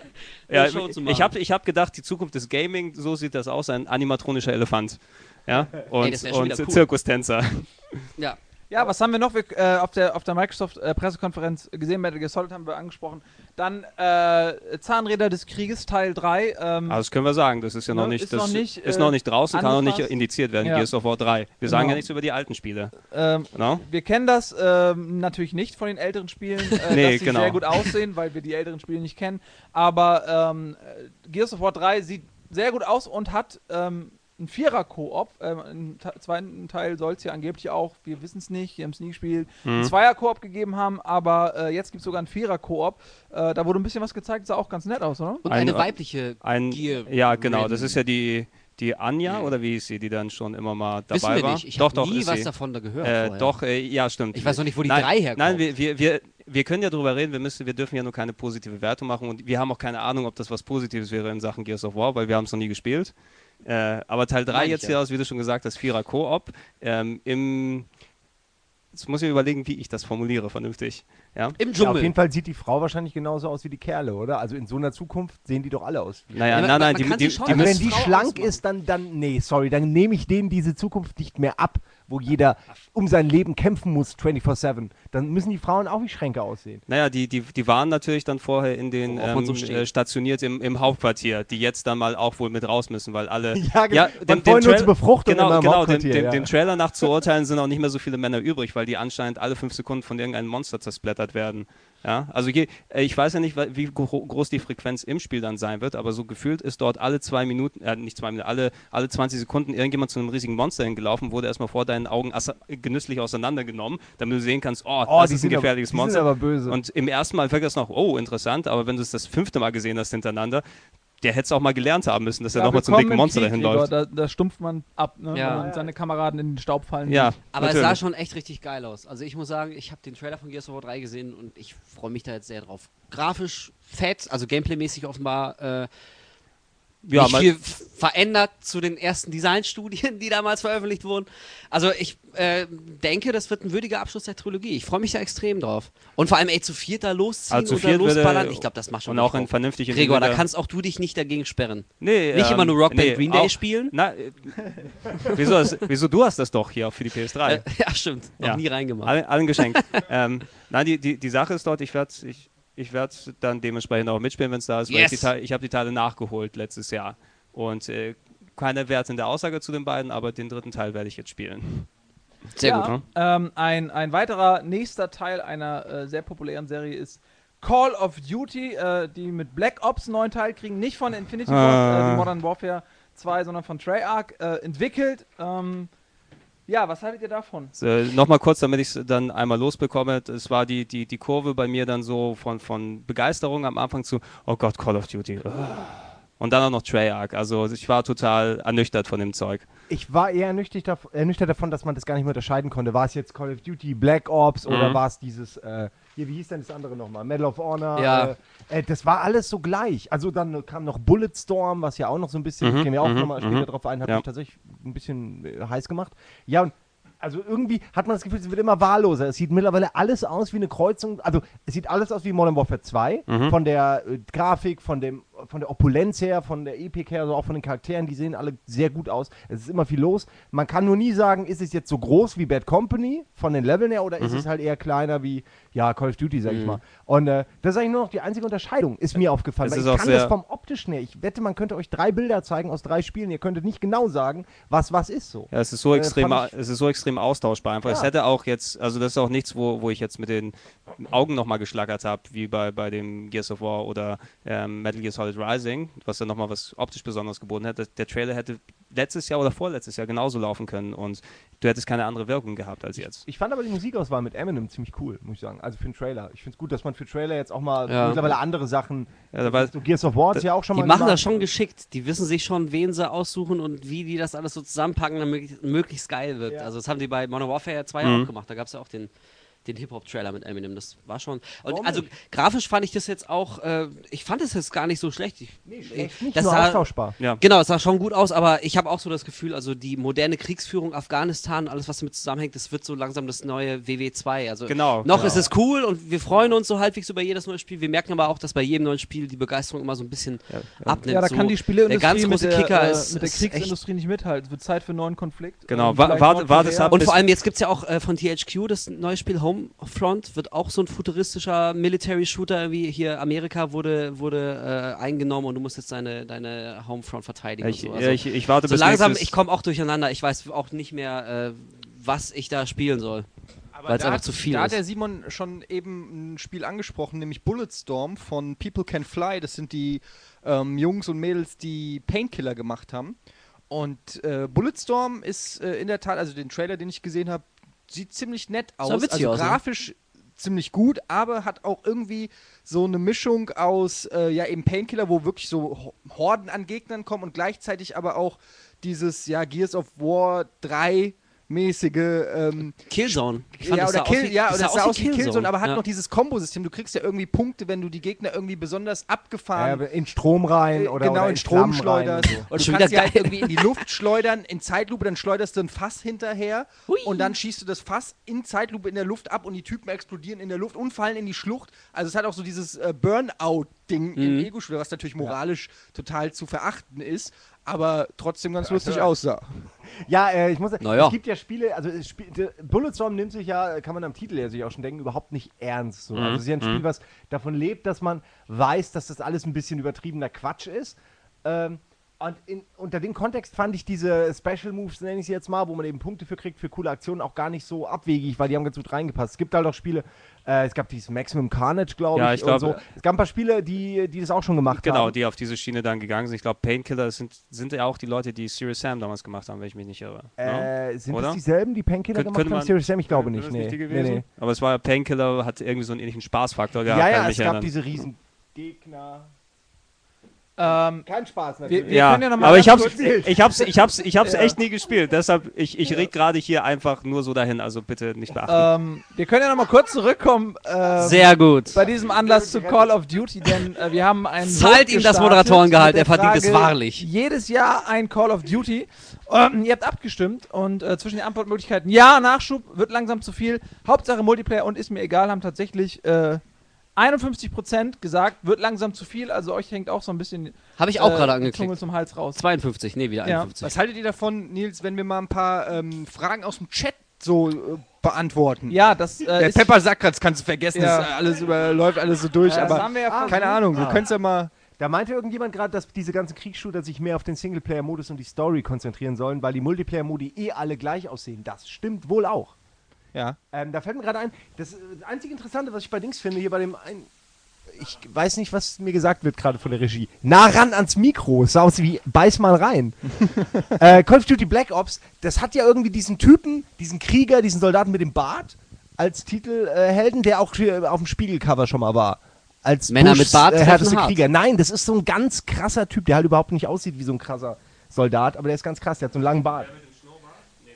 Ja. ich habe ich hab gedacht, die Zukunft des Gaming, so sieht das aus, ein animatronischer Elefant. Ja, und, schon und cool. Zirkustänzer. Ja. Ja, was haben wir noch wir, äh, auf der, auf der Microsoft-Pressekonferenz gesehen? Metal Gear Solid haben wir angesprochen. Dann äh, Zahnräder des Krieges Teil 3. Ähm, Also das können wir sagen, das ist ja noch Ne, nicht, ist noch nicht, ist äh, noch nicht draußen, kann auch nicht indiziert werden, Ja. Gears of War 3. Wir sagen Genau. ja nichts über die alten Spiele. ähm, No? wir kennen das ähm, natürlich nicht von den älteren Spielen, äh, Nee, dass sie genau. sehr gut aussehen, weil wir die älteren Spiele nicht kennen. Aber ähm, äh, Gears of War 3 sieht sehr gut aus und hat ähm, einen Vierer-Koop. Ähm, Im te- zweiten Teil soll es ja angeblich auch, wir wissen es nicht, wir haben es nie gespielt, Mhm. einen Zweier-Koop gegeben haben, aber äh, jetzt gibt es sogar einen Vierer-Koop. Äh, da wurde ein bisschen was gezeigt, sah auch ganz nett aus, oder? Und Ein- eine weibliche Ein, Gear. ja, genau, das ist ja die, die Anja, Ja. oder wie ist sie, die dann schon immer mal dabei Wissen wir war? nicht. Ich doch, habe doch, nie was sie. davon da gehört. Äh, doch, äh, ja, stimmt. Ich weiß noch nicht, wo die nein, drei herkommt. Nein, wir, wir, wir, wir können ja drüber reden, wir, müssen, wir dürfen ja nur keine positive Wertung machen und wir haben auch keine Ahnung, ob das was Positives wäre in Sachen Gears of War, weil wir haben es noch nie gespielt. Äh, aber Teil 3 Meine ich jetzt ja. hier aus, wie du schon gesagt hast, Vierer Koop. Ähm, Im Jetzt muss ich überlegen, wie ich das formuliere, vernünftig. Ja? Im Ja, auf Dschungel. jeden Fall sieht die Frau wahrscheinlich genauso aus wie die Kerle, oder? Also in so einer Zukunft sehen die doch alle aus. wie- Naja, Ja, nein, nein, die, die, schon die Also als wenn die Frau schlank ausmachen. ist, dann, dann, nee, sorry, dann nehme ich denen diese Zukunft nicht mehr ab, wo jeder um sein Leben kämpfen muss, 24-7. Dann müssen die Frauen auch wie Schränke aussehen. Naja, die, die, die waren natürlich dann vorher in den so ähm, steht. äh, stationiert im, im Hauptquartier, die jetzt dann mal auch wohl mit raus müssen, weil alle. Ja, genau. Man wollen nur Trail- zur Befruchtung genau, genau, dem, dem, ja. dem Trailer nach zu urteilen sind auch nicht mehr so viele Männer übrig, weil die anscheinend alle fünf Sekunden von irgendeinem Monster zersplattert werden. Ja, also je, äh, ich weiß ja nicht, wie gro groß die Frequenz im Spiel dann sein wird, aber so gefühlt ist dort alle zwei Minuten, äh, nicht zwei Minuten, alle, alle 20 Sekunden irgendjemand zu einem riesigen Monster hingelaufen, wurde erstmal vor deinen Augen genüsslich auseinandergenommen, damit du sehen kannst, oh, Oh, das ist ein aber- gefährliches Monster. aber böse. Und im ersten Mal wirkt das noch, oh, interessant, aber wenn du es das fünfte Mal gesehen hast hintereinander, der hätte es auch mal gelernt haben müssen, dass er nochmal zum dicken Monster dahin läuft. Da, da stumpft man ab, ne? Ja. wenn man seine Kameraden in den Staub fallen Ja. Aber natürlich. es sah schon echt richtig geil aus. Also ich muss sagen, ich habe den Trailer von Gears of War 3 gesehen und ich freue mich da jetzt sehr drauf. Grafisch fett, also gameplaymäßig offenbar äh, ja, nicht viel verändert zu den ersten Designstudien, die damals veröffentlicht wurden. Also ich äh, denke, das wird ein würdiger Abschluss der Trilogie. Ich freue mich da extrem drauf. Und vor allem, ey, zu viert da losziehen Also zu und da losballern, ich glaube, das macht schon und auch richtig in Bock. vernünftig Gregor, da kannst auch du dich nicht dagegen sperren. Nee, Nicht ähm, immer nur Rock Band nee, Green Day auch- spielen. Na, äh, wieso, das, wieso du hast das doch hier für die PS3? Äh, ja, stimmt. Noch Ja. nie reingemacht. Allen, allen geschenkt. ähm, nein, die, die, die Sache ist dort, ich werde ich, ich werd dann dementsprechend auch mitspielen, wenn es da ist, weil Yes. ich, ich habe die Teile nachgeholt letztes Jahr. Und äh, keine wertende Aussage zu den beiden, aber den dritten Teil werde ich jetzt spielen. Sehr ja, gut. ne? Ähm, ein, ein weiterer nächster Teil einer äh, sehr populären Serie ist Call of Duty, äh, die mit Black Ops einen neuen Teil kriegen, nicht von Infinity Ward, Ah. äh, Modern Warfare 2, sondern von Treyarch äh, entwickelt. Ähm, ja, was haltet ihr davon? Äh, Nochmal kurz, damit ich es dann einmal losbekomme. Es war die, die, die Kurve bei mir dann so von, von Begeisterung am Anfang zu, oh Gott, Call of Duty. Und dann auch noch Treyarch. Also ich war total ernüchtert von dem Zeug. Ich war eher ernüchtert, dav ernüchtert davon, dass man das gar nicht mehr unterscheiden konnte. War es jetzt Call of Duty, Black Ops oder Mhm. war es dieses, äh, hier, wie hieß denn das andere nochmal? Medal of Honor? Ja. Äh, äh, das war alles so gleich. Also dann kam noch Bulletstorm, was ja auch noch so ein bisschen, Mhm, gehen wir auch mhm, nochmal später mhm. drauf ein, hat Ja. mich tatsächlich ein bisschen äh, heiß gemacht. Ja, und also irgendwie hat man das Gefühl, es wird immer wahlloser. Es sieht mittlerweile alles aus wie eine Kreuzung. Also es sieht alles aus wie Modern Warfare 2. Mhm. Von der äh, Grafik, von, dem, von der Opulenz her, von der Epik her, also auch von den Charakteren, die sehen alle sehr gut aus. Es ist immer viel los. Man kann nur nie sagen, ist es jetzt so groß wie Bad Company von den Leveln her oder ist Mhm. es halt eher kleiner wie ja, Call of Duty, sag ich mal. Und äh, das ist eigentlich nur noch die einzige Unterscheidung, ist mir aufgefallen. Es ist ich kann das vom optischen her. Ich wette, man könnte euch drei Bilder zeigen aus drei Spielen. Ihr könntet nicht genau sagen, was was ist so. Ja, es ist so Äh, extrem, es ist so extrem austauschbar einfach. Es Ja. hätte auch jetzt, also das ist auch nichts, wo, wo ich jetzt mit den Augen nochmal geschlagert habe, wie bei, bei dem Gears of War oder ähm, Metal Gear Solid Rising, was dann nochmal was optisch besonders geboten hätte. Der Trailer hätte letztes Jahr oder vorletztes Jahr genauso laufen können und du hättest keine andere Wirkung gehabt als jetzt. Ich fand aber die Musikauswahl mit Eminem ziemlich cool, muss ich sagen. Also für einen Trailer. Ich finde es gut, dass man für Trailer jetzt auch mal Ja. mittlerweile andere Sachen. Ja, da war- so Gears of War es ja auch schon Die mal machen gemacht. das schon geschickt. Die wissen sich schon, wen sie aussuchen und wie die das alles so zusammenpacken, damit möglichst, möglichst geil wird. Ja. Also das haben die bei Modern Warfare 2 Mhm. auch gemacht. Da gab es ja auch den, den Hip-Hop-Trailer mit Eminem. Das war schon. Und also grafisch fand ich das jetzt auch, äh, ich fand es jetzt gar nicht so schlecht. Ich, Nee, schlecht nicht, das nur sah- austauschbar. Ja. Genau, es sah schon gut aus, aber ich habe auch so das Gefühl, also die moderne Kriegsführung Afghanistan, alles was damit zusammenhängt, das wird so langsam das neue WW2. Also Genau, noch genau. ist es cool und wir freuen uns so halbwegs über jedes neue Spiel. Wir merken aber auch, dass bei jedem neuen Spiel die Begeisterung immer so ein bisschen abnimmt. Ja, da so, kann die Spieleindustrie der ganz mit, große der, Kicker äh, ist, mit der ist Kriegsindustrie nicht mithalten. Es wird Zeit für einen neuen Konflikt. Genau, warte- warte es ab, Und vor allem, jetzt gibt es ja auch äh, von THQ das neue Spiel Homefront, wird auch so ein futuristischer Military-Shooter, irgendwie hier Amerika wurde, wurde äh, eingenommen und du musst jetzt deine, deine Homefront verteidigen. Ich, und so. ja, Also, ich, ich warte so bis langsam, nächstes- ich komme auch durcheinander. Ich weiß auch nicht mehr, äh, was ich da spielen soll. Aber Weil's da einfach hat- zu viel Da hat ist. der Simon schon eben ein Spiel angesprochen, nämlich Bulletstorm von People Can Fly. Das sind die ähm, Jungs und Mädels, die Painkiller gemacht haben. Und äh, Bulletstorm ist äh, in der Tat, also den Trailer, den ich gesehen habe, sieht ziemlich nett aus. Also aus, ne? grafisch ziemlich gut, aber hat auch irgendwie so eine Mischung aus, äh, ja, eben Painkiller, wo wirklich so Ho- Horden an Gegnern kommen und gleichzeitig aber auch dieses, ja, Gears of War 3 mäßige ähm, Killzone. Ich fand, ja, das oder sah Kill, wie- ja, das oder es sah aus wie Killzone, Killzone, aber hat ja. noch dieses Kombosystem. Du kriegst ja irgendwie Punkte, wenn du die Gegner irgendwie besonders abgefahren Äh, in Strom rein äh, oder, genau, oder in Strom Flammen rein schleuderst. so. Und Schon du wieder kannst ja halt geil. irgendwie in die Luft schleudern, in Zeitlupe, dann schleuderst du ein Fass hinterher Hui. und dann schießt du das Fass in Zeitlupe in der Luft ab und die Typen explodieren in der Luft und fallen in die Schlucht. Also es hat auch so dieses äh, Burnout-Ding Mhm. im Ego-Shooter, was natürlich moralisch total zu verachten ist, aber trotzdem ganz lustig aussah. Ja, äh, ich muss sagen, Naja. es gibt ja Spiele, also es Spiel, Bulletstorm nimmt sich ja, kann man am Titel ja sich auch schon denken, überhaupt nicht ernst. So. Also es ist ja ein Spiel, was davon lebt, dass man weiß, dass das alles ein bisschen übertriebener Quatsch ist. Ähm, und in, unter dem Kontext fand ich diese Special Moves, nenne ich sie jetzt mal, wo man eben Punkte für kriegt, für coole Aktionen, auch gar nicht so abwegig, weil die haben ganz gut reingepasst. Es gibt halt auch Spiele, äh, es gab dieses Maximum Carnage, glaube Ja, ich, ich und glaub, so. Es gab ein paar Spiele, die, die das auch schon gemacht Genau, haben. die auf diese Schiene dann gegangen sind. Ich glaube, Painkiller sind, sind ja auch die Leute, die Serious Sam damals gemacht haben, wenn ich mich nicht irre. ne? Äh, sind Oder? das dieselben, die Painkiller gemacht haben? man- Serious Sam? Ich glaube nicht. Nee. die nee, nee. Aber es war ja Painkiller, hat irgendwie so einen ähnlichen Spaßfaktor gehabt. Ja, ja, es gab erinnern. diese riesen Gegner. Ähm, Kein Spaß wir, natürlich. wir ja, können ja noch mal aber ich hab's, kurz- ich hab's, ich hab's, ich hab's Ja. echt nie gespielt. Deshalb, ich, ich red gerade hier einfach nur so dahin. Also bitte nicht beachten. ähm, wir können ja noch mal kurz zurückkommen ähm, Sehr gut. bei diesem Anlass zu Call of Duty, denn äh, wir haben einen Zahlt ihm das der er verdient es Frage, wahrlich. Jedes Jahr ein Call of Duty. Ähm, ihr habt abgestimmt und äh, zwischen den Antwortmöglichkeiten Ja, Nachschub wird langsam zu viel. Hauptsache Multiplayer und ist mir egal haben tatsächlich äh, 51% gesagt, wird langsam zu viel. Also euch hängt auch so ein bisschen Habe ich auch äh, gerade Zunge angeklickt. zum Hals raus. 52, nee, wieder Ja. 51. Was haltet ihr davon, Nils, wenn wir mal ein paar ähm, Fragen aus dem Chat so äh, beantworten? Ja, das äh, Der ist Pepper sagt das kannst du vergessen, Ja. das, alles über, läuft alles so durch, Ja, das aber haben wir ja ah, keine Ahnung, wir Ah. können es ja mal. Da meinte irgendjemand gerade, dass diese ganzen Kriegsshooter sich mehr auf den Singleplayer-Modus und die Story konzentrieren sollen, weil die Multiplayer-Modi eh alle gleich aussehen. Das stimmt wohl auch. Ja. Ähm, da fällt mir gerade ein, das, äh, das einzige Interessante, was ich bei Dings finde, hier bei dem ein, ich weiß nicht, was mir gesagt wird gerade von der Regie. Nah ran ans Mikro. Es sah aus wie beiß mal rein. äh, Call of Duty Black Ops, das hat ja irgendwie diesen Typen, diesen Krieger, diesen Soldaten mit dem Bart als Titelhelden, äh, Helden, der auch hier auf dem Spiegelcover schon mal war. Als Männer mit Bushs, Bart äh, härteste. Krieger. Nein, das ist so ein ganz krasser Typ, der halt überhaupt nicht aussieht wie so ein krasser Soldat, aber der ist ganz krass, der hat so einen langen Bart.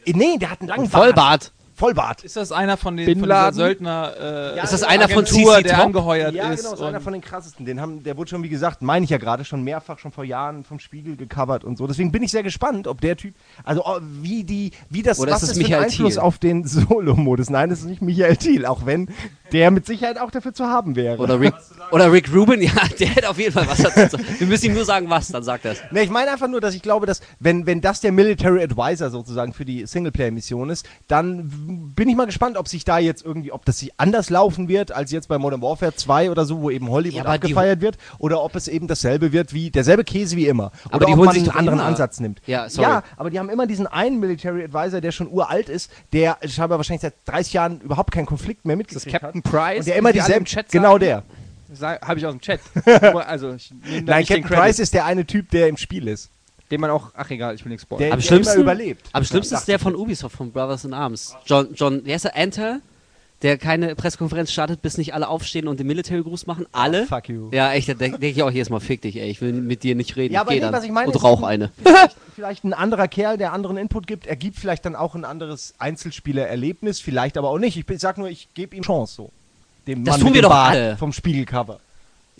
Äh, Nee, der hat einen langen Bart. Vollbart. Vollbart. Ist das einer von den Bin von dieser? Söldner äh, Ja, Ist das einer von CC der Top? angeheuert Ja, ist? genau, ist einer von den krassesten. Den haben, der wurde schon, wie gesagt, meine ich ja gerade, schon mehrfach, schon vor Jahren vom Spiegel gecovert und so. Deswegen bin ich sehr gespannt, ob der Typ, also oh, wie die, wie das, Oder was ist es das für einen Michael Einfluss Thiel? auf den Solo-Modus. Nein, das ist nicht Michael Thiel, auch wenn der mit Sicherheit auch dafür zu haben wäre. Oder Rick, oder Rick Rubin, ja, der hätte auf jeden Fall was dazu zu sagen. Wir müssen ihm nur sagen, was, dann sagt er es. Ne, ich meine einfach nur, dass ich glaube, dass, wenn, wenn das der Military Advisor sozusagen für die Singleplayer-Mission ist, dann bin ich mal gespannt, ob sich da jetzt irgendwie, ob das sich anders laufen wird als jetzt bei Modern Warfare 2 oder so, wo eben Hollywood Ja, aber abgefeiert wird, oder ob es eben dasselbe wird wie derselbe Käse wie immer. Aber oder die ob holen man sich einen anderen immer- Ansatz nimmt. Ja, sorry. Ja, aber die haben immer diesen einen Military Advisor, der schon uralt ist, der scheinbar wahrscheinlich seit 30 Jahren überhaupt keinen Konflikt mehr Das mitgekriegt ist Captain Price. Und der immer dieselben Chat Genau der. Habe ich aus dem Chat. also, Nein, Captain Price ist der eine Typ, der im Spiel ist. den man auch, ach egal, ich will nichts spoilern. Der, Am der schlimmsten- immer überlebt. Am schlimmsten Ja, ist der von Ubisoft, von Brothers in Arms. John, John, wer ist er? Enter? Der keine Pressekonferenz startet, bis nicht alle aufstehen und den Military-Gruß machen. Alle? Fuck you. Ja, echt, da denke denk ich auch jedes Mal, fick dich, ey, ich will mit dir nicht reden. Ja, aber Geh nee, dann was ich meine, und rauch eine. vielleicht, vielleicht ein anderer Kerl, der anderen Input gibt. Er gibt vielleicht dann auch ein anderes Einzelspielererlebnis, vielleicht aber auch nicht. Ich, sag nur, ich gebe ihm Chance so. Dem Das Mann tun wir dem doch alle. Vom Spiegelcover.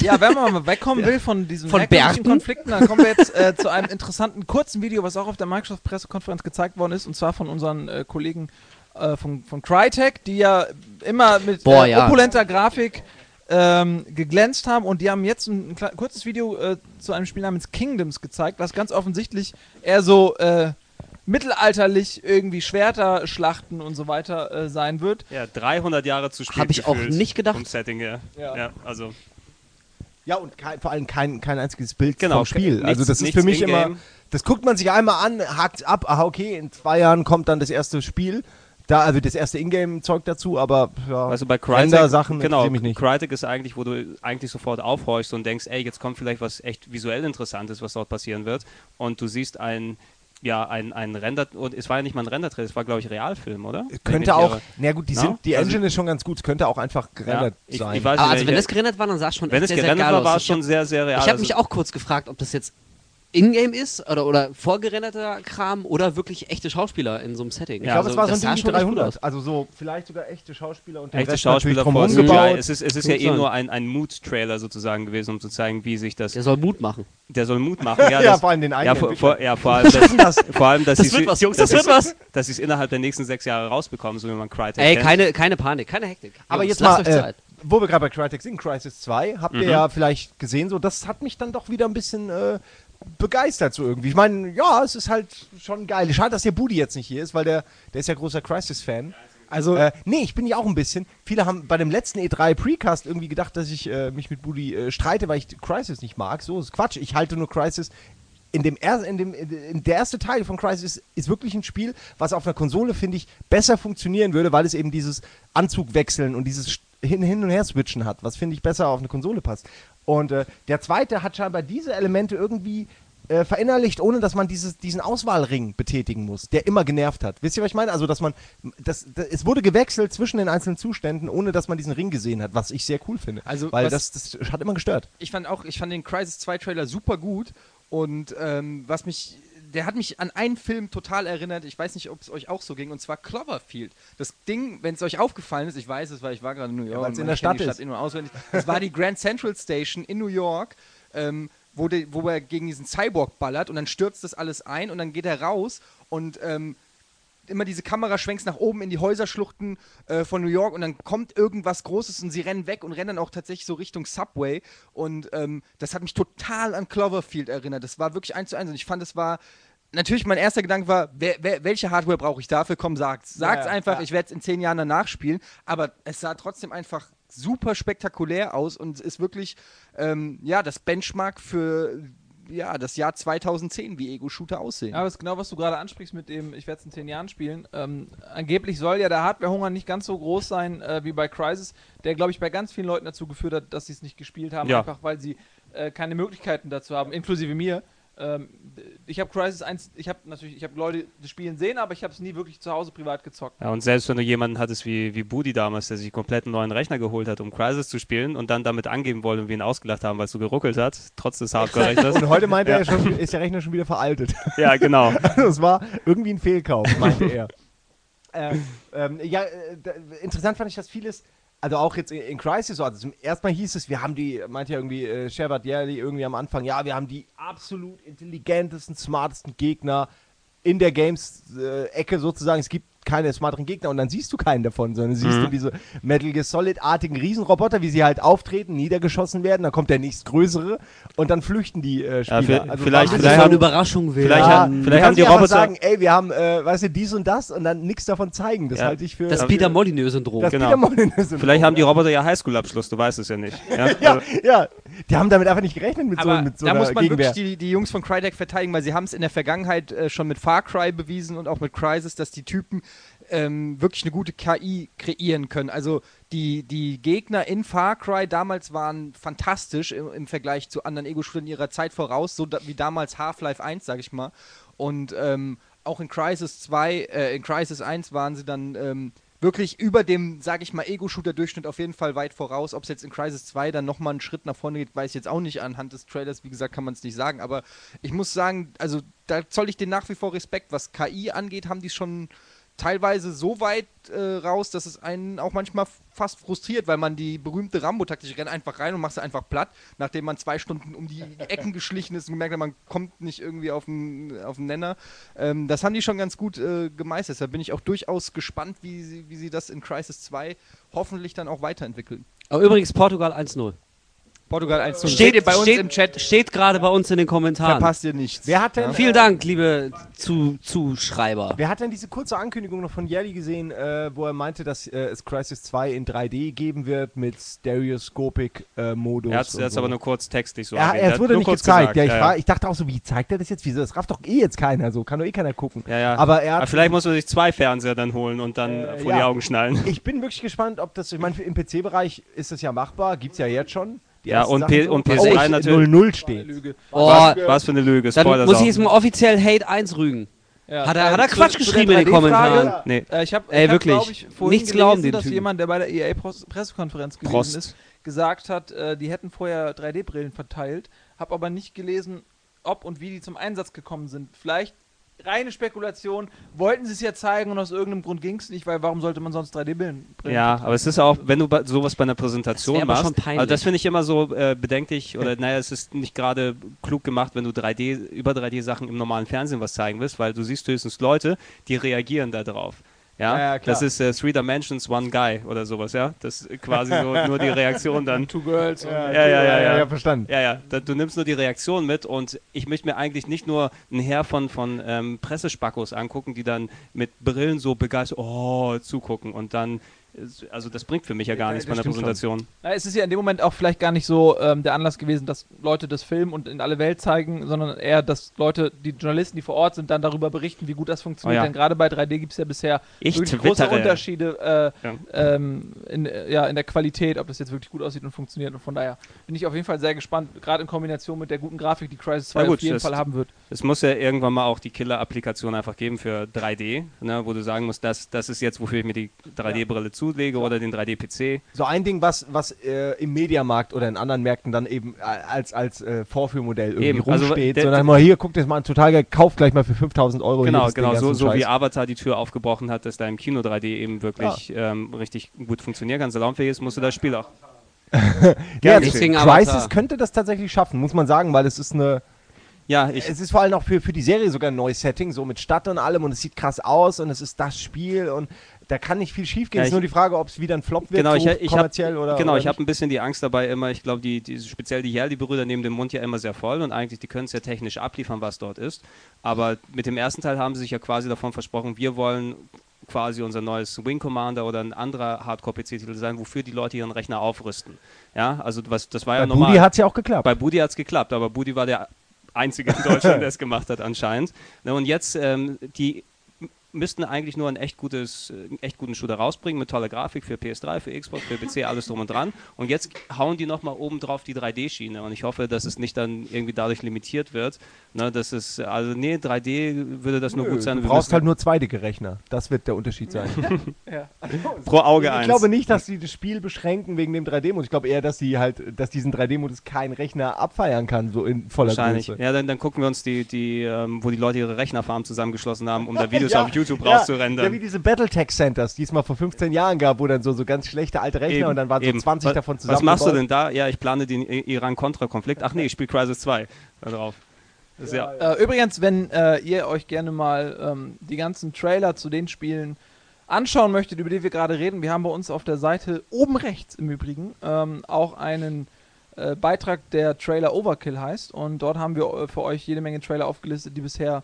Ja, wenn man mal wegkommen will von diesen Von? Konflikten, dann kommen wir jetzt äh, zu einem interessanten kurzen Video, was auch auf der Microsoft-Pressekonferenz gezeigt worden ist, und zwar von unseren äh, Kollegen äh, von, von Crytek, die ja immer mit Boah, äh, ja. opulenter Grafik ähm, geglänzt haben und die haben jetzt ein, ein kurzes Video äh, zu einem Spiel namens Kingdoms gezeigt, was ganz offensichtlich eher so äh, mittelalterlich irgendwie Schwerter schlachten und so weiter äh, sein wird. Ja, 300 Jahre zu spät Hab ich auch nicht gedacht. Vom Setting her. Ja. Ja. also Ja, und kein, vor allem kein, kein einziges Bild Genau, vom Spiel. nichts- also das ist für mich immer, das guckt man sich einmal an, hakt ab, aha, okay, in zwei Jahren kommt dann das erste Spiel. Da, also das erste Ingame-Zeug dazu, aber ja, Weißt du, bei Crytek, Render-Sachen genau, mich nicht. Crytek ist eigentlich, wo du eigentlich sofort aufhorchst und denkst, ey, jetzt kommt vielleicht was echt visuell Interessantes, was dort passieren wird. Und du siehst ein, ja, ein, ein Render, und es war ja nicht mal ein Render-Trailer, es war, glaube ich, Realfilm, oder? Ich könnte auch, na gut, die, Ja? sind, die Also- Engine ist schon ganz gut, es könnte auch einfach gerendert ich- sein. ich weiß Aber nicht, also wenn das gerendert war, dann sah es schon Wenn es gerendert war, war es schon sehr, sehr real. Ich habe Also- mich auch kurz gefragt, ob das jetzt Ingame ist oder, oder vorgerenderter Kram oder wirklich echte Schauspieler in so einem Setting. ich glaube, es war so ein das Ding wie schon echt gut 300. aus. Also so vielleicht sogar echte Schauspieler und den Echte Rest Schauspieler vor gebaut. Es ist, es ist ja eh nur ein, ein Mood-Trailer sozusagen gewesen, um zu zeigen, wie sich das. Der soll Mut machen. Der soll Mut machen. Ja, Ja, das, vor allem den ja, eigenen vor, Entwicklern. vor, ja, vor allem, dass, vor allem, dass Das sie wird was, Jungs, das wird was. Dass sie es innerhalb der nächsten sechs Jahre rausbekommen, so wie man Crytek Ey, kennt. keine, keine Panik, keine Hektik. Aber Jungs, jetzt lasst mal, euch äh, Zeit. wo wir gerade bei Crytek sind, Crisis 2, habt ihr Mhm. ja vielleicht gesehen, so das hat mich dann doch wieder ein bisschen äh, begeistert so irgendwie. Ich meine, ja, es ist halt schon geil. Schade, dass der Budi jetzt nicht hier ist, weil der, der ist ja großer Crisis-Fan. Also Äh, nee, ich bin ja auch ein bisschen. Viele haben bei dem letzten E3 Precast irgendwie gedacht, dass ich äh, mich mit Budi äh, streite, weil ich Crisis nicht mag. So ist Quatsch. Ich halte nur Crisis. In dem, er in dem in, der erste Teil von Crisis ist, ist wirklich ein Spiel, was auf einer Konsole, finde ich, besser funktionieren würde, weil es eben dieses Anzugwechseln und dieses hin, hin und her switchen hat, was finde ich besser auf eine Konsole passt. Und äh, der zweite hat scheinbar diese Elemente irgendwie äh, verinnerlicht, ohne dass man dieses, diesen Auswahlring betätigen muss, der immer genervt hat. Wisst ihr, was ich meine? Also, dass man, das, das, es wurde gewechselt zwischen den einzelnen Zuständen, ohne dass man diesen Ring gesehen hat, was ich sehr cool finde. Also, Weil das, das hat immer gestört. ich fand auch, ich fand den Crisis 2 Trailer super gut und ähm, was mich, der hat mich an einen Film total erinnert. Ich weiß nicht, ob es euch auch so ging und zwar Cloverfield. Das Ding, wenn es euch aufgefallen ist, ich weiß es, weil ich war gerade in New York. und in der die Stadt ist. in- und auswendig. Das war die Grand Central Station in New York. Ähm, wo, de, wo er gegen diesen Cyborg ballert und dann stürzt das alles ein und dann geht er raus und ähm, immer diese Kamera schwenkt nach oben in die Häuserschluchten äh, von New York und dann kommt irgendwas Großes und sie rennen weg und rennen dann auch tatsächlich so Richtung Subway und ähm, das hat mich total an Cloverfield erinnert. Das war wirklich eins zu eins und ich fand, es war natürlich mein erster Gedanke war, wer, wer, welche Hardware brauche ich dafür? Komm, sagt's. Sagt's Ja, einfach, ja. ich werde es in zehn Jahren danach spielen, aber es sah trotzdem einfach super spektakulär aus und ist wirklich ähm, ja das Benchmark für ja, das Jahr 2010, wie Ego-Shooter aussehen. Ja, aber das ist genau, was du gerade ansprichst mit dem, ich werde es in zehn Jahren spielen. Ähm, angeblich soll ja der Hardwarehunger nicht ganz so groß sein äh, wie bei Crysis, der, glaube ich, bei ganz vielen Leuten dazu geführt hat, dass sie es nicht gespielt haben, Ja. einfach weil sie äh, keine Möglichkeiten dazu haben, inklusive mir. Ähm, ich habe Crysis 1, ich habe natürlich, ich habe Leute das Spielen sehen, aber ich habe es nie wirklich zu Hause privat gezockt. Ja, und selbst wenn du jemanden hattest wie, wie Budi damals, der sich komplett einen neuen Rechner geholt hat, um Crysis zu spielen und dann damit angeben wollte und wir ihn ausgelacht haben, weil es so geruckelt hat, trotz des Hardcore-Rechners. Und heute meinte er, schon, ist der Rechner schon wieder veraltet. ja, genau. das war irgendwie ein Fehlkauf, meinte er. äh, ähm, ja, äh, interessant fand ich, dass vieles, also auch jetzt in, in Crisis, so, also zum ersten Mal hieß es, wir haben die, meinte ja irgendwie äh, Shepard Yerli irgendwie am Anfang, ja, wir haben die absolut intelligentesten, smartesten Gegner in der Games-Ecke sozusagen. Es gibt keine smarteren Gegner und dann siehst du keinen davon, sondern siehst Mhm. du diese Metal Gear Solid-artigen Riesenroboter, wie sie halt auftreten, niedergeschossen werden, dann kommt der nächstgrößere und dann flüchten die äh, Spieler. vi- also vielleicht- vielleicht haben- eine Überraschung will. vielleicht ja, haben- vielleicht haben die Roboter- sagen, ey, wir haben, äh, weißt du, dies und das und dann nichts davon zeigen. Das Ja. halte ich für das Peter Molyneux-Syndrom. das Genau. Peter Molyneux-Syndrom, Vielleicht haben die ja. Roboter ja Highschool-Abschluss, du weißt es ja nicht. Ja? ja, Also, ja, die haben damit einfach nicht gerechnet mit Aber so, mit so da muss man Gegenwehr. wirklich die, die Jungs von Crytek verteidigen, weil sie haben es in der Vergangenheit äh, schon mit Far Cry bewiesen und auch mit Crysis, dass die Typen ähm, wirklich eine gute KI kreieren können. Also die, die Gegner in Far Cry damals waren fantastisch im, im Vergleich zu anderen Ego-Shootern ihrer Zeit voraus, so da, wie damals Half-Life 1, sag ich mal. Und ähm, auch in Crisis 2, äh, in Crisis 1 waren sie dann ähm, wirklich über dem, sage ich mal, Ego-Shooter-Durchschnitt auf jeden Fall weit voraus. Ob es jetzt in Crisis 2 dann nochmal einen Schritt nach vorne geht, weiß ich jetzt auch nicht. Anhand des Trailers, wie gesagt, kann man es nicht sagen. Aber ich muss sagen, also da zoll ich den nach wie vor Respekt. Was KI angeht, haben die schon teilweise so weit äh, raus, dass es einen auch manchmal fast frustriert, weil man die berühmte Rambo-Taktik rennt einfach rein und macht sie einfach platt, nachdem man zwei Stunden um die Ecken geschlichen ist und gemerkt hat, man kommt nicht irgendwie auf den, auf den Nenner. Ähm, das haben die schon ganz gut äh, gemeistert. Da bin ich auch durchaus gespannt, wie sie, wie sie das in Crisis 2 hoffentlich dann auch weiterentwickeln. Aber übrigens Portugal 1-0. Portugal 1 Steht, ihr bei uns steht, im Chat. Steht gerade bei uns in den Kommentaren. Verpasst ihr nichts. Wer hat denn, Vielen Dank, liebe zu Zuschreiber. Wer hat denn diese kurze Ankündigung noch von Jelly gesehen, äh, wo er meinte, dass äh, es Crisis 2 in 3D geben wird mit Stereoscopic-Modus? Er hat es jetzt aber nur kurz textlich so ja, hat wurde nur nicht kurz gezeigt. gesagt, ja, ich, ja, War, ich dachte auch so, wie zeigt er das jetzt? Wieso? Das rafft doch eh jetzt keiner. So kann doch eh keiner gucken. Ja, ja. Aber er hat Aber vielleicht muss man sich zwei Fernseher dann holen und dann Äh, vor ja. die Augen schnallen. Ich bin wirklich gespannt, ob das, ich meine, für- im PC-Bereich ist das ja machbar, gibt es ja jetzt schon. Ja, und P- und Was PS3 echt natürlich. 0-0 steht. Lüge. Oh, Was, was für eine Lüge. dann Spoiler muss ich jetzt mal offiziell Hate 1 rügen. Ja. Hat er, hat er Zu- Quatsch zu geschrieben in den 3D-Frage, Kommentaren? Nee. Äh, ich habe, Ey, wirklich. glaub ich, vorhin Nichts glauben gelesen, den dass Typen. jemand, der bei der EA-Pressekonferenz gewesen Prost. ist, gesagt hat, äh, die hätten vorher 3D-Brillen verteilt, habe aber nicht gelesen, ob und wie die zum Einsatz gekommen sind. Vielleicht reine Spekulation, wollten sie es ja zeigen und aus irgendeinem Grund ging es nicht, weil warum sollte man sonst 3D-Brillen Ja, aber es ist auch, wenn du sowas bei einer Das Präsentation aber machst, schon peinlich. also das finde ich immer so äh, bedenklich oder naja, es ist nicht gerade klug gemacht, wenn du 3D über 3D-Sachen im normalen Fernsehen was zeigen willst, weil du siehst höchstens Leute, die reagieren da drauf. Ja, Ja, ja, klar. das ist äh, Three Dimensions, One Guy oder sowas, ja. Das ist quasi so nur die Reaktion dann. Two Girls und Ja, ja, ja, ja. ja, verstanden. Ja, ja, da, du nimmst nur die Reaktion mit und ich möchte mir eigentlich nicht nur ein Heer von, von ähm, Pressespackos angucken, die dann mit Brillen so begeistert, oh, zugucken und dann, also das bringt für mich ja gar Ja, nichts das bei einer stimmt Präsentation. Na, es ist ja in dem Moment auch vielleicht gar nicht so ähm, der Anlass gewesen, dass Leute das filmen und in alle Welt zeigen, sondern eher, dass Leute, die Journalisten, die vor Ort sind, dann darüber berichten, wie gut das funktioniert. Oh ja. Denn gerade bei 3D gibt es ja bisher Ich wirklich große. Unterschiede äh, Ja. ähm, in, ja, in der Qualität, ob das jetzt wirklich gut aussieht und funktioniert. Und von daher bin ich auf jeden Fall sehr gespannt, gerade in Kombination mit der guten Grafik, die Crisis 2 Ja, gut, auf jeden Fall haben wird. Es muss ja irgendwann mal auch die Killer-Applikation einfach geben für 3D, ne, wo du sagen musst, das, das ist jetzt, wofür ich mir die 3D-Brille zulege oder den 3D-PC. So ein Ding, was, was äh, im Mediamarkt oder in anderen Märkten dann eben äh, als, als äh, Vorführmodell irgendwie Eben, also rumsteht, der- sondern mal hier, guckt das mal an, total geil, kauft gleich mal für 5000 Euro. hier Genau, genau, so, so wie. Avatar die Tür aufgebrochen hat, dass da im Kino 3D eben wirklich ähm, richtig gut funktionieren kann, salonfähig ist, musst du das Spiel auch. Ja, Deswegen. Crisis könnte das tatsächlich schaffen, muss man sagen, weil es ist eine, Ja, ich, es ist vor allem auch für, für die Serie sogar ein neues Setting, so mit Stadt und allem und es sieht krass aus und es ist das Spiel und da kann nicht viel schief gehen. Ja, es ist nur die Frage, ob es wieder ein Flop wird, Genau, ich, so ich kommerziell hab, oder genau, oder ich habe ein bisschen die Angst dabei immer, ich glaube, die, die, speziell die Yerli-Brüder nehmen den Mund ja immer sehr voll und eigentlich, die können es ja technisch abliefern, was dort ist. Aber mit dem ersten Teil haben sie sich ja quasi davon versprochen, wir wollen quasi unser neues Wing Commander oder ein anderer Hardcore-PC-Titel sein, wofür die Leute ihren Rechner aufrüsten. Ja, also was, das war ja Bei normal. Budi hat es ja auch geklappt. Bei Budi hat es geklappt, aber Budi war der Einzige in Deutschland, der es gemacht hat anscheinend. Ne, und jetzt, ähm, die müssten eigentlich nur ein echt gutes, äh, einen echt guten Shooter rausbringen mit toller Grafik für PS3, für Xbox, für PC, alles drum und dran. Und jetzt hauen die nochmal oben drauf die 3D-Schiene. Und ich hoffe, dass es nicht dann irgendwie dadurch limitiert wird. Ne, das ist, also nee, 3D würde das nur Nö, gut sein. du brauchst halt nur zwei dicke Rechner. Das wird der Unterschied sein. pro Auge ich eins. glaube nicht, dass sie das Spiel beschränken wegen dem 3D-Modus. Ich glaube eher, dass sie halt, dass diesen 3D-Modus kein Rechner abfeiern kann, so in voller Wahrscheinlich. Größe. Ja, dann, dann gucken wir uns die, die ähm, wo die Leute ihre Rechnerfarm zusammengeschlossen haben, um da Videos Ja, auf YouTube ja, rauszurendern. Ja, wie diese Battletech Centers, die es mal vor 15 Jahren gab, wo dann so, so ganz schlechte alte Rechner Eben, und dann waren so eben. 20 was, davon zusammen. Was machst du denn da? Ja, ich plane den I- Iran-Kontra-Konflikt. Ach nee, ich spiele Crisis 2 da drauf. Ist ja, Äh, übrigens, wenn äh, ihr euch gerne mal ähm, die ganzen Trailer zu den Spielen anschauen möchtet, über die wir gerade reden, wir haben bei uns auf der Seite oben rechts im Übrigen ähm, auch einen äh, Beitrag, der Trailer Overkill heißt. Und dort haben wir äh, für euch jede Menge Trailer aufgelistet, die bisher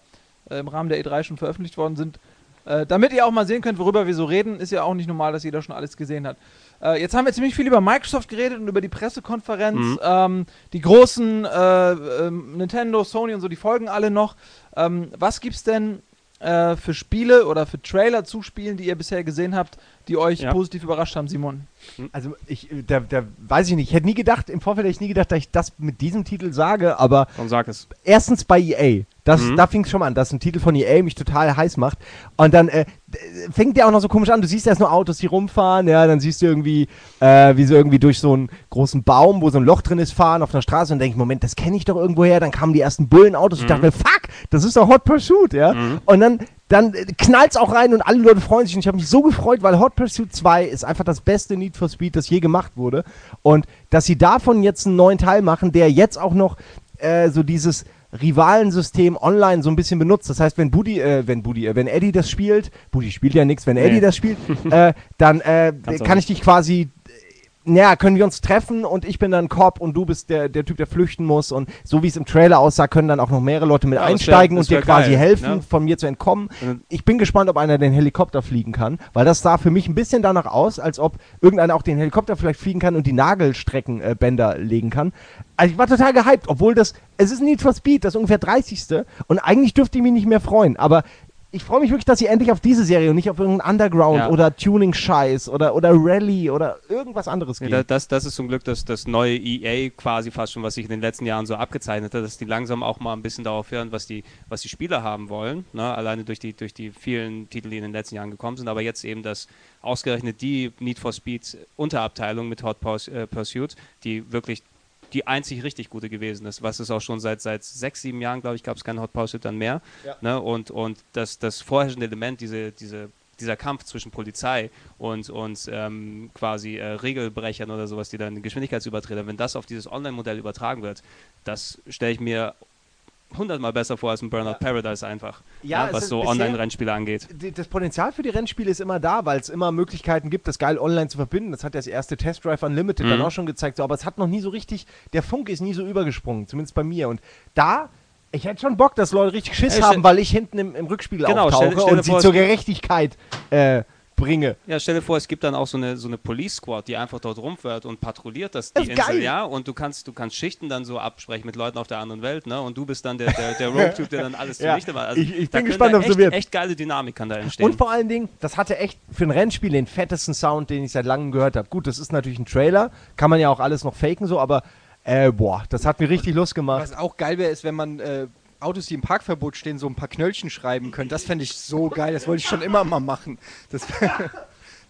äh, im Rahmen der E3 schon veröffentlicht worden sind. Äh, damit ihr auch mal sehen könnt, worüber wir so reden, ist ja auch nicht normal, dass jeder schon alles gesehen hat. Äh, jetzt haben wir ziemlich viel über Microsoft geredet und über die Pressekonferenz. Mhm. Ähm, die großen äh, ähm, Nintendo, Sony und so, die folgen alle noch. Ähm, was gibt's denn äh, für Spiele oder für Trailer zu Spielen, die ihr bisher gesehen habt, die euch Ja. positiv überrascht haben, Simon? Also ich, äh, da, da weiß ich nicht, ich hätte nie gedacht, im Vorfeld hätte ich nie gedacht, dass ich das mit diesem Titel sage, aber Und sag es. erstens bei EA. Das, Mhm. Da fing es schon mal an, dass ein Titel von EA mich total heiß macht. Und dann äh, fängt der auch noch so komisch an. Du siehst erst nur Autos, die rumfahren, ja, dann siehst du irgendwie, äh, wie sie irgendwie durch so einen großen Baum, wo so ein Loch drin ist, fahren auf einer Straße und denke, Moment, das kenne ich doch irgendwoher. Dann kamen die ersten Bullenautos. Ich dachte mir, fuck, das ist doch Hot Pursuit, ja. Und dann, dann knallt es auch rein und alle Leute freuen sich. Und ich habe mich so gefreut, weil Hot Pursuit 2 ist einfach das beste Need for Speed, das je gemacht wurde. Und dass sie davon jetzt einen neuen Teil machen, der jetzt auch noch äh, so dieses Rivalensystem online so ein bisschen benutzt. Das heißt, wenn Budi, äh, wenn Budi, äh, wenn Eddie das spielt, Budi spielt ja nichts, wenn Nee. Eddie das spielt, äh, dann äh, kann ich dich quasi naja, können wir uns treffen und ich bin dann Cop und du bist der, der Typ, der flüchten muss. Und so wie es im Trailer aussah, können dann auch noch mehrere Leute mit Ja, wär- einsteigen das und dir wär quasi geil, helfen, ne? von mir zu entkommen. Und- Ich bin gespannt, ob einer den Helikopter fliegen kann, weil das sah für mich ein bisschen danach aus, als ob irgendeiner auch den Helikopter vielleicht fliegen kann und die Nagelstreckenbänder äh, legen kann. Also ich war total gehypt, obwohl das, es ist ein Need for Speed, das ungefähr 30. Und eigentlich dürfte ich mich nicht mehr freuen, aber ich freue mich wirklich, dass sie endlich auf diese Serie und nicht auf irgendeinen Underground Ja. oder Tuning-Scheiß oder, oder Rally oder irgendwas anderes Ja, gehen. da- das, das ist zum Glück das, das neue EA quasi fast schon, was sich in den letzten Jahren so abgezeichnet hat, dass die langsam auch mal ein bisschen darauf hören, was die, was die Spieler haben wollen. Ne? Alleine durch die, durch die vielen Titel, die in den letzten Jahren gekommen sind. Aber jetzt eben das ausgerechnet die Need for Speed Unterabteilung mit Hot äh, Pursuit, die wirklich die einzig richtig gute gewesen ist, was es auch schon seit, seit sechs, sieben Jahren, glaube ich, gab es keinen Hot Pursuit dann mehr. Ne? Und, und das, das vorherrschende Element, diese, diese, dieser Kampf zwischen Polizei und, und ähm, quasi äh, Regelbrechern oder sowas, die dann Geschwindigkeitsübertreter, wenn das auf dieses Online-Modell übertragen wird, das stelle ich mir hundertmal besser vor als ein Burnout Paradise einfach, Ja, es was so Online-Rennspiele angeht. das Potenzial für die Rennspiele ist immer da, weil es immer Möglichkeiten gibt, das geil online zu verbinden. Das hat ja das erste Test Drive Unlimited Mhm. dann auch schon gezeigt. So, aber es hat noch nie so richtig, der Funke ist nie so übergesprungen, zumindest bei mir. Und da, ich hätte schon Bock, dass Leute richtig Schiss Ey, stell- haben, weil ich hinten im, im Rückspiegel Genau, auftauche stell- stell und sie vor, zur Gerechtigkeit äh, bringe. Ja, stell dir vor, es gibt dann auch so eine, so eine Police Squad, die einfach dort rumfährt und patrouilliert das, Das die Insel, geil. ja, und du kannst, du kannst Schichten dann so absprechen mit Leuten auf der anderen Welt, ne, und du bist dann der, der, der Rogue-Typ, der dann alles Ja, zunichte macht. Also, ich- ich bin gespannt, ob es wird. echt geile Dynamik kann da entstehen. Und vor allen Dingen, das hatte echt für ein Rennspiel den fettesten Sound, den ich seit langem gehört habe. Gut, das ist natürlich ein Trailer, kann man ja auch alles noch faken so, aber äh, boah, das hat mir richtig Lust gemacht. Was auch geil wäre, ist, wenn man äh, Autos, die im Parkverbot stehen, so ein paar Knöllchen schreiben könnte. Das fände ich so geil. Das wollte ich schon immer mal machen. Das wäre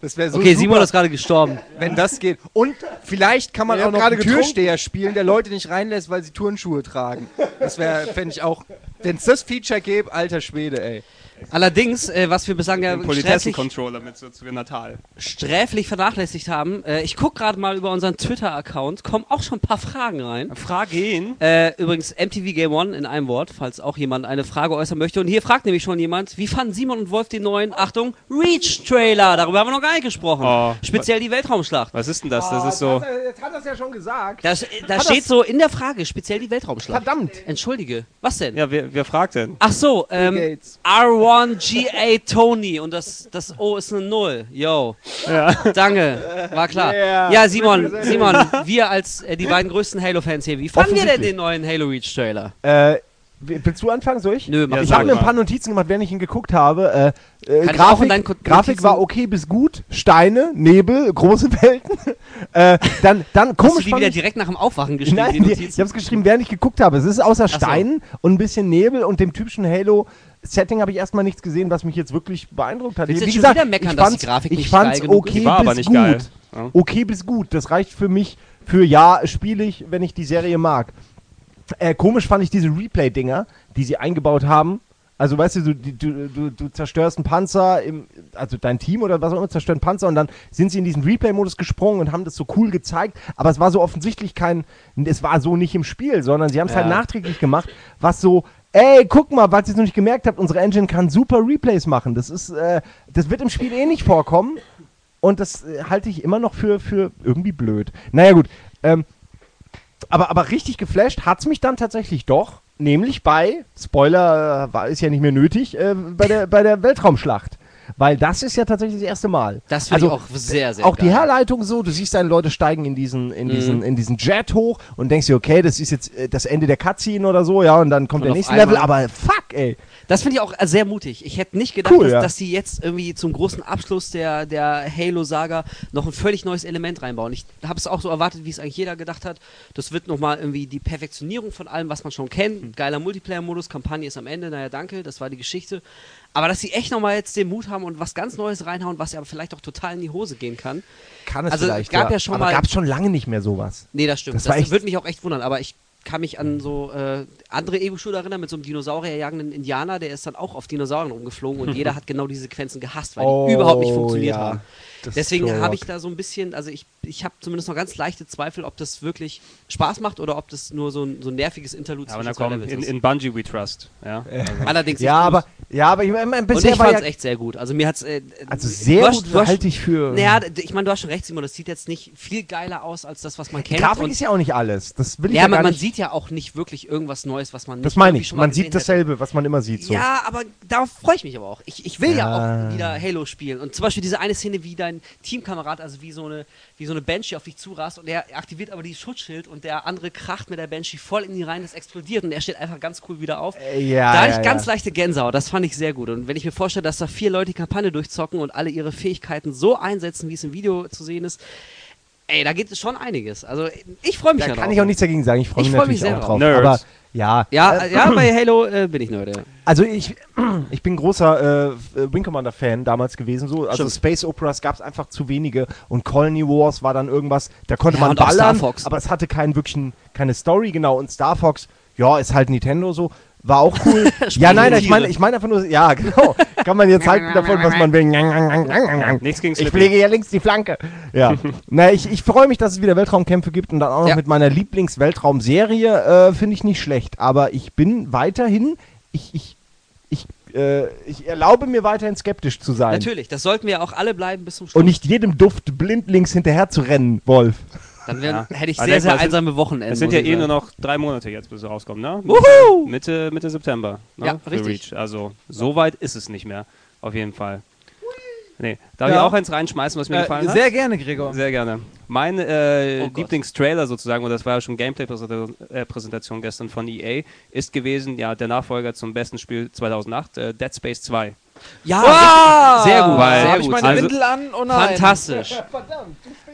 wär so Okay, super, Simon ist gerade gestorben. wenn das geht. Und vielleicht kann man Wir auch noch gerade einen getrunken. Türsteher spielen, der Leute nicht reinlässt, weil sie Turnschuhe tragen. Das wäre, fände ich auch. Wenn es das Feature gäbe, alter Schwede, ey. Allerdings, äh, was wir bislang ja sträflich, Politessen-Controller mit so zu Natal. sträflich vernachlässigt haben, äh, ich gucke gerade mal über unseren Twitter-Account, kommen auch schon ein paar Fragen rein. Fragen. Äh, übrigens, MTV Game One in einem Wort, falls auch jemand eine Frage äußern möchte. Und hier fragt nämlich schon jemand, wie fanden Simon und Wolf den neuen, Achtung, Reach-Trailer? Darüber haben wir noch gar nicht gesprochen. Oh. Speziell die Weltraumschlacht. Was ist denn das? Das ist so. Jetzt hat er es ja schon gesagt. Da, da Hat steht das- so in der Frage, speziell die Weltraumschlacht. Verdammt. Entschuldige, was denn? Ja, wer, wer fragt denn? Ach so, ähm, Gates. R1GA Tony und das, das O ist eine Null. Yo. Danke, war klar. Yeah. Ja, Simon, Simon, wir als äh, die beiden größten Halo-Fans hier, wie fanden wir denn den neuen Halo Reach Trailer? Äh, willst du anfangen, soll ich? Nö, mach Ja, Ich habe mir ein paar Notizen gemacht, während ich ihn geguckt habe. Äh, äh, Grafik, Grafik war okay bis gut. Steine, Nebel, große Welten. äh, dann, dann Hast du komisch die wieder ich, direkt nach dem Aufwachen geschrieben, Nein, die ich habe es geschrieben, während ich geguckt habe. Es ist außer so. Steinen und ein bisschen Nebel und dem typischen Halo-Setting habe ich erstmal nichts gesehen, was mich jetzt wirklich beeindruckt hat. Willst du Wie jetzt schon gesagt, wieder meckern, ich dass die fand's, Grafik ich nicht fand's geil okay war bis aber nicht gut. geil. Ja. Okay bis gut. Das reicht für mich für ja, spiele ich, wenn ich die Serie mag. Äh, komisch fand ich diese Replay-Dinger, die sie eingebaut haben. Also weißt du, du, du, du, du zerstörst einen Panzer, im, also dein Team oder was auch immer zerstört einen Panzer und dann sind sie in diesen Replay-Modus gesprungen und haben das so cool gezeigt, aber es war so offensichtlich kein, es war so nicht im Spiel, sondern sie haben es halt Ja. nachträglich gemacht, was so, ey, guck mal, falls ihr noch nicht gemerkt habt, unsere Engine kann super Replays machen. Das ist, äh, das wird im Spiel eh nicht vorkommen und das äh, halte ich immer noch für, für irgendwie blöd. Naja gut, ähm, aber, aber richtig geflasht hat es mich dann tatsächlich doch, nämlich bei, Spoiler äh, war, ist ja nicht mehr nötig, äh, bei, der, bei der Weltraumschlacht. Weil das ist ja tatsächlich das erste Mal. Das finde Also, ich auch sehr, sehr auch die geil. Herleitung so, du siehst deine Leute steigen in diesen, in Mhm. diesen, in diesen Jet hoch und denkst dir, okay, das ist jetzt äh, das Ende der Cutscene oder so, ja, und dann kommt Und der nächste Level, aber fuck, ey. Das finde ich auch äh, sehr mutig. Ich hätte nicht gedacht, Cool, dass, ja. dass sie jetzt irgendwie zum großen Abschluss der, der Halo-Saga noch ein völlig neues Element reinbauen. Ich habe es auch so erwartet, wie es eigentlich jeder gedacht hat. Das wird nochmal irgendwie die Perfektionierung von allem, was man schon kennt. Geiler Multiplayer-Modus, Kampagne ist am Ende, naja, danke, das war die Geschichte. Aber dass sie echt nochmal jetzt den Mut haben und was ganz Neues reinhauen, was ja aber vielleicht auch total in die Hose gehen kann. Kann es Also, vielleicht, gab ja schon aber mal- gab es schon lange nicht mehr sowas. Nee, das stimmt. Das Das, würde mich auch echt wundern, aber ich kann mich an so äh, andere Ego-Shooter erinnern mit so einem Dinosaurierjagenden Indianer, der ist dann auch auf Dinosauriern rumgeflogen und jeder hat genau diese Sequenzen gehasst, weil die überhaupt nicht funktioniert Oh, ja. haben. Das Deswegen habe ich da so ein bisschen, also ich, ich habe zumindest noch ganz leichte Zweifel, ob das wirklich Spaß macht oder ob das nur so ein, so ein nerviges Interlude Ja, aber zwischen na zwei komm, in, ist. in Bungie we trust. Ja, also. Allerdings Ja, aber, ja, aber ich meine, Und ich war fand es ja, echt sehr gut. Also mir hat's äh, also sehr hast- gut halte ich für. Naja, ich meine, du hast schon recht, Simon, das sieht jetzt nicht viel geiler aus als das, was man die kennt. Grafik und ist ja auch nicht alles. Das will ich ja, ja, man, gar man nicht. sieht ja auch nicht wirklich irgendwas Neues, was man nicht das meine ich. Man sieht hätte. dasselbe, was man immer sieht. So. Ja, aber darauf freue ich mich aber auch. Ich, ich will ja. Ja. auch wieder Halo spielen. Und zum Beispiel diese eine Szene, wie dein Teamkamerad, also wie so eine, wie so eine Banshee auf dich zurast und er aktiviert aber dieses Schutzschild und der andere kracht mit der Banshee voll in die rein, das explodiert und er steht einfach ganz cool wieder auf. Äh, ja, da hatte ja, ich ganz ja. leichte Gänsehaut, das fand ich sehr gut. Und wenn ich mir vorstelle, dass da vier Leute die Kampagne durchzocken und alle ihre Fähigkeiten so einsetzen, wie es im Video zu sehen ist, ey, da geht es schon einiges. Also ich freue mich Da ja kann drauf. ich auch nichts dagegen sagen. Ich freue Ich mich freu mich natürlich sehr auch drauf. drauf. Aber ja, Ja, äh, ja, bei Halo äh, bin ich ja. Also ich, ich bin großer äh, Wing Commander Fan damals gewesen. So. Also Stimmt. Space Operas gab es einfach zu wenige und Colony Wars war dann irgendwas, da konnte Ja, man ballern, Star Fox. aber es hatte keinen wirklichen, keine Story, genau. Und Star Fox, ja, ist halt Nintendo so. War auch cool. ja, nein, ich meine, ich meine einfach nur, ja, genau. Kann man jetzt halten davon, was man will. Nichts gegen Ich pflege ja links die Flanke. Ja. Na, ich, ich freue mich, dass es wieder Weltraumkämpfe gibt und dann auch noch Ja. mit meiner Lieblings-Weltraumserie äh, finde ich nicht schlecht. Aber ich bin weiterhin, ich, ich, ich, äh, ich erlaube mir weiterhin skeptisch zu sein. Natürlich, das sollten wir auch alle bleiben bis zum Schluss. Und nicht jedem Duft blindlings hinterher zu rennen, Wolf. Dann wären, Ja. hätte ich sehr, sehr einsame Wochenenden. Es sind ja eh nur noch drei Monate jetzt, bis sie rauskommen, ne? Wuhu! Mitte, Mitte September. Ne? Ja, richtig. Also so weit ist es nicht mehr, auf jeden Fall. Nee, darf Ja. ich auch eins reinschmeißen, was mir gefallen Äh, hat? sehr gerne, Gregor. Sehr gerne. Mein äh, Oh. Lieblingstrailer sozusagen, und das war ja schon Gameplay-Präsentation gestern von EA, ist gewesen, ja, der Nachfolger zum besten Spiel 2008, äh, Dead Space 2. Ja, Ah, sehr gut, Weil- sehr Habe ich gut. meine Also- an? Oh. Fantastisch.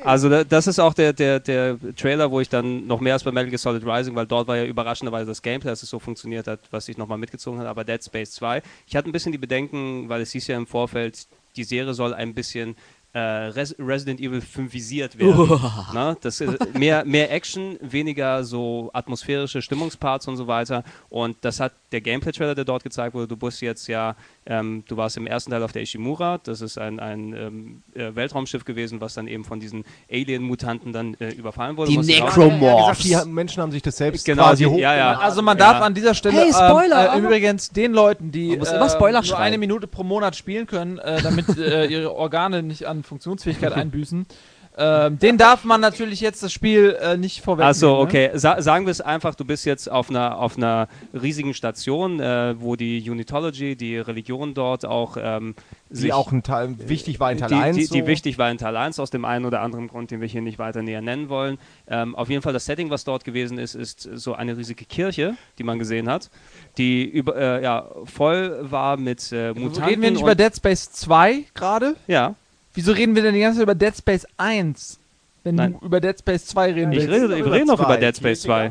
Also da, das ist auch der, der, der Trailer, wo ich dann noch mehr als bei Metal Gear Solid Rising, weil dort war ja überraschenderweise das Gameplay, dass es so funktioniert hat, was ich nochmal mitgezogen hat, aber Dead Space 2. Ich hatte ein bisschen die Bedenken, weil es hieß ja im Vorfeld, die Serie soll ein bisschen äh, Res Resident Evil 5 visiert werden. Na, das ist mehr, mehr Action, weniger so atmosphärische Stimmungsparts und so weiter. Und das hat der Gameplay-Trailer, der dort gezeigt wurde. Du bist jetzt ja, ähm, du warst im ersten Teil auf der Ishimura. Das ist ein, ein ähm, äh, Weltraumschiff gewesen, was dann eben von diesen Alien-Mutanten dann äh, überfallen wurde. Die Necromorphs. die ha- Menschen haben sich das selbst Genau, quasi die- hoch. ja, ja. Also man Ja. darf an dieser Stelle Hey, Spoiler, ähm, äh, übrigens den Leuten, die Spoiler nur eine Minute pro Monat spielen können, äh, damit äh, ihre Organe nicht an Funktionsfähigkeit einbüßen, ähm, den darf man natürlich jetzt das Spiel äh, nicht vorwegnehmen. Achso, ne? okay. Sa sagen wir es einfach, du bist jetzt auf einer, auf einer riesigen Station, äh, wo die Unitology, die Religion dort auch ähm, Die auch ein Teil, wichtig war in Teil die, 1. die, so. die wichtig war in Teil 1 aus dem einen oder anderen Grund, den wir hier nicht weiter näher nennen wollen. Ähm, auf jeden Fall das Setting, was dort gewesen ist, ist so eine riesige Kirche, die man gesehen hat, die über, äh, ja, voll war mit äh, Mutanten. Reden wir nicht über Dead Space 2 gerade? Ja, Wieso reden wir denn die ganze Zeit über Dead Space 1? Wenn Nein. du über Dead Space 2 reden Ich willst. rede- wir reden noch über Dead Space 2.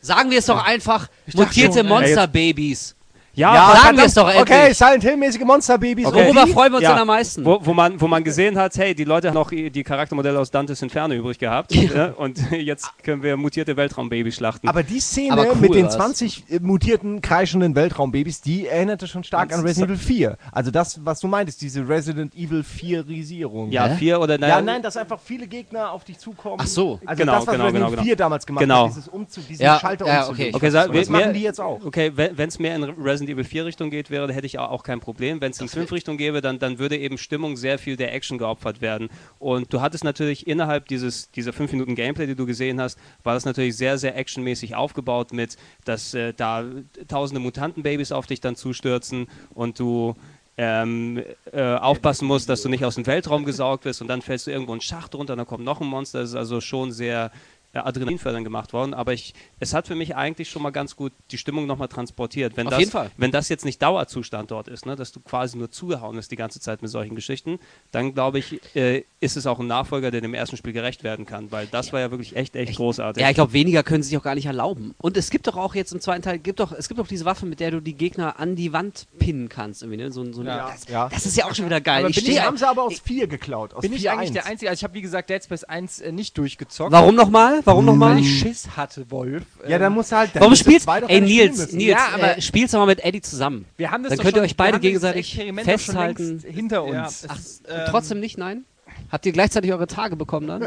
Sagen wir es doch einfach, dachte mutierte Monsterbabys. Ja, ja, sagen wir es doch endlich. Okay, Silent Hill-mäßige Monsterbabys. Okay. Worüber freuen wir uns Ja. denn am meisten? Wo, wo, man, wo man gesehen hat, hey, die Leute haben noch die Charaktermodelle aus Dantes Inferno übrig gehabt. ja, und jetzt können wir mutierte Weltraumbabys schlachten. Aber die Szene Aber cool mit den war's. 20 äh, mutierten, kreischenden Weltraumbabys, die erinnerte schon stark Das an Resident Evil 4. Also das, was du meintest, diese Resident Evil 4-Risierung. ja, Hä? vier oder naja, Ja, nein, dass einfach viele Gegner auf dich zukommen. Ach so. Also Genau, das, was genau, Resident genau, Evil genau. 4 damals gemacht Genau. hat, dieses Umzug, diesen Ja, Schalter ja, okay, Okay, Und das mehr- machen die jetzt auch. Okay, wenn es mehr in Resident Evil 4 Richtung geht wäre, hätte ich auch kein Problem. Wenn es in 5 Richtung gäbe, dann, dann würde eben Stimmung sehr viel der Action geopfert werden. Und du hattest natürlich innerhalb dieses, dieser 5 Minuten Gameplay, die du gesehen hast, war das natürlich sehr, sehr actionmäßig aufgebaut mit, dass äh, da tausende Mutantenbabys auf dich dann zustürzen und du ähm, äh, aufpassen musst, dass du nicht aus dem Weltraum gesaugt wirst und dann fällst du irgendwo in einen Schacht runter, dann kommt noch ein Monster. Das ist also schon sehr äh, Adrenalinfördern gemacht worden, aber ich, es hat für mich eigentlich schon mal ganz gut die Stimmung nochmal transportiert. Wenn Auf das, jeden Fall. Wenn das jetzt nicht Dauerzustand dort ist, ne, dass du quasi nur zugehauen bist die ganze Zeit mit solchen Geschichten, dann glaube ich, äh, ist es auch ein Nachfolger, der dem ersten Spiel gerecht werden kann, weil das war ja wirklich echt, echt großartig. Ja, ich glaube, weniger können sie sich auch gar nicht erlauben. Und es gibt doch auch jetzt im zweiten Teil, gibt doch, es gibt doch diese Waffe, mit der du die Gegner an die Wand pinnen kannst. Irgendwie, ne? so, so Ja. das, Ja. das ist ja auch schon wieder geil. Aber Ich bin Die stehe. haben sie aber aus 4 geklaut. Aus Bin ich 4 eigentlich 1. der Einzige? Also ich habe wie gesagt Dead Space 1 äh, nicht durchgezockt. Warum nochmal? Warum nochmal? Weil ich Schiss hatte, Wolf. Ja, dann Ähm, muss halt. dann Warum spielst doch Ey, Nils. Nils, Ja, aber- äh, spiel's doch mal mit Eddie zusammen. wir haben das Dann könnt ihr euch beide gegenseitig festhalten. hinter uns. Ja, Ach, ist, ähm, Trotzdem nicht, nein? Habt ihr gleichzeitig eure Tage bekommen dann?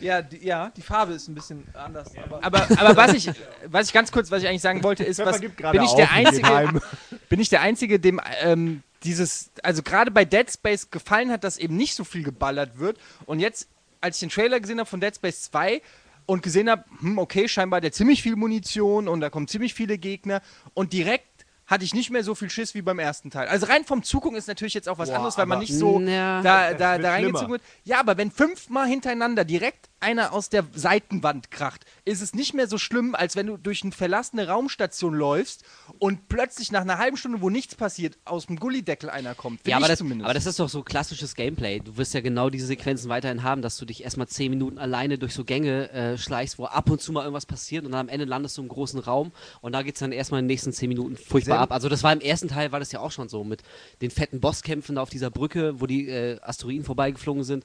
Ja, die, ja, die Farbe ist ein bisschen anders. Aber Aber, aber was, ich, was ich ganz kurz, was ich eigentlich sagen wollte, ist, was, gibt gerade bin ich der Einzige, bin ich der Einzige, dem ähm, dieses, also gerade bei Dead Space gefallen hat, dass eben nicht so viel geballert wird. Und jetzt, als ich den Trailer gesehen habe von Dead Space 2 und gesehen habe, hm, okay, scheinbar hat der ziemlich viel Munition und da kommen ziemlich viele Gegner und direkt hatte ich nicht mehr so viel Schiss wie beim ersten Teil. Also rein vom Zugucken ist natürlich jetzt auch was Boah, anderes, weil man nicht so Ja. da, da, da reingezogen wird. Ja, aber wenn fünfmal hintereinander direkt einer aus der Seitenwand kracht, ist es nicht mehr so schlimm, als wenn du durch eine verlassene Raumstation läufst und plötzlich nach einer halben Stunde, wo nichts passiert, aus dem Gullideckel einer kommt. Find Ja, aber das, aber das ist doch so klassisches Gameplay. Du wirst ja genau diese Sequenzen weiterhin haben, dass du dich erstmal 10 Minuten alleine durch so Gänge äh, schleichst, wo ab und zu mal irgendwas passiert und dann am Ende landest du im großen Raum und da geht es dann erstmal in den nächsten 10 Minuten furchtbar Sehr- ab. Also das war im ersten Teil, war das ja auch schon so mit den fetten Bosskämpfen da auf dieser Brücke, wo die äh, Asteroiden vorbeigeflogen sind.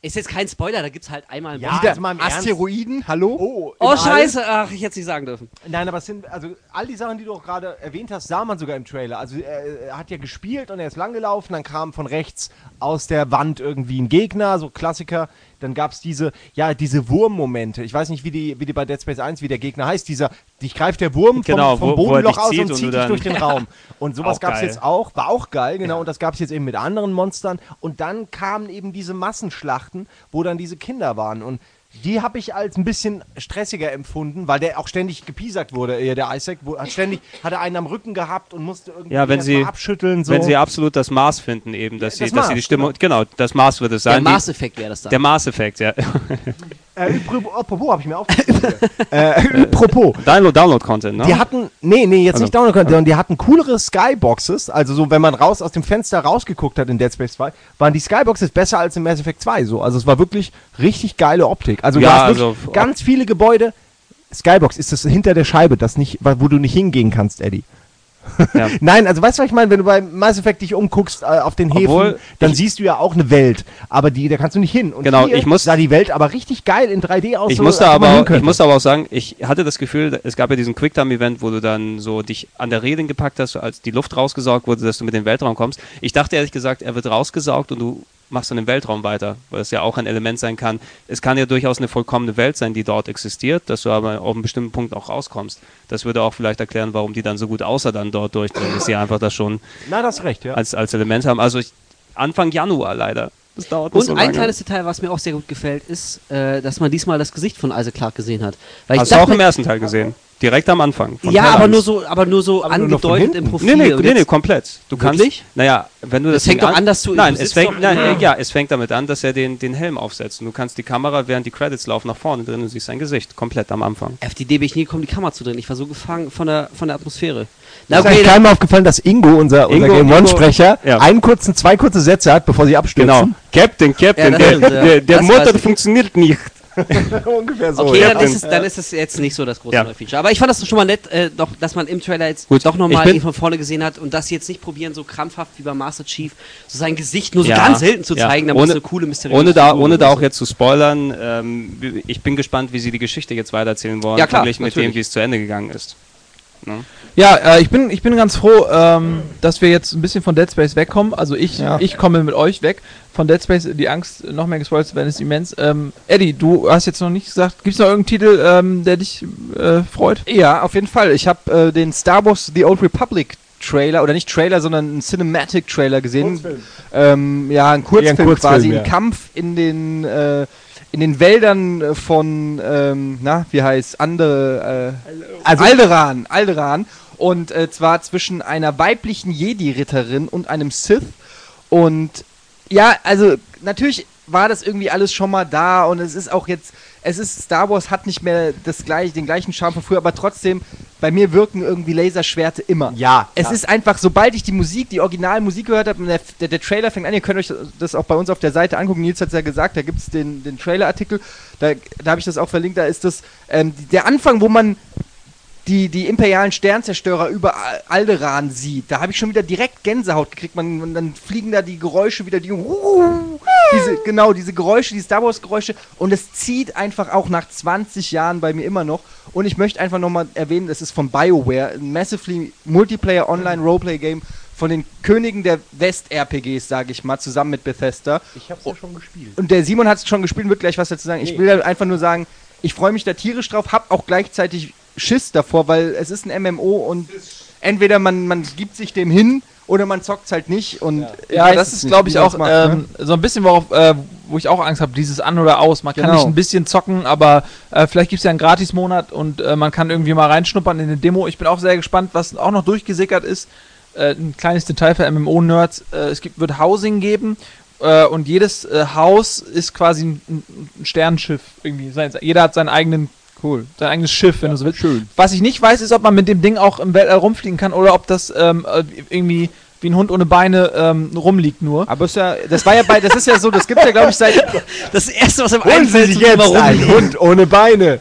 Ist jetzt kein Spoiler, da gibt es halt einmal Ja, also mal im Ernst. Asteroiden, hallo? Oh, Oh, All- scheiße, ach, ich hätte es nicht sagen dürfen. Nein, aber es sind, also all die Sachen, die du auch gerade erwähnt hast, sah man sogar im Trailer. Also er, er hat ja gespielt und er ist langgelaufen, dann kam von rechts aus der Wand irgendwie ein Gegner, so Klassiker. Dann gab es diese, ja, diese Wurmmomente. Ich weiß nicht, wie die, wie die bei Dead Space 1, wie der Gegner heißt. Dieser, dich greift der Wurm Genau, vom, vom wo er Bodenloch aus und und zieht du dich dann- durch den Raum. Und sowas gab es jetzt auch, war auch geil, genau. Und das gab es jetzt eben mit anderen Monstern. Und dann kamen eben diese Massenschlachten, wo dann diese Kinder waren. Und die habe ich als ein bisschen stressiger empfunden, weil der auch ständig gepiesackt wurde. äh, Der Isaac wo, hat ständig hatte einen am Rücken gehabt und musste irgendwie Ja, wenn sie- abschütteln. So. Wenn sie absolut das Maß finden, eben, dass, Ja, sie, das dass sie die Maß, Stimmung, genau. das Maß wird es Der sein. die- Maßeffekt wäre das dann. der Maßeffekt, ja. äh, apropos, habe ich mir aufgeschrieben. äh, apropos. Download, Download-Content, ne? Die hatten, nee, nee, jetzt Also- nicht Download, sondern die hatten coolere Skyboxes. Also so, wenn man raus aus dem Fenster rausgeguckt hat in Dead Space 2, waren die Skyboxes besser als in Mass Effect 2. So, also es war wirklich richtig geile Optik. Also Ja, also ganz viele Gebäude. Skybox ist das hinter der Scheibe, das nicht, wo du nicht hingehen kannst, Eddie. Ja. Nein, also weißt du, was ich meine? Wenn du bei Mass Effect dich umguckst äh, auf den Häfen, Obwohl, dann siehst du ja auch eine Welt, aber die, da kannst du nicht hin. Und Genau, ich muss- sah die Welt aber richtig geil in 3D aus. Ich so, musste, aber, ich musste aber auch sagen, ich hatte das Gefühl, es gab ja diesen Quicktime-Event, wo du dann so dich an der Reling gepackt hast, als die Luft rausgesaugt wurde, dass du mit dem Weltraum kommst. Ich dachte ehrlich gesagt, er wird rausgesaugt und du machst dann im Weltraum weiter, weil es ja auch ein Element sein kann. Es kann ja durchaus eine vollkommene Welt sein, die dort existiert, dass du aber auf einem bestimmten Punkt auch rauskommst. Das würde auch vielleicht erklären, warum die dann so gut außer dann dort durchdringen, dass sie einfach das schon Na, das recht, ja. als, als Element haben. Also ich, Anfang Januar leider. Das dauert Und so ein kleines Detail, was mir auch sehr gut gefällt, ist, äh, dass man diesmal das Gesicht von Isaac Clarke gesehen hat. Weil ich Hast du auch im ersten Teil gesehen. Direkt am Anfang. von ja, Teil aber nur so, aber nur so Aber nur noch von angedeutet hinten? im Profil. Nee, nee, nee, nee, komplett. Du kannst. Wirklich? Naja, wenn du das. Das fängt doch an, dass du- Nein, du es fängt, nein, ja. äh, ja, es fängt damit an, dass er den, den Helm aufsetzt. Und du kannst die Kamera, während die Credits laufen, nach vorne drin und siehst sein Gesicht. Komplett am Anfang. Auf die Idee bin ich nie gekommen, die Kamera zu drehen. Ich war so gefangen von der, von der Atmosphäre. Na ist okay, eigentlich dann, keinem aufgefallen, dass Ingo, unser, unser Ingo- Game Ingo- One-Sprecher, ja. einen kurzen, zwei kurze Sätze hat, bevor sie abstürzen. Genau. Captain, Captain, Ja, der, der, der Motor funktioniert nicht. Ungefähr so. okay, ja. dann, ist es, dann ist es jetzt nicht so das große Ja. neue Feature. Aber ich fand das schon mal nett, äh, doch, dass man im Trailer jetzt Gut, doch nochmal ihn von vorne gesehen hat und das jetzt nicht probieren, so krampfhaft wie bei Master Chief, so sein Gesicht nur so Ja, ganz selten zu ja. zeigen, damit Ohne- es eine coole mysteriöse Ohne da, ohne da auch jetzt zu spoilern, ähm, ich bin gespannt, wie sie die Geschichte jetzt weitererzählen wollen, Ja, klar, verglichen mit dem, wie es zu Ende gegangen ist. Ne? Ja, äh, ich, bin, ich bin ganz froh, ähm, dass wir jetzt ein bisschen von Dead Space wegkommen. Also ich, Ja. ich komme mit euch weg. Von Dead Space, die Angst, noch mehr gespoilt zu werden, ist immens. Ähm, Eddie, du hast jetzt noch nicht gesagt, gibt es noch irgendeinen Titel, ähm, der dich äh, freut? Ja, auf jeden Fall. Ich habe äh, den Star Wars The Old Republic Trailer, oder nicht Trailer, sondern einen Cinematic Trailer gesehen. Ähm, ja, ein Kurzfilm, Eher ein Kurzfilm, quasi, ja. ein Kampf in den, äh, in den Wäldern äh, von, ähm, na, wie heißt, andere, äh, Also- Alderan, Alderan. Und äh, zwar zwischen einer weiblichen Jedi-Ritterin und einem Sith. Und ja, also natürlich war das irgendwie alles schon mal da und es ist auch jetzt, es ist Star Wars hat nicht mehr das gleich, den gleichen Charme von früher, aber trotzdem, bei mir wirken irgendwie Laserschwerte immer. Ja, Es ist einfach, sobald ich die Musik, die Originalmusik gehört habe, der, der, der Trailer fängt an, ihr könnt euch das auch bei uns auf der Seite angucken, Nils hat es ja gesagt, da gibt es den, den Trailer-Artikel, da, da habe ich das auch verlinkt, da ist das ähm, der Anfang, wo man die, die imperialen Sternzerstörer über Al- Alderaan sieht, da habe ich schon wieder direkt Gänsehaut gekriegt. Man, dann fliegen da die Geräusche wieder, die, diese, genau, diese Geräusche, die Star Wars Geräusche. Und es zieht einfach auch nach 20 Jahren bei mir immer noch. Und ich möchte einfach nochmal erwähnen, das ist von BioWare, ein massively Multiplayer Online Roleplay Game von den Königen der West-RPGs, sage ich mal, zusammen mit Bethesda. Ich habe es ja schon gespielt. Und der Simon hat es schon gespielt, wird gleich was dazu sagen. Ich Nee. will da einfach nur sagen, ich freue mich da tierisch drauf, hab auch gleichzeitig Schiss davor, weil es ist ein MMO und entweder man, man gibt sich dem hin oder man zockt es halt nicht. Und Ja, weiß das ist, glaube ich, auch macht, ne? ähm, so ein bisschen, worauf, äh, wo ich auch Angst habe, dieses An oder Aus. Man kann Genau. nicht ein bisschen zocken, aber äh, vielleicht gibt es ja einen Gratis-Monat und äh, man kann irgendwie mal reinschnuppern in eine Demo. Ich bin auch sehr gespannt, was auch noch durchgesickert ist. Äh, ein kleines Detail für MMO-Nerds. Äh, es gibt, wird Housing geben. Äh, und jedes äh, Haus ist quasi ein, ein Sternenschiff irgendwie. Jeder hat seinen eigenen Cool. Sein eigenes Schiff, wenn du so willst. Schön. Was ich nicht weiß, ist, ob man mit dem Ding auch im Weltall rumfliegen kann oder ob das ähm, äh, irgendwie wie ein Hund ohne Beine ähm, rumliegt nur. Aber ist ja, das war ja bei, das ist ja so, das gibt ja, glaube ich, seit Das erste, was im sich zum jetzt rumliegen. Hund ohne Beine.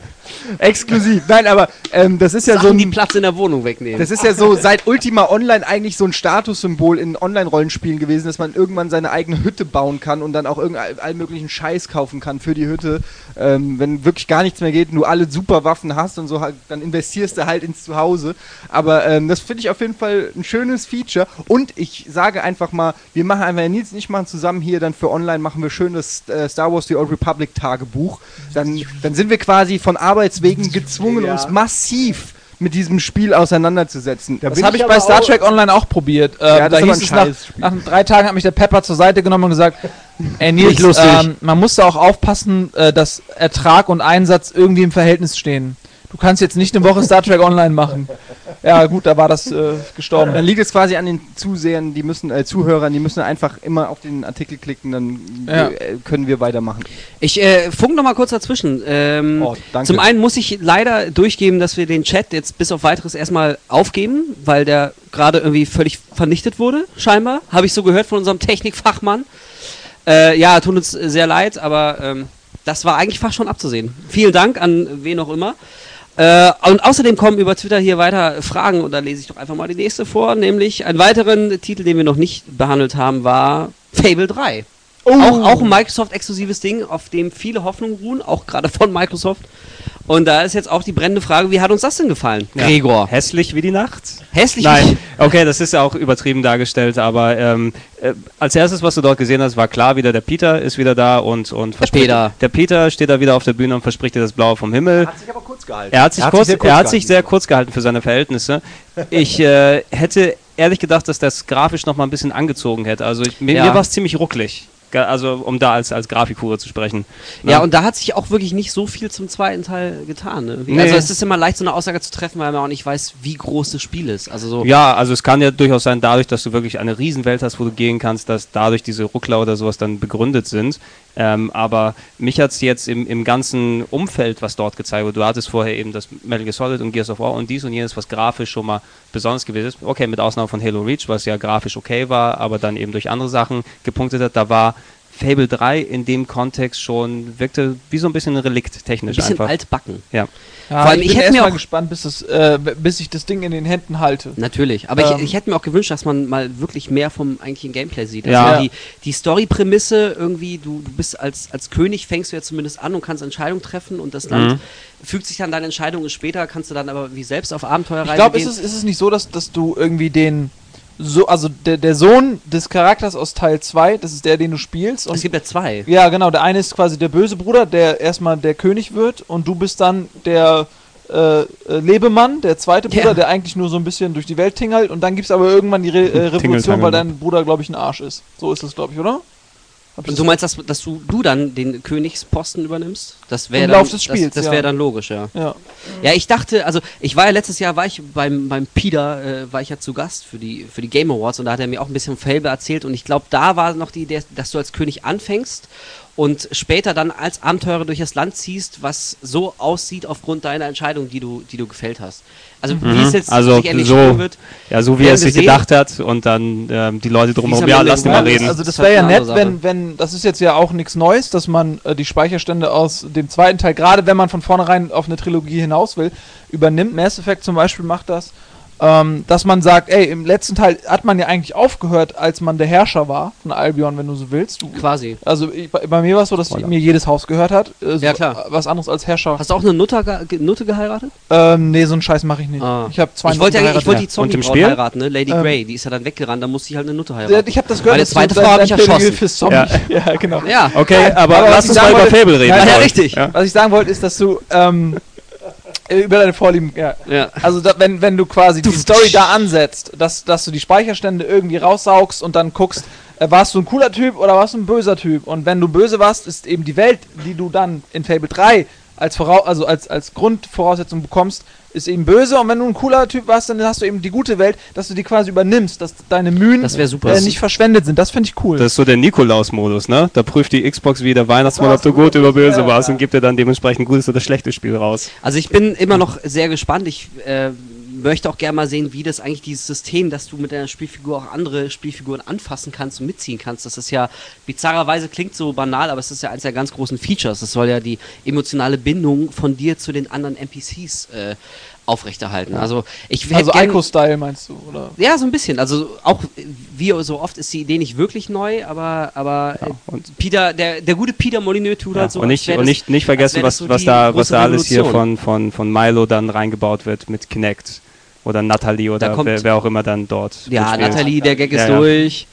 Exklusiv. Nein, aber ähm, das ist ja so Sachen, die ein, Platz in der Wohnung wegnehmen. Das ist ja so seit Ultima Online eigentlich so ein Statussymbol in Online-Rollenspielen gewesen, dass man irgendwann seine eigene Hütte bauen kann und dann auch irgendeinen all möglichen Scheiß kaufen kann für die Hütte. Ähm, wenn wirklich gar nichts mehr geht und du alle super Waffen hast und so, halt, dann investierst du halt ins Zuhause. Aber ähm, das finde ich auf jeden Fall ein schönes Feature. Und ich sage einfach mal, wir machen einfach, wenn Nils und ich machen zusammen hier dann für Online, machen wir schön das äh, Star Wars The Old Republic Tagebuch. Dann, dann sind wir quasi von Arbeitswegen gezwungen, Ja. uns massiv mit diesem Spiel auseinanderzusetzen. Das bin habe ich aber bei Star Trek Online auch probiert. Ähm, Ja, das da hieß es nach, nach drei Tagen hat mich der Pepper zur Seite genommen und gesagt, ey Nils, ähm, man musste auch aufpassen, äh, dass Ertrag und Einsatz irgendwie im Verhältnis stehen. Du kannst jetzt nicht eine Woche Star Trek Online machen. Ja gut, da war das äh, gestorben. Dann liegt es quasi an den Zusehern, die müssen, äh, Zuhörern, die müssen einfach immer auf den Artikel klicken, dann Ja. äh, können wir weitermachen. Ich äh, funk noch mal kurz dazwischen. Ähm, Oh, danke. Zum einen muss ich leider durchgeben, dass wir den Chat jetzt bis auf weiteres erstmal aufgeben, weil der gerade irgendwie völlig vernichtet wurde, scheinbar. Habe ich so gehört von unserem Technikfachmann. Äh, ja, tut uns sehr leid, aber ähm, das war eigentlich fast schon abzusehen. Vielen Dank an wen auch immer. Äh, und außerdem kommen über Twitter hier weiter Fragen und da lese ich doch einfach mal die nächste vor, nämlich einen weiteren Titel, den wir noch nicht behandelt haben, war Fable 3. Auch, auch ein Microsoft-exklusives Ding, auf dem viele Hoffnungen ruhen, auch gerade von Microsoft. Und da ist jetzt auch die brennende Frage, wie hat uns das denn gefallen? Ja. Gregor. Hässlich wie die Nacht? Hässlich Nein, okay, das ist ja auch übertrieben dargestellt, aber ähm, äh, als erstes, was du dort gesehen hast, war klar, wieder der Peter ist wieder da und, und verspricht- Peter. Der Peter steht da wieder auf der Bühne und verspricht dir das Blaue vom Himmel. Hat sich aber kurz gehalten. Er hat sich, Er hat kurz, sich sehr kurz er hat gehalten. sich sehr kurz gehalten für seine Verhältnisse. Ich äh, hätte ehrlich gedacht, dass das grafisch noch mal ein bisschen angezogen hätte. Also ich, mir, Ja. mir war es ziemlich rucklig. Also um da als, als Grafikhure zu sprechen. Ja, und da hat sich auch wirklich nicht so viel zum zweiten Teil getan. Ne? Wie- Nee. Also es ist immer leicht, so eine Aussage zu treffen, weil man auch nicht weiß, wie groß das Spiel ist. Also so. Ja, also es kann ja durchaus sein, dadurch, dass du wirklich eine Riesenwelt hast, wo du gehen kannst, dass dadurch diese Ruckler oder sowas dann begründet sind. Ähm, aber mich hat es jetzt im, im ganzen Umfeld, was dort gezeigt wurde, du hattest vorher eben das Metal Gear Solid und Gears of War und dies und jenes, was grafisch schon mal besonders gewesen ist. Okay, mit Ausnahme von Halo Reach, was ja grafisch okay war, aber dann eben durch andere Sachen gepunktet hat. Da war Fable 3 in dem Kontext schon, wirkte wie so ein bisschen ein Relikt Ein technisch bisschen einfach. altbacken. Ja. Ja, Vor allem, ich ich bin hätte erst mir auch- gespannt, bis, es, äh, bis ich das Ding in den Händen halte. Natürlich, aber Ähm. ich, ich hätte mir auch gewünscht, dass man mal wirklich mehr vom eigentlichen Gameplay sieht. Also Ja. die, die Story-Prämisse irgendwie, du, du bist als, als König, fängst du ja zumindest an und kannst Entscheidungen treffen und das Land Mhm. fügt sich dann deine Entscheidungen später, kannst du dann aber wie selbst auf Abenteuerreise Ich glaube, gehen. ist es, ist es nicht so, dass, dass du irgendwie den. So, also der, der Sohn des Charakters aus Teil 2, das ist der, den du spielst. es Und gibt ja zwei. ja, genau, der eine ist quasi der böse Bruder, der erstmal der König wird und du bist dann der äh, äh, Lebemann, der zweite Bruder, Ja. der eigentlich nur so ein bisschen durch die Welt tingelt und dann gibt es aber irgendwann die Re äh, Revolution, Tingeltangel. weil dein Bruder, glaube ich, ein Arsch ist. So ist es, glaube ich, oder? Und du meinst, dass, dass du, du dann den Königsposten übernimmst? Das wäre dann, Das, das ja. wäre dann logisch, ja. Ja. Ja, ich dachte, also ich war ja letztes Jahr, war ich beim, beim Pida, äh, war ich ja zu Gast für die, für die Game Awards und da hat er mir auch ein bisschen Fable erzählt und ich glaube, da war noch die Idee, dass du als König anfängst und später dann als Abenteurer durch das Land ziehst, was so aussieht aufgrund deiner Entscheidung, die du, die du gefällt hast. Also wie es jetzt Also sich endlich so- spielen wird. Ja, so wie er es sich sehen. gedacht hat und dann ähm, die Leute drumherum, ja, lass die mal reden. Also das Das wäre ja nett, wenn, wenn, das ist jetzt ja auch nichts Neues, dass man äh, die Speicherstände aus dem zweiten Teil, gerade wenn man von vornherein auf eine Trilogie hinaus will, übernimmt. Mass Effect zum Beispiel macht das, ähm, dass man sagt, ey, im letzten Teil hat man ja eigentlich aufgehört, als man der Herrscher war von Albion, wenn du so willst. Du, Quasi. also ich, bei, bei mir war es so, dass mir jedes Haus gehört hat. Äh, so, Ja, klar. Was anderes als Herrscher. Hast du auch eine Nutte, ge Nutte geheiratet? Ähm, nee, so einen Scheiß mache ich nicht. Ah. Ich habe zwei ich wollte, ich wollte die Zombie Spiel? heiraten, ne? Lady Ähm. Grey, die ist ja dann weggerannt, da musste ich halt eine Nutte Ja, heiraten. ich habe das gehört. Du zweite Frau hab dein ich erschossen. fürs Zombie. Ja, genau. ja. Okay, aber, aber lass uns mal über Fable reden. Ja, ja, richtig. Ja? Was ich sagen wollte, ist, dass du ähm, äh, über deine Vorlieben, ja. Ja. Also da, wenn, wenn du quasi die Story da ansetzt, dass, dass du die Speicherstände irgendwie raussaugst und dann guckst, äh, warst du ein cooler Typ oder warst du ein böser Typ? Und wenn du böse warst, ist eben die Welt, die du dann in Fable 3 als, Vorau also als, als Grundvoraussetzung bekommst, ist eben böse. Und wenn du ein cooler Typ warst, dann hast du eben die gute Welt, dass du die quasi übernimmst, dass deine Mühen Das wär super. Äh, nicht verschwendet sind. Das finde ich cool. Das ist so der Nikolaus-Modus, ne? Da prüft die Xbox wie der Weihnachtsmann, ob du gut oder böse warst und gibt dir dann dementsprechend gutes oder schlechtes Spiel raus. Also ich bin immer noch sehr gespannt. Ich äh, möchte auch gerne mal sehen, wie das eigentlich dieses System, dass du mit deiner Spielfigur auch andere Spielfiguren anfassen kannst und mitziehen kannst. Das ist ja bizarrerweise klingt so banal, aber es ist ja eines der ganz großen Features. Das soll ja die emotionale Bindung von dir zu den anderen NPCs äh, aufrechterhalten. Also ich also Ico-Style meinst du, oder? Ja, so ein bisschen. Also auch äh, wie so oft ist die Idee nicht wirklich neu, aber aber äh, und- Peter, der der gute Peter Molyneux tut Ja, halt so. und nicht, und das- nicht, nicht vergessen, was, so was da, was da alles hier Revolution. von, von, von Milo dann reingebaut wird mit Kinect. Oder Natalie Da oder kommt- wer, wer auch immer dann dort. Ja, mitspielt. Nathalie, der Gag ist Ja, ja. durch.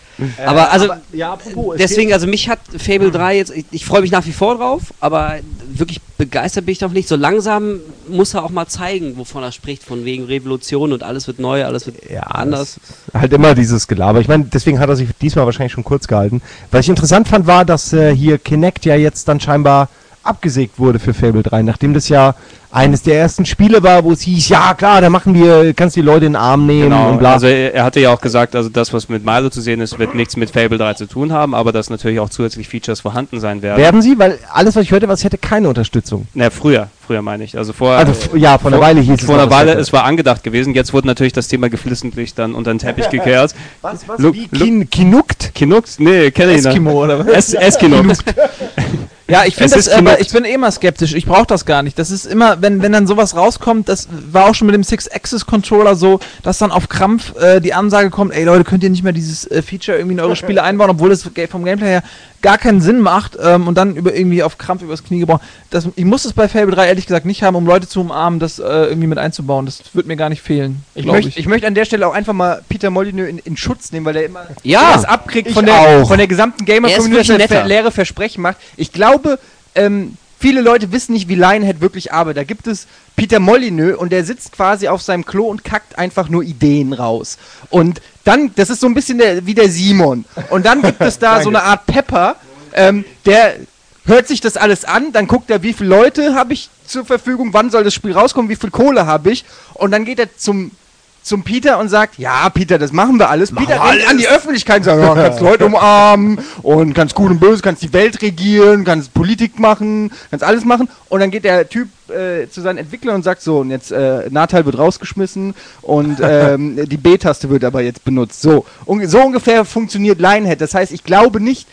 aber also ja, apropos, es deswegen, also mich hat Fable 3 jetzt, ich, ich freue mich nach wie vor drauf, aber wirklich begeistert bin ich doch nicht. So langsam muss er auch mal zeigen, wovon er spricht, von wegen Revolution und alles wird neu, alles wird Ja, anders. halt immer dieses Gelaber. Ich meine, deswegen hat er sich diesmal wahrscheinlich schon kurz gehalten. Was ich interessant fand, war, dass äh, hier Kinect ja jetzt dann scheinbar abgesägt wurde für Fable 3, nachdem das ja eines der ersten Spiele war, wo es hieß, ja klar, da machen wir, kannst die Leute in den Arm nehmen Genau, und bla. also er, hatte ja auch gesagt, also das, was mit Milo zu sehen ist, wird nichts mit Fable 3 zu tun haben, aber dass natürlich auch zusätzlich Features vorhanden sein werden. Werden sie? Weil alles, was ich hörte, was hätte keine Unterstützung. Na, früher, früher meine ich. Also vorher. Also ja, vor einer Weile hieß es vor einer Weile, es war angedacht gewesen. Jetzt wurde natürlich das Thema geflissentlich dann unter den Teppich gekehrt. Was, was, Look- wie Kin Kinukt? Kinuckt? Nee, kenne ich nicht. Eskimo oder was? Es, Eskinuckt. Ja, ich finde das, aber ich bin eh immer skeptisch. Ich brauche das gar nicht. Das ist immer, wenn, wenn dann sowas rauskommt, das war auch schon mit dem Six-Axis-Controller so, dass dann auf Krampf äh, die Ansage kommt, ey Leute, könnt ihr nicht mehr dieses äh, Feature irgendwie in eure Spiele einbauen, obwohl es ge- vom Gameplay her gar keinen Sinn macht ähm, und dann über irgendwie auf Krampf übers Knie gebaut. Das, ich muss es bei Fable 3 ehrlich gesagt nicht haben, um Leute zu umarmen, das äh, irgendwie mit einzubauen. Das wird mir gar nicht fehlen. Ich möchte, ich. möchte an der Stelle auch einfach mal Peter Molyneux in, in Schutz nehmen, weil der immer Ja. was abkriegt Ich von der, auch. von der gesamten Er Gamer-Community, er leere Versprechen macht. Ich glaube, ähm, viele Leute wissen nicht, wie Lionhead wirklich arbeitet. Da gibt es Peter Molyneux und der sitzt quasi auf seinem Klo und kackt einfach nur Ideen raus. Und dann, das ist so ein bisschen der, wie der Simon. Und dann gibt es da so eine Art Pepper, ähm, der hört sich das alles an, dann guckt er, wie viele Leute habe ich zur Verfügung, wann soll das Spiel rauskommen, wie viel Kohle habe ich und dann geht er zum zum Peter und sagt, ja, Peter, das machen wir alles. Peter rennt an die Öffentlichkeit und sagt, ja, kannst Leute umarmen und kannst gut und böse, kannst die Welt regieren, kannst Politik machen, kannst alles machen. Und dann geht der Typ äh, zu seinen Entwicklern und sagt so, und jetzt äh, Nachteil wird rausgeschmissen und ähm, die B-Taste wird aber jetzt benutzt. So, Un so ungefähr funktioniert Lionhead. Das heißt, ich glaube nicht,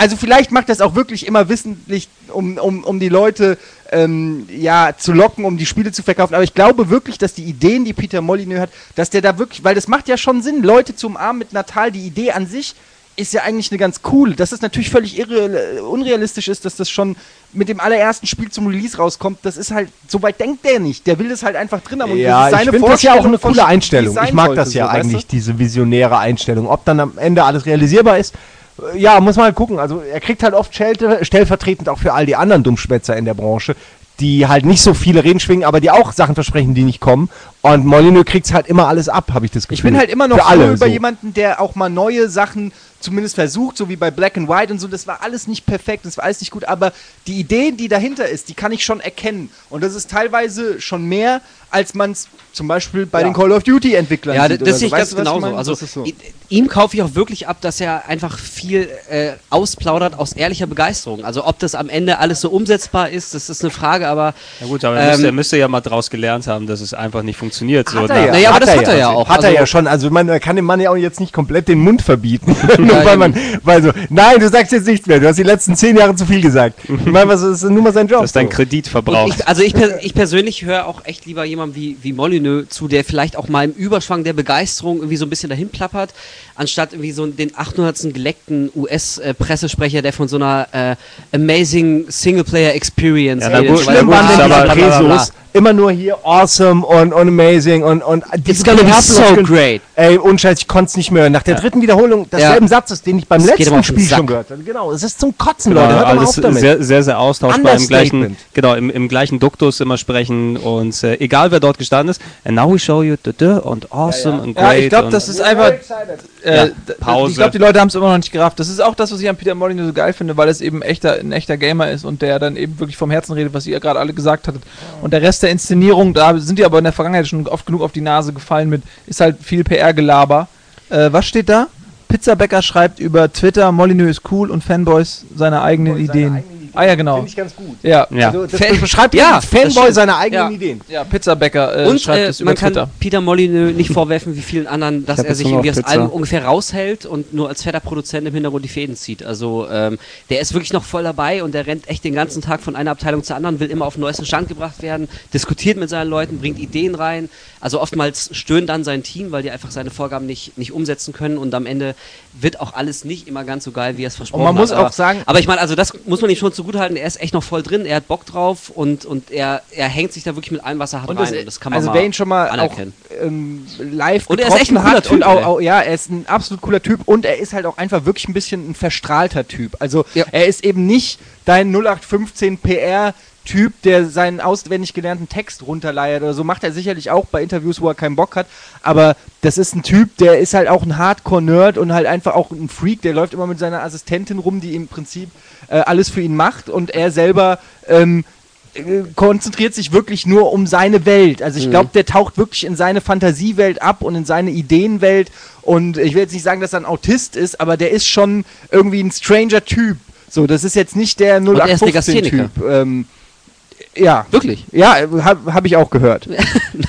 also vielleicht macht das auch wirklich immer wissentlich, um, um, um die Leute ähm, ja, zu locken, um die Spiele zu verkaufen. Aber ich glaube wirklich, dass die Ideen, die Peter Molyneux hat, dass der da wirklich, weil das macht ja schon Sinn, Leute zu umarmen mit Natal, die Idee an sich ist ja eigentlich eine ganz coole. Dass es natürlich völlig irre, unrealistisch ist, dass das schon mit dem allerersten Spiel zum Release rauskommt, das ist halt, so weit denkt der nicht. Der will das halt einfach drin haben. Und Ja, das ist ich finde das ja auch eine coole Einstellung. Ich mag das ja so, weißt du? eigentlich, diese visionäre Einstellung. Ob dann am Ende alles realisierbar ist, äh, ja, muss man halt gucken. Also er kriegt halt oft stellvertretend auch für all die anderen Dummschwätzer in der Branche, die halt nicht so viele Reden schwingen, aber die auch Sachen versprechen, die nicht kommen. Und Molyneux kriegt's halt immer alles ab, habe ich das Gefühl. Ich bin halt immer noch Für froh alle, über so. jemanden, der auch mal neue Sachen zumindest versucht, so wie bei Black and White und so. Das war alles nicht perfekt, das war alles nicht gut, aber die Idee, die dahinter ist, die kann ich schon erkennen. Und das ist teilweise schon mehr, als man es zum Beispiel bei Ja. den Call of Duty Entwicklern Ja, sieht. das oder sehe so. ich Weißt ganz du, was genauso. meine? Also Das so. i- ihm kaufe ich auch wirklich ab, dass er einfach viel äh, ausplaudert aus ehrlicher Begeisterung. Also ob das am Ende alles so umsetzbar ist, das ist eine Frage, aber Ja gut, aber er, müsste, Ähm, er müsste ja mal draus gelernt haben, dass es einfach nicht funktioniert. So Hat er nach- ja. Naja, aber das hat er ja auch. Hat er Also- ja schon. Also man kann dem Mann ja auch jetzt nicht komplett den Mund verbieten. nur Ja, weil man, weil so, nein, du sagst jetzt nichts mehr. Du hast die letzten zehn Jahre zu viel gesagt. Ich meine, was ist nur mal sein Job? dass dein so. Kredit verbraucht. ich, also ich, per, ich persönlich höre auch echt lieber jemandem wie, wie Molyneux zu, der vielleicht auch mal im Überschwang der Begeisterung irgendwie so ein bisschen dahin plappert, anstatt irgendwie so den 800. geleckten US-Pressesprecher, der von so einer äh, amazing Singleplayer-Experience Ja, na redet. So. Schlimm waren denn aber- diese. Prezos immer nur hier awesome und, und amazing und, und It's gonna be so great. Ey, unscheiß, ich konnte es nicht mehr hören. Nach der dritten Wiederholung desselben Ja. Satzes, den ich beim Das letzten Spiel schon gehört habe. Genau, es ist zum Kotzen, Genau, Leute. Hört alles auf damit. sehr, sehr, sehr austauschbar im gleichen, genau, im, im gleichen Duktus immer sprechen und äh, egal wer dort gestanden ist. And now we show you the, the und awesome and Ja, great. ich glaube, und das ist einfach. Äh, Ja, Pause. Ich glaube, die Leute haben es immer noch nicht gerafft. Das ist auch das, was ich an Peter Molyneux so geil finde, weil es eben echter, ein echter Gamer ist und der dann eben wirklich vom Herzen redet, was ihr gerade alle gesagt hattet. Und der Rest der Inszenierung, da sind die aber in der Vergangenheit schon oft genug auf die Nase gefallen mit, ist halt viel PR-Gelaber. Äh, was steht da? Pizzabäcker schreibt über Twitter, Molyneux ist cool und Fanboys seine eigenen Ideen. Ah ja, genau. Finde ich ganz gut. Ja. ja. Also, das Fan- beschreibt Ja, Fanboy seine eigenen Ja. Ideen. Ja, Pizzabäcker äh, Und schreibt äh, es über man kann Twitter. Peter Molyneux nicht vorwerfen, wie vielen anderen, dass er sich irgendwie aus allem ungefähr raushält und nur als fetter Produzent im Hintergrund die Fäden zieht. Also ähm, der ist wirklich noch voll dabei und der rennt echt den ganzen Tag von einer Abteilung zur anderen, will immer auf den neuesten Stand gebracht werden, diskutiert mit seinen Leuten, bringt Ideen rein. Also oftmals stöhnt dann sein Team, weil die einfach seine Vorgaben nicht, nicht umsetzen können und am Ende wird auch alles nicht immer ganz so geil, wie er es versprochen man hat. muss aber, auch sagen- aber ich meine, also das muss man ihm schon zugutehalten, er ist echt noch voll drin, er hat Bock drauf und, und er, er hängt sich da wirklich mit allem, was er hat, Und rein. das, und das kann man also wer ihn schon mal auch anerkennen. ähm, live Und er ist echt ein cooler hat Typ, auch, auch, ja, er ist ein absolut cooler Typ und er ist halt auch einfach wirklich ein bisschen ein verstrahlter Typ. Also Ja. er ist eben nicht dein 0815 PR Typ, der seinen auswendig gelernten Text runterleiert oder so, macht er sicherlich auch bei Interviews, wo er keinen Bock hat. Aber das ist ein Typ, der ist halt auch ein Hardcore-Nerd und halt einfach auch ein Freak. Der läuft immer mit seiner Assistentin rum, die im Prinzip äh, alles für ihn macht und er selber ähm, äh, konzentriert sich wirklich nur um seine Welt. Also ich glaube, der taucht wirklich in seine Fantasiewelt ab und in seine Ideenwelt. Und ich will jetzt nicht sagen, dass er ein Autist ist, aber der ist schon irgendwie ein stranger Typ. So, das ist jetzt nicht der er ist Legastheniker. 0815-Typ. Ähm, ja. Wirklich? Ja, habe hab ich auch gehört. Nein,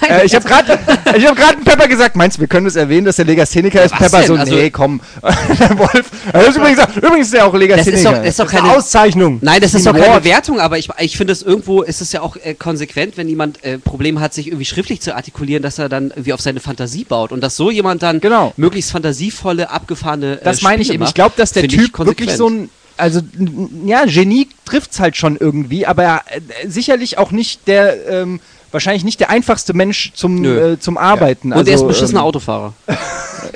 äh, ich habe gerade ich hab grad Pepper gesagt, meinst du, wir können das erwähnen, dass der Legastheniker ist? Was Pepper denn? so, Also- nee, komm. der Wolf. Er ist übrigens, übrigens ist der auch das ist Legastheniker. doch, das ist doch Das ist eine keine Auszeichnung. Nein, das ist doch Ein keine Award. Wertung, aber ich, ich finde es irgendwo, ist es ja auch äh, konsequent, wenn jemand äh, Probleme hat, sich irgendwie schriftlich zu artikulieren, dass er dann irgendwie auf seine Fantasie baut und dass so jemand dann Genau. möglichst fantasievolle, abgefahrene äh, Das meine ich eben. Ich glaube, dass der Typ wirklich so ein. Also, ja, Genie trifft's halt schon irgendwie, aber er, äh, sicherlich auch nicht der. Ähm, wahrscheinlich nicht der einfachste Mensch zum, äh, zum Arbeiten. Und er ist ein also, beschissener ähm, Autofahrer.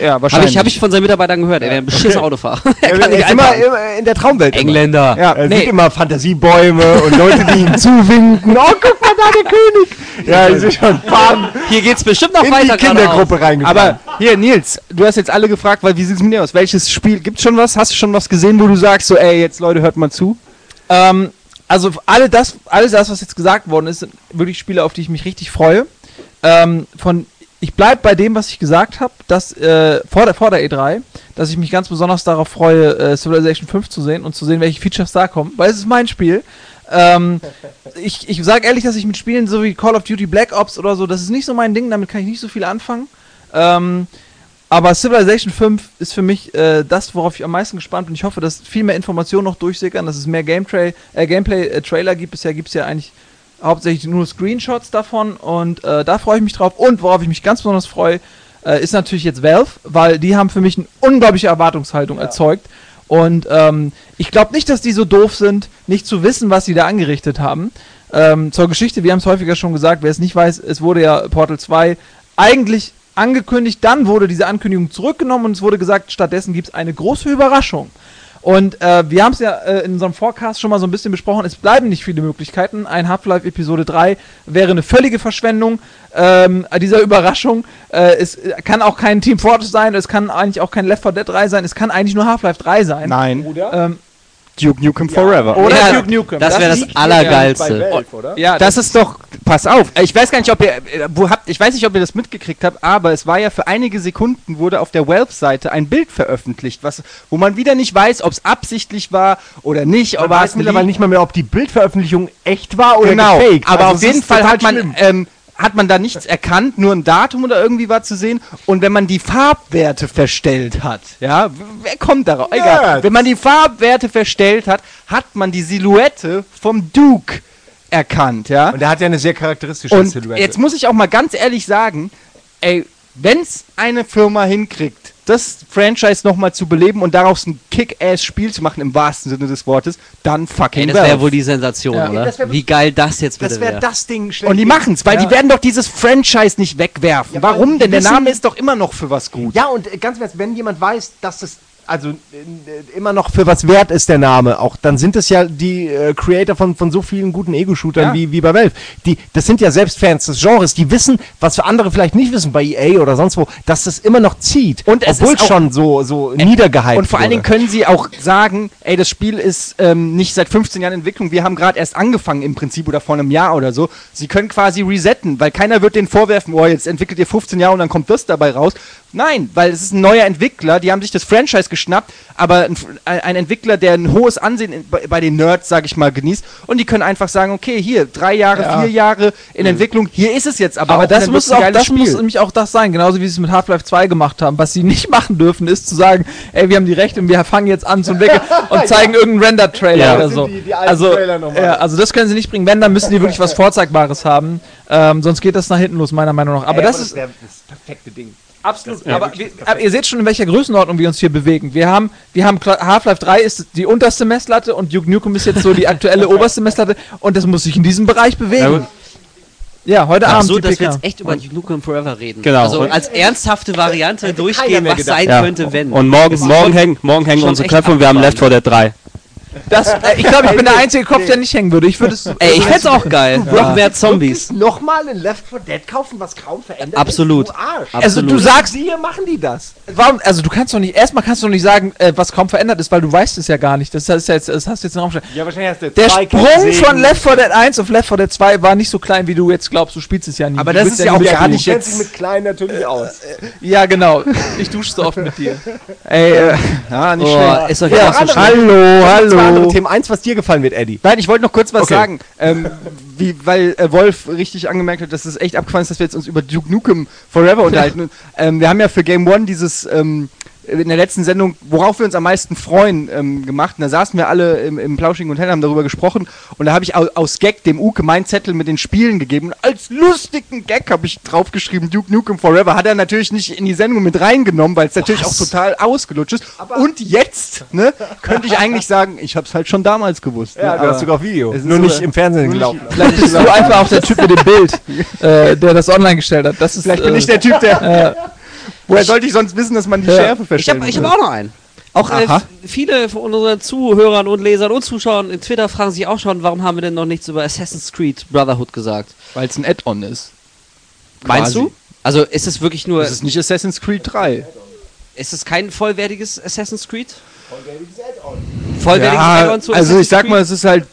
Ja, Habe wahrscheinlich. ich, hab ich von seinen Mitarbeitern gehört. Er wäre ein beschissener Autofahrer. er Er ist immer, immer in der Traumwelt. immer. Engländer. Ja, Er nee. sieht immer Fantasiebäume und Leute, die ihm zuwinken. Oh, guck mal da, der König. Ja, die sind schon fahren Hier geht's bestimmt noch in weiter die. Kindergruppe reingefahren. Aber hier, Nils, du hast jetzt alle gefragt, weil wie sieht's mit dir aus? Welches Spiel? Gibt's schon was? Hast du schon was gesehen, wo du sagst, so, ey, jetzt Leute, hört mal zu? Ähm, also alle das, alles das, was jetzt gesagt worden ist, sind wirklich Spiele, auf die ich mich richtig freue. Ähm, von, ich bleibe bei dem, was ich gesagt habe, dass äh, vor, der, vor der E3, dass ich mich ganz besonders darauf freue, äh, Civilization 5 zu sehen und zu sehen, welche Features da kommen, weil es ist mein Spiel. Ähm, ich ich sage ehrlich, dass ich mit Spielen so wie Call of Duty Black Ops oder so, das ist nicht so mein Ding, damit kann ich nicht so viel anfangen. Ähm, aber Civilization 5 ist für mich äh, das, worauf ich am meisten gespannt bin. Ich hoffe, dass viel mehr Informationen noch durchsickern, dass es mehr Gameplay, äh, Gameplay-Trailer gibt. Bisher gibt es ja eigentlich hauptsächlich nur Screenshots davon und äh, da freue ich mich drauf. Und worauf ich mich ganz besonders freue, äh, ist natürlich jetzt Valve, weil die haben für mich eine unglaubliche Erwartungshaltung erzeugt. Und ähm, ich glaube nicht, dass die so doof sind, nicht zu wissen, was sie da angerichtet haben. Ähm, zur Geschichte, wir haben es häufiger schon gesagt, wer es nicht weiß, es wurde ja Portal 2 eigentlich angekündigt, dann wurde diese Ankündigung zurückgenommen und es wurde gesagt, stattdessen gibt es eine große Überraschung. Und äh, wir haben es ja äh, in unserem Forecast schon mal so ein bisschen besprochen. Es bleiben nicht viele Möglichkeiten. Ein Half-Life Episode 3 wäre eine völlige Verschwendung ähm, dieser Überraschung. Äh, es kann auch kein Team Fortress sein, es kann eigentlich auch kein Left 4 Dead 3 sein, es kann eigentlich nur Half-Life 3 sein. Nein, Ähm, Duke Nukem Forever. oder Ja, Duke Nukem. das wäre das liegt hier Allergeilste. Valve, oder? ja, Das ist doch, pass auf, ich weiß gar nicht, ob ihr, äh, wo habt, ich weiß nicht, ob ihr das mitgekriegt habt, aber es war ja für einige Sekunden wurde auf der Valve-Seite ein Bild veröffentlicht, was, wo man wieder nicht weiß, ob es absichtlich war oder nicht, Man aber weiß mittlerweile nicht mal mehr, ob die Bildveröffentlichung echt war oder genau, gefaked. aber Also auf jeden Fall hat man, ähm, hat man da nichts erkannt, nur ein Datum oder irgendwie war zu sehen. Und wenn man die Farbwerte verstellt hat, ja, wer kommt darauf? Egal. Nerds. Wenn man die Farbwerte verstellt hat, hat man die Silhouette vom Duke erkannt, ja. Und der hat ja eine sehr charakteristische Und Silhouette. jetzt muss ich auch mal ganz ehrlich sagen, ey, wenn's eine Firma hinkriegt, das Franchise nochmal zu beleben und daraus ein Kick-Ass-Spiel zu machen, im wahrsten Sinne des Wortes, dann fucking Ey, das wäre wohl die Sensation, Ja. oder? Das wär Wie geil das jetzt bitte das wäre wäre. das Ding. Und die machen's, weil die werden doch dieses Franchise nicht wegwerfen. Ja, Warum denn? Der Name ist doch immer noch für was gut. Ja, und äh, ganz im Ernst, wenn jemand weiß, dass es also äh, immer noch für was wert ist, der Name, auch dann sind es ja die äh, Creator von, von so vielen guten Ego-Shootern Ja. wie, wie bei Valve. Die, das sind ja selbst Fans des Genres, die wissen, was für andere vielleicht nicht wissen bei EA oder sonst wo, dass das immer noch zieht. Und es obwohl schon so, so niedergehypt Und vor allen Dingen wurde. können sie auch sagen, ey, das Spiel ist ähm, nicht seit 15 Jahren Entwicklung, wir haben gerade erst angefangen im Prinzip oder vor einem Jahr oder so. Sie können quasi resetten, weil keiner wird denen vorwerfen, oh, jetzt entwickelt ihr 15 Jahre und dann kommt das dabei raus. Nein, weil es ist ein neuer Entwickler, die haben sich das Franchise geschnappt, aber ein, ein Entwickler, der ein hohes Ansehen in, bei, bei den Nerds, sag ich mal, genießt. Und die können einfach sagen, okay, hier, drei Jahre, Ja. vier Jahre in Entwicklung, hier ist es jetzt aber. Aber das muss auch, das muss nämlich auch das sein, genauso wie sie es mit Half-Life 2 gemacht haben. Was sie nicht machen dürfen, ist zu sagen, ey, wir haben die Rechte und wir fangen jetzt an zu entwickeln und zeigen irgendeinen Render-Trailer Ja. oder Das so. die- die also, ja, also das können sie nicht bringen. Wenn, dann müssen die wirklich was Vorzeigbares haben. Ähm, sonst geht das nach hinten los, meiner Meinung nach. Aber das ist wär das perfekte Ding. Absolut. aber, wir, aber ihr seht schon, in welcher Größenordnung wir uns hier bewegen. Wir haben, wir haben Half-Life 3 ist die unterste Messlatte und Duke Nukem ist jetzt so die aktuelle oberste Messlatte und das muss sich in diesem Bereich bewegen. Ja, heute Ach Abend so, die dass wir jetzt echt über Duke Nukem Forever reden. Genau. Also Und- als ernsthafte Variante durchgehen, was gedacht. sein Ja. könnte, wenn. Und morgen, morgen hängen, morgen hängen unsere Köpfe und wir haben Left 4 Dead 3. Das, äh, ich glaube, ich bin der einzige Kopf, der nicht hängen würde. Ich würde es. Ey, ich fänd's auch geil. Noch mehr Zombies. Nochmal in Left 4 Dead kaufen, was kaum verändert Absolut. ist. Du Arsch. Also du Absolut. sagst, Sie hier machen die das. warum? Also du kannst doch nicht. Erstmal kannst du doch nicht sagen, äh, was kaum verändert ist, weil du weißt es ja gar nicht. Das, ist ja jetzt, das hast du jetzt in den Raum gestellt. Ja, wahrscheinlich hast du Der zwei Sprung von Left 4 Dead 1 auf Left 4 Dead 2 war nicht so klein, wie du jetzt glaubst. Du spielst es ja nie. Aber Du das ist ja auch gar nicht Du jetzt- dich mit klein natürlich aus. Ja, genau. Ich dusche so oft mit dir. Ey, äh, ja, nicht Oh, schlecht. ist doch Ja, ja, auch so. Hallo, hallo. Andere Themen. Eins, was dir gefallen wird, Eddie. Nein, ich wollte noch kurz was Okay. sagen, ähm, wie, weil äh, Wolf richtig angemerkt hat, dass es echt abgefallen ist, dass wir jetzt uns über Duke Nukem Forever unterhalten. Und, ähm, wir haben ja für Game One dieses ähm, in der letzten Sendung, worauf wir uns am meisten freuen, ähm, gemacht. Und da saßen wir alle im, im Plauschigen Hotel, haben darüber gesprochen. Und da habe ich au- aus Gag dem Uke meinen Zettel mit den Spielen gegeben. Und als lustigen Gag habe ich draufgeschrieben, Duke Nukem Forever. Hat er natürlich nicht in die Sendung mit reingenommen, weil es natürlich auch total ausgelutscht ist. Und jetzt, ne, könnte ich eigentlich sagen, ich habe es halt schon damals gewusst. ne? Ja, du Aber- hast sogar auf Video. es ist Nur so- nicht im Fernsehen gelaufen. Vielleicht Bist du einfach auch der Typ mit dem Bild, äh, der das online gestellt hat. Das ist, Vielleicht äh, bin ich der Typ, der. Woher sollte ich sonst wissen, dass man die Ja. Schärfe Ich verstellen habe ich hab auch noch einen. Auch äh, viele von unseren Zuhörern und Lesern und Zuschauern in Twitter fragen sich auch schon, warum haben wir denn noch nichts über Assassin's Creed Brotherhood gesagt? Weil es ein Add-on ist. Meinst Quasi. du? Also ist es wirklich nur, ist nicht Assassin's Creed 3. ist es kein vollwertiges Assassin's Creed? Vollwertiges Ja, Add-on zu also ich Assassin's sag Creed? mal, es ist halt.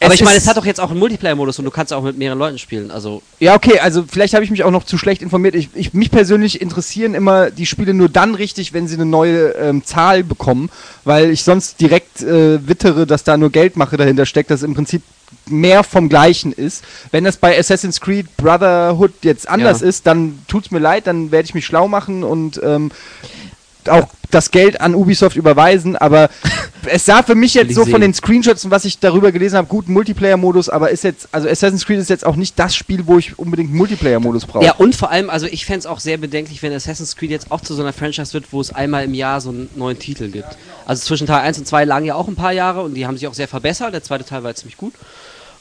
Aber ich meine, es hat doch jetzt auch einen Multiplayer-Modus und du kannst auch mit mehreren Leuten spielen. Also Ja, okay, also vielleicht habe ich mich auch noch zu schlecht informiert. Ich, ich, mich persönlich interessieren immer die Spiele nur dann richtig, wenn sie eine neue ähm, Zahl bekommen, weil ich sonst direkt äh, wittere, dass da nur Geldmache dahinter steckt, dass im Prinzip mehr vom Gleichen ist. Wenn das bei Assassin's Creed Brotherhood jetzt anders Ja. ist, dann tut's mir leid, dann werde ich mich schlau machen und ähm, auch das Geld an Ubisoft überweisen, aber es sah für mich jetzt so von den Screenshots und was ich darüber gelesen habe, guten Multiplayer-Modus, aber ist jetzt, also Assassin's Creed ist jetzt auch nicht das Spiel, wo ich unbedingt Multiplayer-Modus brauche. Ja, und vor allem, also ich fände es auch sehr bedenklich, wenn Assassin's Creed jetzt auch zu so einer Franchise wird, wo es einmal im Jahr so einen neuen Titel gibt. Also zwischen Teil 1 und 2 lagen ja auch ein paar Jahre und die haben sich auch sehr verbessert. Der zweite Teil war jetzt ziemlich gut.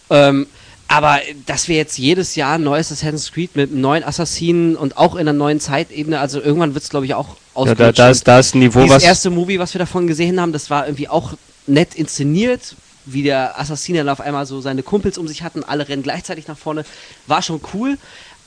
Ähm, Aber dass wir jetzt jedes Jahr ein neues Assassin's Creed mit einem neuen Assassinen und auch in einer neuen Zeitebene, also irgendwann wird es, glaube ich, auch Ja, da, da, ist, da ist ein Niveau, Dieses was. erste Movie, was wir davon gesehen haben, das war irgendwie auch nett inszeniert, wie der Assassin dann auf einmal so seine Kumpels um sich hatten, alle rennen gleichzeitig nach vorne, war schon cool.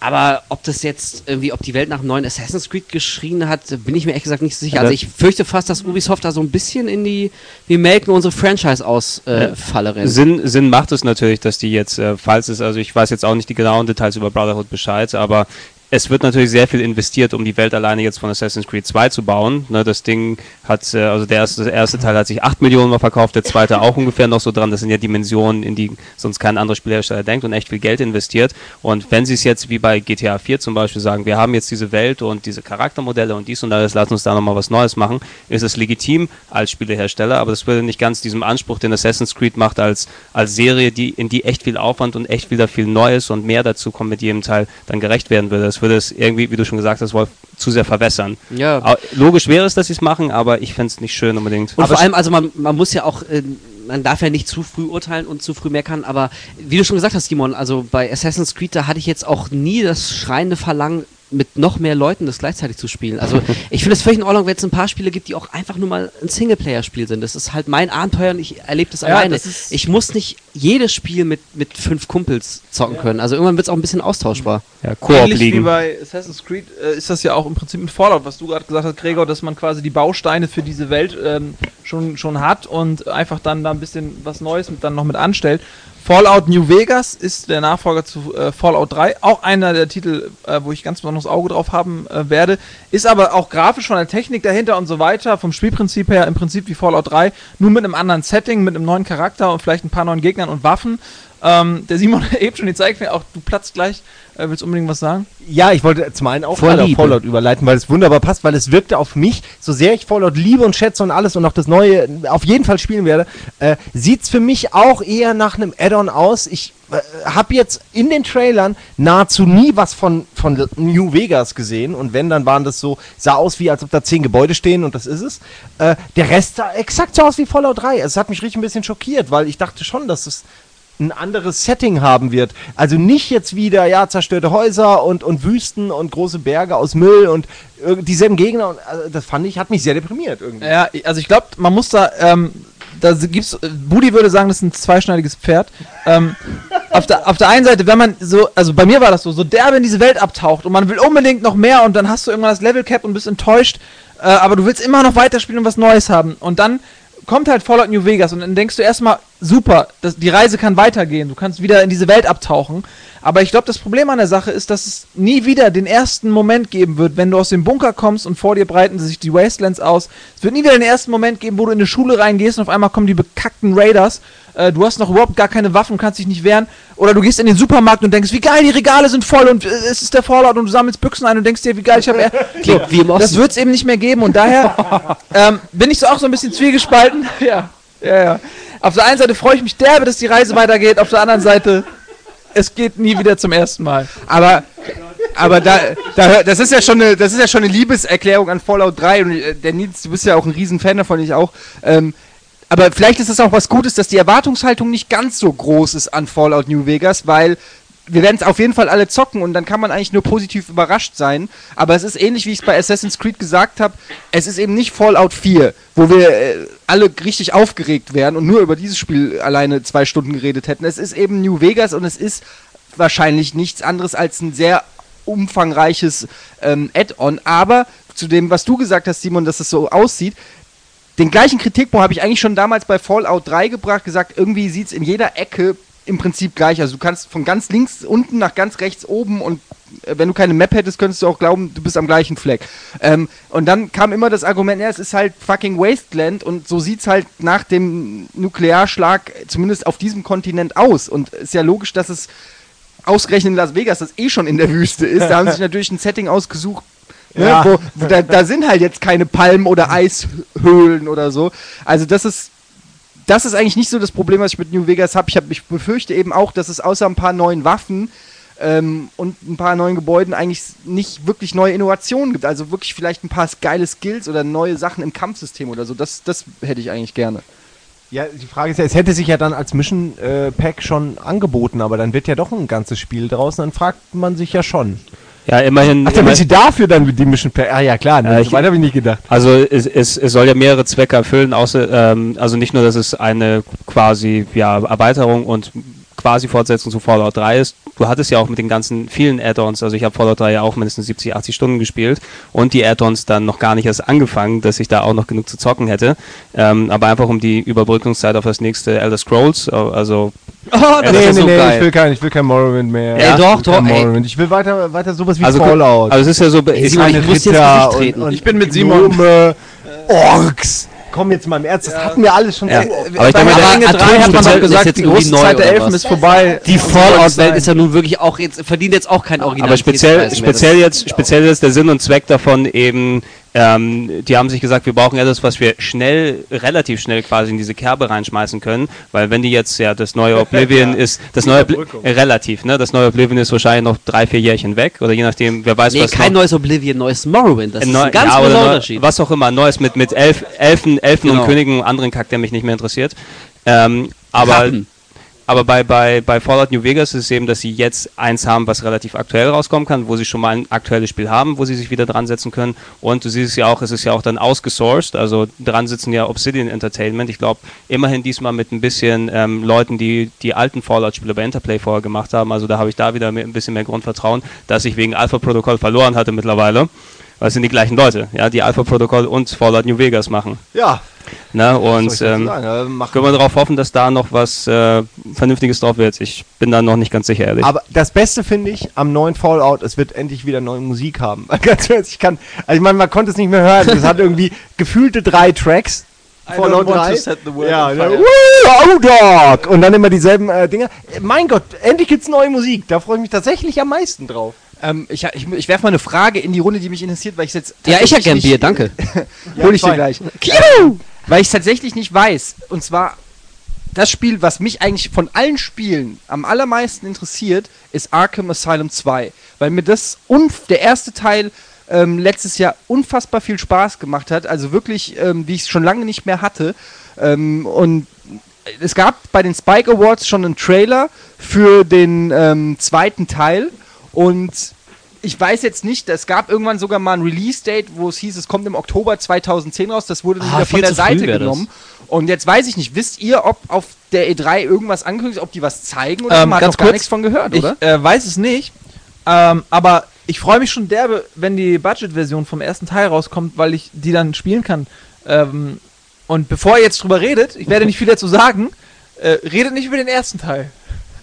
Aber ob das jetzt irgendwie, ob die Welt nach einem neuen Assassin's Creed geschrien hat, bin ich mir ehrlich gesagt nicht so sicher. Also ich fürchte fast, dass Ubisoft da so ein bisschen in die, wir melken unsere Franchise aus äh, Falle rennt. Sinn, Sinn macht es natürlich, dass die jetzt, äh, falls es, also ich weiß jetzt auch nicht die genauen Details über Brotherhood Bescheid, aber es wird natürlich sehr viel investiert, um die Welt alleine jetzt von Assassin's Creed 2 zu bauen. Ne, das Ding hat, äh, also der erste, der erste Teil hat sich 8 Millionen mal verkauft, der zweite auch ungefähr noch so dran. Das sind ja Dimensionen, in die sonst kein anderer Spielhersteller denkt und echt viel Geld investiert. Und wenn sie es jetzt wie bei GTA 4 zum Beispiel sagen, wir haben jetzt diese Welt und diese Charaktermodelle und dies und alles, lass uns da nochmal was Neues machen, ist es legitim als Spielehersteller, aber das würde nicht ganz diesem Anspruch, den Assassin's Creed macht, als, als Serie, die, in die echt viel Aufwand und echt wieder viel Neues und mehr dazu kommt mit jedem Teil, dann gerecht werden würde. Das würde es irgendwie, wie du schon gesagt hast, Wolf, zu sehr verwässern. ja. Logisch wäre es, dass sie es machen, aber ich fände es nicht schön unbedingt. Und aber vor allem, also man, man muss ja auch, äh, man darf ja nicht zu früh urteilen und zu früh meckern, aber wie du schon gesagt hast, Simon, also bei Assassin's Creed, da hatte ich jetzt auch nie das schreiende Verlangen, mit noch mehr Leuten das gleichzeitig zu spielen. Also ich finde es völlig in Ordnung, wenn es ein paar Spiele gibt, die auch einfach nur mal ein Singleplayer-Spiel sind. Das ist halt mein Abenteuer und ich erlebe das Ja, alleine. das ich muss nicht jedes Spiel mit, mit fünf Kumpels zocken können. Also irgendwann wird es auch ein bisschen austauschbar. ja, Koop Ähnlich wie liegen. bei Assassin's Creed äh, ist das ja auch im Prinzip mit Fallout, was du gerade gesagt hast, Gregor, dass man quasi die Bausteine für diese Welt ähm, schon, schon hat und einfach dann da ein bisschen was Neues mit, dann noch mit anstellt. Fallout New Vegas ist der Nachfolger zu äh, Fallout 3, auch einer der Titel, äh, wo ich ganz besonderes Auge drauf haben äh, werde, ist aber auch grafisch von der Technik dahinter und so weiter, vom Spielprinzip her im Prinzip wie Fallout 3, nur mit einem anderen Setting, mit einem neuen Charakter und vielleicht ein paar neuen Gegnern und Waffen. Ähm, der Simon hat eben schon gezeigt mir auch, du platzt gleich, äh, willst unbedingt was sagen? Ja, ich wollte zum einen auch Vor gerade auf. Fallout überleiten, weil es wunderbar passt, weil es wirkte auf mich, so sehr ich Fallout liebe und schätze und alles und auch das Neue auf jeden Fall spielen werde, äh, sieht es für mich auch eher nach einem Add-on aus. Ich äh, habe jetzt in den Trailern nahezu nie was von, von New Vegas gesehen und wenn, dann waren das so, sah aus wie, als ob da zehn Gebäude stehen und das ist es. Äh, der Rest sah exakt so aus wie Fallout 3. Es hat mich richtig ein bisschen schockiert, weil ich dachte schon, dass es ein anderes Setting haben wird. Also nicht jetzt wieder, ja, zerstörte Häuser und, und Wüsten und große Berge aus Müll und irg- dieselben Gegner. Und, also das fand ich, hat mich sehr deprimiert irgendwie. Ja, also ich glaube, man muss da, ähm, da gibt's, äh, Budi würde sagen, das ist ein zweischneidiges Pferd. Ähm, auf, der, auf der einen Seite, wenn man so, also bei mir war das so, so derbe in diese Welt abtaucht und man will unbedingt noch mehr und dann hast du irgendwann das Level Cap und bist enttäuscht, äh, aber du willst immer noch weiterspielen und was Neues haben. Und dann kommt halt Fallout New Vegas und dann denkst du erstmal, super, das, die Reise kann weitergehen, du kannst wieder in diese Welt abtauchen. Aber ich glaube, das Problem an der Sache ist, dass es nie wieder den ersten Moment geben wird, wenn du aus dem Bunker kommst und vor dir breiten sich die Wastelands aus. Es wird nie wieder den ersten Moment geben, wo du in eine Schule reingehst und auf einmal kommen die bekackten Raiders. Äh, du hast noch überhaupt gar keine Waffen, kannst dich nicht wehren. Oder du gehst in den Supermarkt und denkst, wie geil, die Regale sind voll und äh, es ist der Fallout und du sammelst Büchsen ein und denkst dir, wie geil, ich habe... So, wie im das Osten. wird es eben nicht mehr geben und daher ähm, bin ich so auch so ein bisschen zwiegespalten. ja, ja, ja. Auf der einen Seite freue ich mich derbe, dass die Reise weitergeht, auf der anderen Seite, es geht nie wieder zum ersten Mal. Aber, aber da, da, das ist ja schon eine, das ist ja schon eine Liebeserklärung an Fallout 3 und äh, der Nils, du bist ja auch ein Riesenfan davon, ich auch. Ähm, aber vielleicht ist es auch was Gutes, dass die Erwartungshaltung nicht ganz so groß ist an Fallout New Vegas, weil wir werden es auf jeden Fall alle zocken und dann kann man eigentlich nur positiv überrascht sein. Aber es ist ähnlich, wie ich es bei Assassin's Creed gesagt habe. Es ist eben nicht Fallout 4, wo wir äh, alle richtig aufgeregt wären und nur über dieses Spiel alleine zwei Stunden geredet hätten. Es ist eben New Vegas und es ist wahrscheinlich nichts anderes als ein sehr umfangreiches ähm, Add-on. Aber zu dem, was du gesagt hast, Simon, dass es so aussieht, den gleichen Kritikpunkt habe ich eigentlich schon damals bei Fallout 3 gebracht, gesagt, irgendwie sieht es in jeder Ecke im Prinzip gleich. Also du kannst von ganz links unten nach ganz rechts oben und äh, wenn du keine Map hättest, könntest du auch glauben, du bist am gleichen Fleck. Ähm, und dann kam immer das Argument, ja, es ist halt fucking Wasteland und so sieht es halt nach dem Nuklearschlag zumindest auf diesem Kontinent aus. Und ist ja logisch, dass es ausgerechnet in Las Vegas, das eh schon in der Wüste ist, da haben sie sich natürlich ein Setting ausgesucht, ne, Ja. wo, wo da, da sind halt jetzt keine Palmen oder Eishöhlen oder so. Also das ist das ist eigentlich nicht so das Problem, was ich mit New Vegas habe. Ich, hab, ich befürchte eben auch, dass es außer ein paar neuen Waffen ähm, und ein paar neuen Gebäuden eigentlich nicht wirklich neue Innovationen gibt. Also wirklich vielleicht ein paar geile Skills oder neue Sachen im Kampfsystem oder so. Das, das hätte ich eigentlich gerne. Ja, die Frage ist ja, es hätte sich ja dann als Mission äh, Pack schon angeboten, aber dann wird ja doch ein ganzes Spiel draußen, dann fragt man sich ja schon. Ja, immerhin. Ach, damit sie dafür dann die Mission Pack. Ah ja, klar, ne, Ja, so ich- weit habe ich nicht gedacht. Also es, es, es soll ja mehrere Zwecke erfüllen, außer ähm, also nicht nur, dass es eine quasi ja, Erweiterung und quasi Fortsetzung zu Fallout 3 ist. Du hattest ja auch mit den ganzen vielen Add-ons, also ich habe Fallout 3 ja auch mindestens 70, 80 Stunden gespielt und die Add-ons dann noch gar nicht erst angefangen, dass ich da auch noch genug zu zocken hätte. Ähm, aber einfach um die Überbrückungszeit auf das nächste Elder Scrolls, also Oh, das nee, ist nee, so nee, geil. ich will kein, ich will kein Morrowind mehr. Ey, doch, doch. Morrowind. Ich will weiter, weiter sowas wie Also, Fallout. also es ist ja so, Ey, ich, Simon, Keine ich muss jetzt Ritter treten. und Ich bin mit Simon. Orks. Komm jetzt mal im Ernst, das hatten wir alles schon Ja. oft. Aber ich denke, der- Ringe Atom 3 hat man doch gesagt, die große Zeit der Elfen ist vorbei. Die Fallout-Welt ist ja nun wirklich auch jetzt, verdient jetzt auch kein Original. Aber speziell, speziell jetzt, speziell ist der Sinn und Zweck davon eben, ähm, die haben sich gesagt, wir brauchen etwas, was wir schnell, relativ schnell quasi in diese Kerbe reinschmeißen können, weil wenn die jetzt ja das neue Oblivion ist, das neue Obli äh, relativ, ne, das neue Oblivion ist wahrscheinlich noch drei, vier Jährchen weg oder je nachdem, wer weiß Nee, was kein noch. neues Oblivion, neues Morrowind. Das Äh, ist neu- ein ganz ja, großer Unterschied. Was auch immer, Neues mit, mit Elf, Elfen, Elfen Genau. und Königen und anderen Kack, der mich nicht mehr interessiert. Ähm, aber Ratten. Aber bei, bei, bei Fallout New Vegas ist es eben, dass sie jetzt eins haben, was relativ aktuell rauskommen kann, wo sie schon mal ein aktuelles Spiel haben, wo sie sich wieder dran setzen können. Und du siehst es ja auch, es ist ja auch dann ausgesourced, also dran sitzen ja Obsidian Entertainment. Ich glaube, immerhin diesmal mit ein bisschen ähm, Leuten, die die alten Fallout-Spiele bei Interplay vorher gemacht haben. Also da habe ich da wieder ein bisschen mehr Grundvertrauen, dass ich wegen Alpha Protocol verloren hatte mittlerweile. Weil es sind die gleichen Leute, ja, die Alpha Protocol und Fallout New Vegas machen. Ja, Soll Und ähm, sagen? Äh, können wir darauf hoffen, dass da noch was äh, Vernünftiges drauf wird. Ich bin da noch nicht ganz sicher, ehrlich. Aber das Beste finde ich am neuen Fallout, es wird endlich wieder neue Musik haben. Ganz ehrlich, ich kann, also ich meine, man konnte es nicht mehr hören. Es hat irgendwie gefühlte drei Tracks. Fallout 3. Ja, ja, oh Dog! Und dann immer dieselben äh, Dinger. Mein Gott, endlich gibt's neue Musik. Da freue ich mich tatsächlich am meisten drauf. Ähm, ich ich, ich werfe mal eine Frage in die Runde, die mich interessiert, weil ich jetzt. Ja, ich hätte tatsächlich gern Bier, danke. Hol ich dir gleich. Weil ich es tatsächlich nicht weiß. Und zwar, das Spiel, was mich eigentlich von allen Spielen am allermeisten interessiert, ist Arkham Asylum 2. Weil mir das der erste Teil ähm, letztes Jahr unfassbar viel Spaß gemacht hat. Also wirklich, ähm, wie ich es schon lange nicht mehr hatte. Ähm, und es gab bei den Spike Awards schon einen Trailer für den ähm, zweiten Teil. Und ich weiß jetzt nicht, es gab irgendwann sogar mal ein Release-Date, wo es hieß, es kommt im Oktober 2010 raus. Das wurde Ah, wieder von der Seite genommen. Und jetzt weiß ich nicht, wisst ihr, ob auf der E3 irgendwas angekündigt ist, ob die was zeigen oder Ähm, man hat noch gar kurz, nichts von gehört, Ich oder? äh, weiß es nicht, ähm, aber ich freue mich schon derbe, wenn die Budget-Version vom ersten Teil rauskommt, weil ich die dann spielen kann. Ähm, und bevor ihr jetzt drüber redet, ich werde nicht viel dazu sagen, äh, redet nicht über den ersten Teil.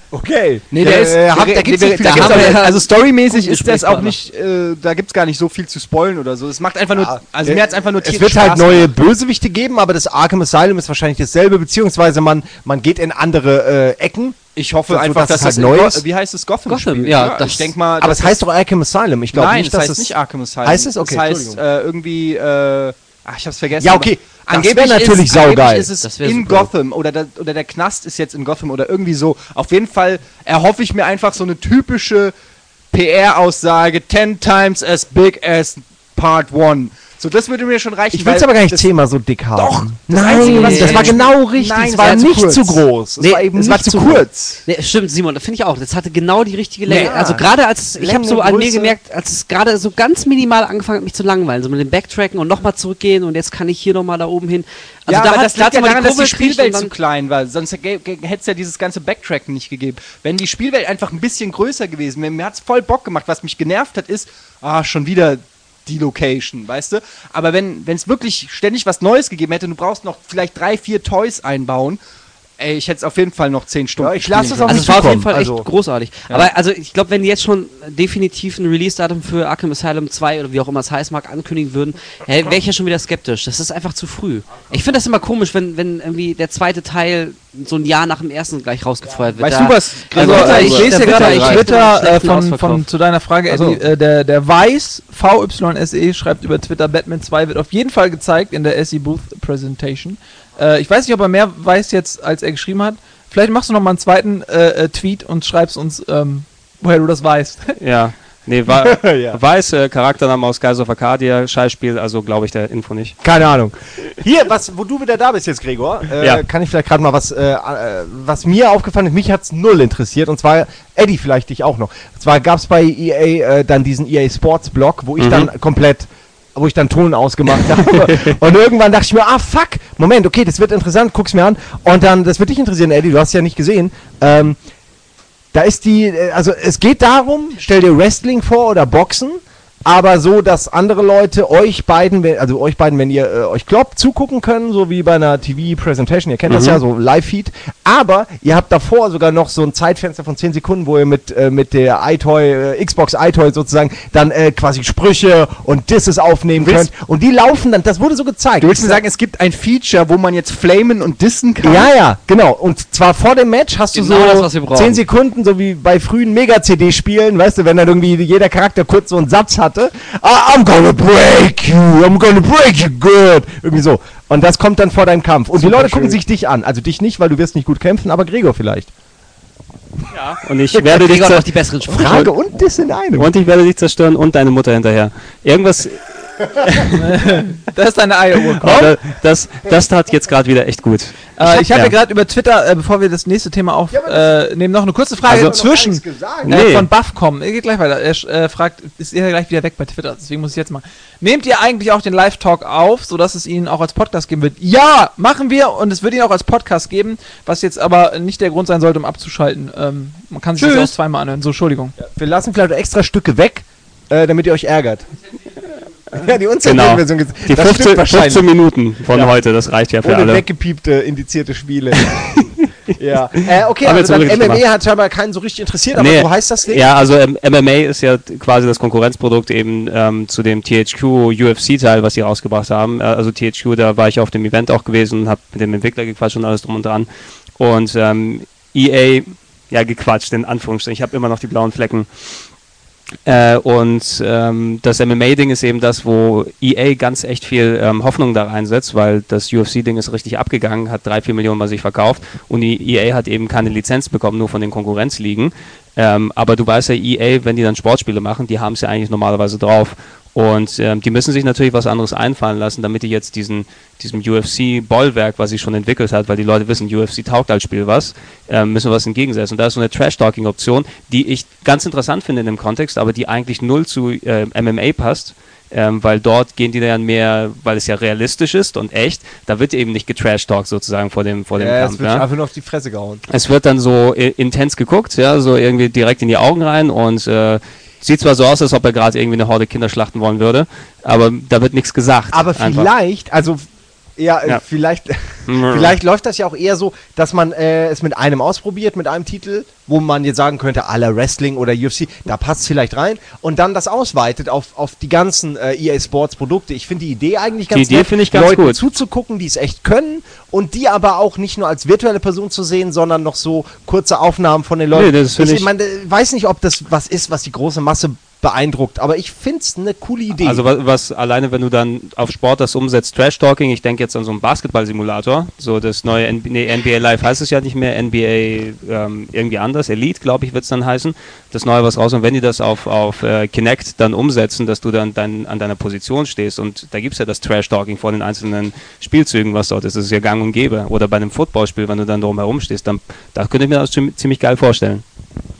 Okay. Nee, der ist, äh, da gibt's wir- nicht viel, da da gibt's haben wir auch, ja also storymäßig ist das auch nicht, äh, da gibt's gar nicht so viel zu spoilen oder so. Es macht einfach nur, Ja, also äh, mir hat's einfach nur Es wird halt Spaß neue gemacht. Bösewichte geben, aber das Arkham Asylum ist wahrscheinlich dasselbe, beziehungsweise man, man geht in andere äh, Ecken. Ich hoffe So, einfach, dass dass, es das halt in neu ist. Wie heißt es Gotham? Gotham, spielt, ja, ne? das- ich denke mal, Aber das es heißt doch Arkham Asylum. Ich glaube Nein, nicht, das dass heißt nicht Arkham Asylum. Heißt es? Okay, Das heißt äh, irgendwie, äh, ach, ich hab's vergessen. Ja, aber okay. Das Angeblich wär natürlich ist, saugeil. angeblich ist es Das in super. Gotham oder der, oder der Knast ist jetzt in Gotham oder irgendwie so. Auf jeden Fall erhoffe ich mir einfach so eine typische PR-Aussage: 10 times as big as Part 1. So, das würde mir schon reichen. Ich will es aber gar nicht zehnmal so dick haben. Doch, das Nein, Einzige, was das war genau richtig. Nein, es war war zu nicht kurz. zu groß. Es Nee, war eben Es war nicht zu zu kurz. Nee, stimmt, Simon, das finde ich auch. Das hatte genau die richtige Länge. Ja. Also gerade als ich habe so an mir gemerkt, als es gerade so ganz minimal angefangen hat, mich zu langweilen, so mit dem Backtracken und nochmal zurückgehen und jetzt kann ich hier nochmal da oben hin. Also ja, da aber hat- das liegt ja daran, dass die Spielwelt zu klein war. Sonst hätte es ja dieses ganze Backtracken nicht gegeben. Wenn die Spielwelt einfach ein bisschen größer gewesen wäre, mir hat es voll Bock gemacht. Was mich genervt hat, ist, ah, schon wieder die Location, weißt du? Aber wenn es wirklich ständig was Neues gegeben hätte, du brauchst noch vielleicht drei, vier Toys einbauen, ey, ich hätte es auf jeden Fall noch zehn Stunden Ja, ich lasse es auch Also nicht es war auf jeden. Fall echt Also- großartig. Aber also ich glaube, wenn die jetzt schon definitiv ein Release-Datum für Arkham Asylum 2 oder wie auch immer es heißt mag, ankündigen würden, wäre ich ja schon wieder skeptisch. Das ist einfach zu früh. Ich finde das immer komisch, wenn, wenn irgendwie der zweite Teil so ein Jahr nach dem ersten gleich rausgefeuert wird. Weißt Da- du was? Also, Also, ich also, lese hier gerade reicht. Twitter äh, von, von, zu deiner Frage, Ach so. Eddie, äh, der, der Weiß, VYSE, schreibt über Twitter, Batman 2 wird auf jeden Fall gezeigt in der SE Booth Presentation. Äh, ich weiß nicht, ob er mehr weiß jetzt, als er geschrieben hat. Vielleicht machst du noch mal einen zweiten äh, äh, Tweet und schreibst uns, ähm, woher du das weißt. Ja. Nee, war, Ja. weiß, äh, Charaktername aus Guys of Arcadia, Scheißspiel, also glaube ich der Info nicht. Keine Ahnung. Hier, was, wo du wieder da bist jetzt, Gregor, äh, Ja. kann ich vielleicht gerade mal was, äh, äh, was mir aufgefallen ist, mich hat's null interessiert und zwar, Eddie vielleicht dich auch noch. Und zwar gab's bei EA äh, dann diesen EA Sports Blog, wo ich Mhm. dann komplett wo ich dann Ton ausgemacht habe. und irgendwann dachte ich mir, ah fuck, Moment, okay, das wird interessant, guck's mir an. Und dann, das wird dich interessieren, Eddie, du hast es ja nicht gesehen. Ähm, da ist die, äh, also es geht darum, stell dir Wrestling vor oder Boxen, aber so, dass andere Leute euch beiden, also euch beiden, wenn ihr äh, euch kloppt, zugucken können, so wie bei einer TV-Presentation, ihr kennt das Mhm. ja, so Live-Feed, aber ihr habt davor sogar noch so ein Zeitfenster von 10 Sekunden, wo ihr mit, äh, mit der iToy, äh, Xbox iToy sozusagen, dann äh, quasi Sprüche und Disses aufnehmen willst- könnt und die laufen dann, das wurde so gezeigt. Du willst mir sagen, es gibt ein Feature, wo man jetzt flamen und dissen kann? Ja, ja, genau. Und zwar vor dem Match hast Genau du so das, was wir brauchen. 10 Sekunden, so wie bei frühen Mega-CD-Spielen, weißt du, wenn dann irgendwie jeder Charakter kurz so einen Satz hatte. Ah, I'm gonna break you, I'm gonna break you good. Irgendwie so. Und das kommt dann vor deinem Kampf. Und die Leute gucken sich dich an. Also dich nicht, weil du wirst nicht gut kämpfen, aber Gregor vielleicht. Und ich werde dich Gregor zer- macht die besseren Sprüche. Frage und das in einem. und ich werde dich zerstören und deine Mutter hinterher. Irgendwas, Das ist eine Eieruhr. oh, da- das, das tat jetzt gerade wieder echt gut. Äh, ich habe Ja. ja gerade über Twitter, äh, bevor wir das nächste Thema aufnehmen, äh, nehmen, noch eine kurze Frage Also- inzwischen gesagt. äh, Nee. von Buffcom. Er geht gleich weiter. Er äh, fragt, ist er gleich wieder weg bei Twitter? Deswegen muss ich jetzt mal. Nehmt ihr eigentlich auch den Live-Talk auf, sodass es ihn auch als Podcast geben wird? Ja, machen wir und es wird ihn auch als Podcast geben, was jetzt aber nicht der Grund sein sollte, um abzuschalten. Ähm, man kann sich das ja auch Tschüss. zweimal anhören. So, Entschuldigung. Wir lassen vielleicht extra Stücke weg, äh, damit ihr euch ärgert. ja, die Genau. unzensierte Version. ges- Die das 15, stimmt wahrscheinlich. 15 Minuten von Ja. heute, das reicht ja für Ohne alle. weggepiepte, indizierte Spiele. ja. Äh, okay, Haben wir also dann MMA gemacht. hat scheinbar keinen so richtig interessiert, aber Nee. so heißt das Ding? Ja, also ähm, MMA ist ja quasi das Konkurrenzprodukt eben ähm, zu dem THQ UFC-Teil, was sie rausgebracht haben. Äh, also THQ, da war ich auf dem Event auch gewesen und habe mit dem Entwickler gequatscht und alles drum und dran. Und ähm, EA, ja, gequatscht in Anführungsstrichen. Ich habe immer noch die blauen Flecken. Äh, und ähm, das MMA-Ding ist eben das, wo EA ganz echt viel ähm, Hoffnung da reinsetzt, weil das UFC-Ding ist richtig abgegangen, hat drei, vier Millionen bei sich verkauft und die EA hat eben keine Lizenz bekommen, nur von den Konkurrenzligen. Ähm, aber du weißt ja, EA, wenn die dann Sportspiele machen, die haben es ja eigentlich normalerweise drauf. Und ähm, die müssen sich natürlich was anderes einfallen lassen, damit die jetzt diesen, diesem UFC-Bollwerk, was sie schon entwickelt hat, weil die Leute wissen, UFC taugt als Spiel was, ähm, müssen wir was entgegensetzen. Und da ist so eine Trash-Talking-Option, die ich ganz interessant finde in dem Kontext, aber die eigentlich null zu äh, MMA passt. Ähm, weil dort gehen die dann mehr, weil es ja realistisch ist und echt, da wird eben nicht getrash-talkt sozusagen vor dem, vor dem Ja, Kampf. es wird ja. einfach nur auf die Fresse gehauen. Es wird dann so i- intens geguckt, ja, so irgendwie direkt in die Augen rein und äh, sieht zwar so aus, als ob er gerade irgendwie eine Horde Kinder schlachten wollen würde, aber da wird nichts gesagt. Aber einfach. vielleicht, also ja, äh, Ja. vielleicht, vielleicht läuft das ja auch eher so, dass man äh, es mit einem ausprobiert, mit einem Titel, wo man jetzt sagen könnte, aller Wrestling oder UFC, da passt es vielleicht rein und dann das ausweitet auf, auf die ganzen äh, EA Sports Produkte. Ich finde die Idee eigentlich ganz Die Idee finde ich ganz Leuten gut. zuzugucken, die es echt können und die aber auch nicht nur als virtuelle Person zu sehen, sondern noch so kurze Aufnahmen von den Leuten. Nee, das finde ich ich- meine, weiß nicht, ob das was ist, was die große Masse beeindruckt, aber ich finde es eine coole Idee. Also was, was alleine, wenn du dann auf Sport das umsetzt, Trash-Talking, ich denke jetzt an so einen Basketball-Simulator, so das neue N nee, NBA Live heißt es ja nicht mehr, NBA ähm, irgendwie anders, Elite, glaube ich, wird es dann heißen, das neue was raus und wenn die das auf, auf äh, Kinect dann umsetzen, dass du dann dein, an deiner Position stehst. Und da gibt es ja das Trash-Talking vor den einzelnen Spielzügen, was dort ist, das ist ja gang und gäbe. Oder bei einem Footballspiel, wenn du dann drum herum stehst, dann da könnte ich mir das ziemlich ziemlich geil vorstellen.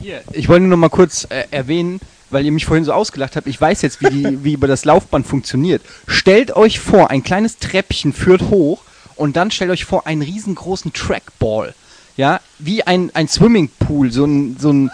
Hier, ich wollte nur noch mal kurz äh, erwähnen, weil ihr mich vorhin so ausgelacht habt. Ich weiß jetzt, wie, die, wie über das Laufband funktioniert. Stellt euch vor, ein kleines Treppchen führt hoch und dann stellt euch vor einen riesengroßen Trackball. Ja, wie ein, ein Swimmingpool. So ein, so ein,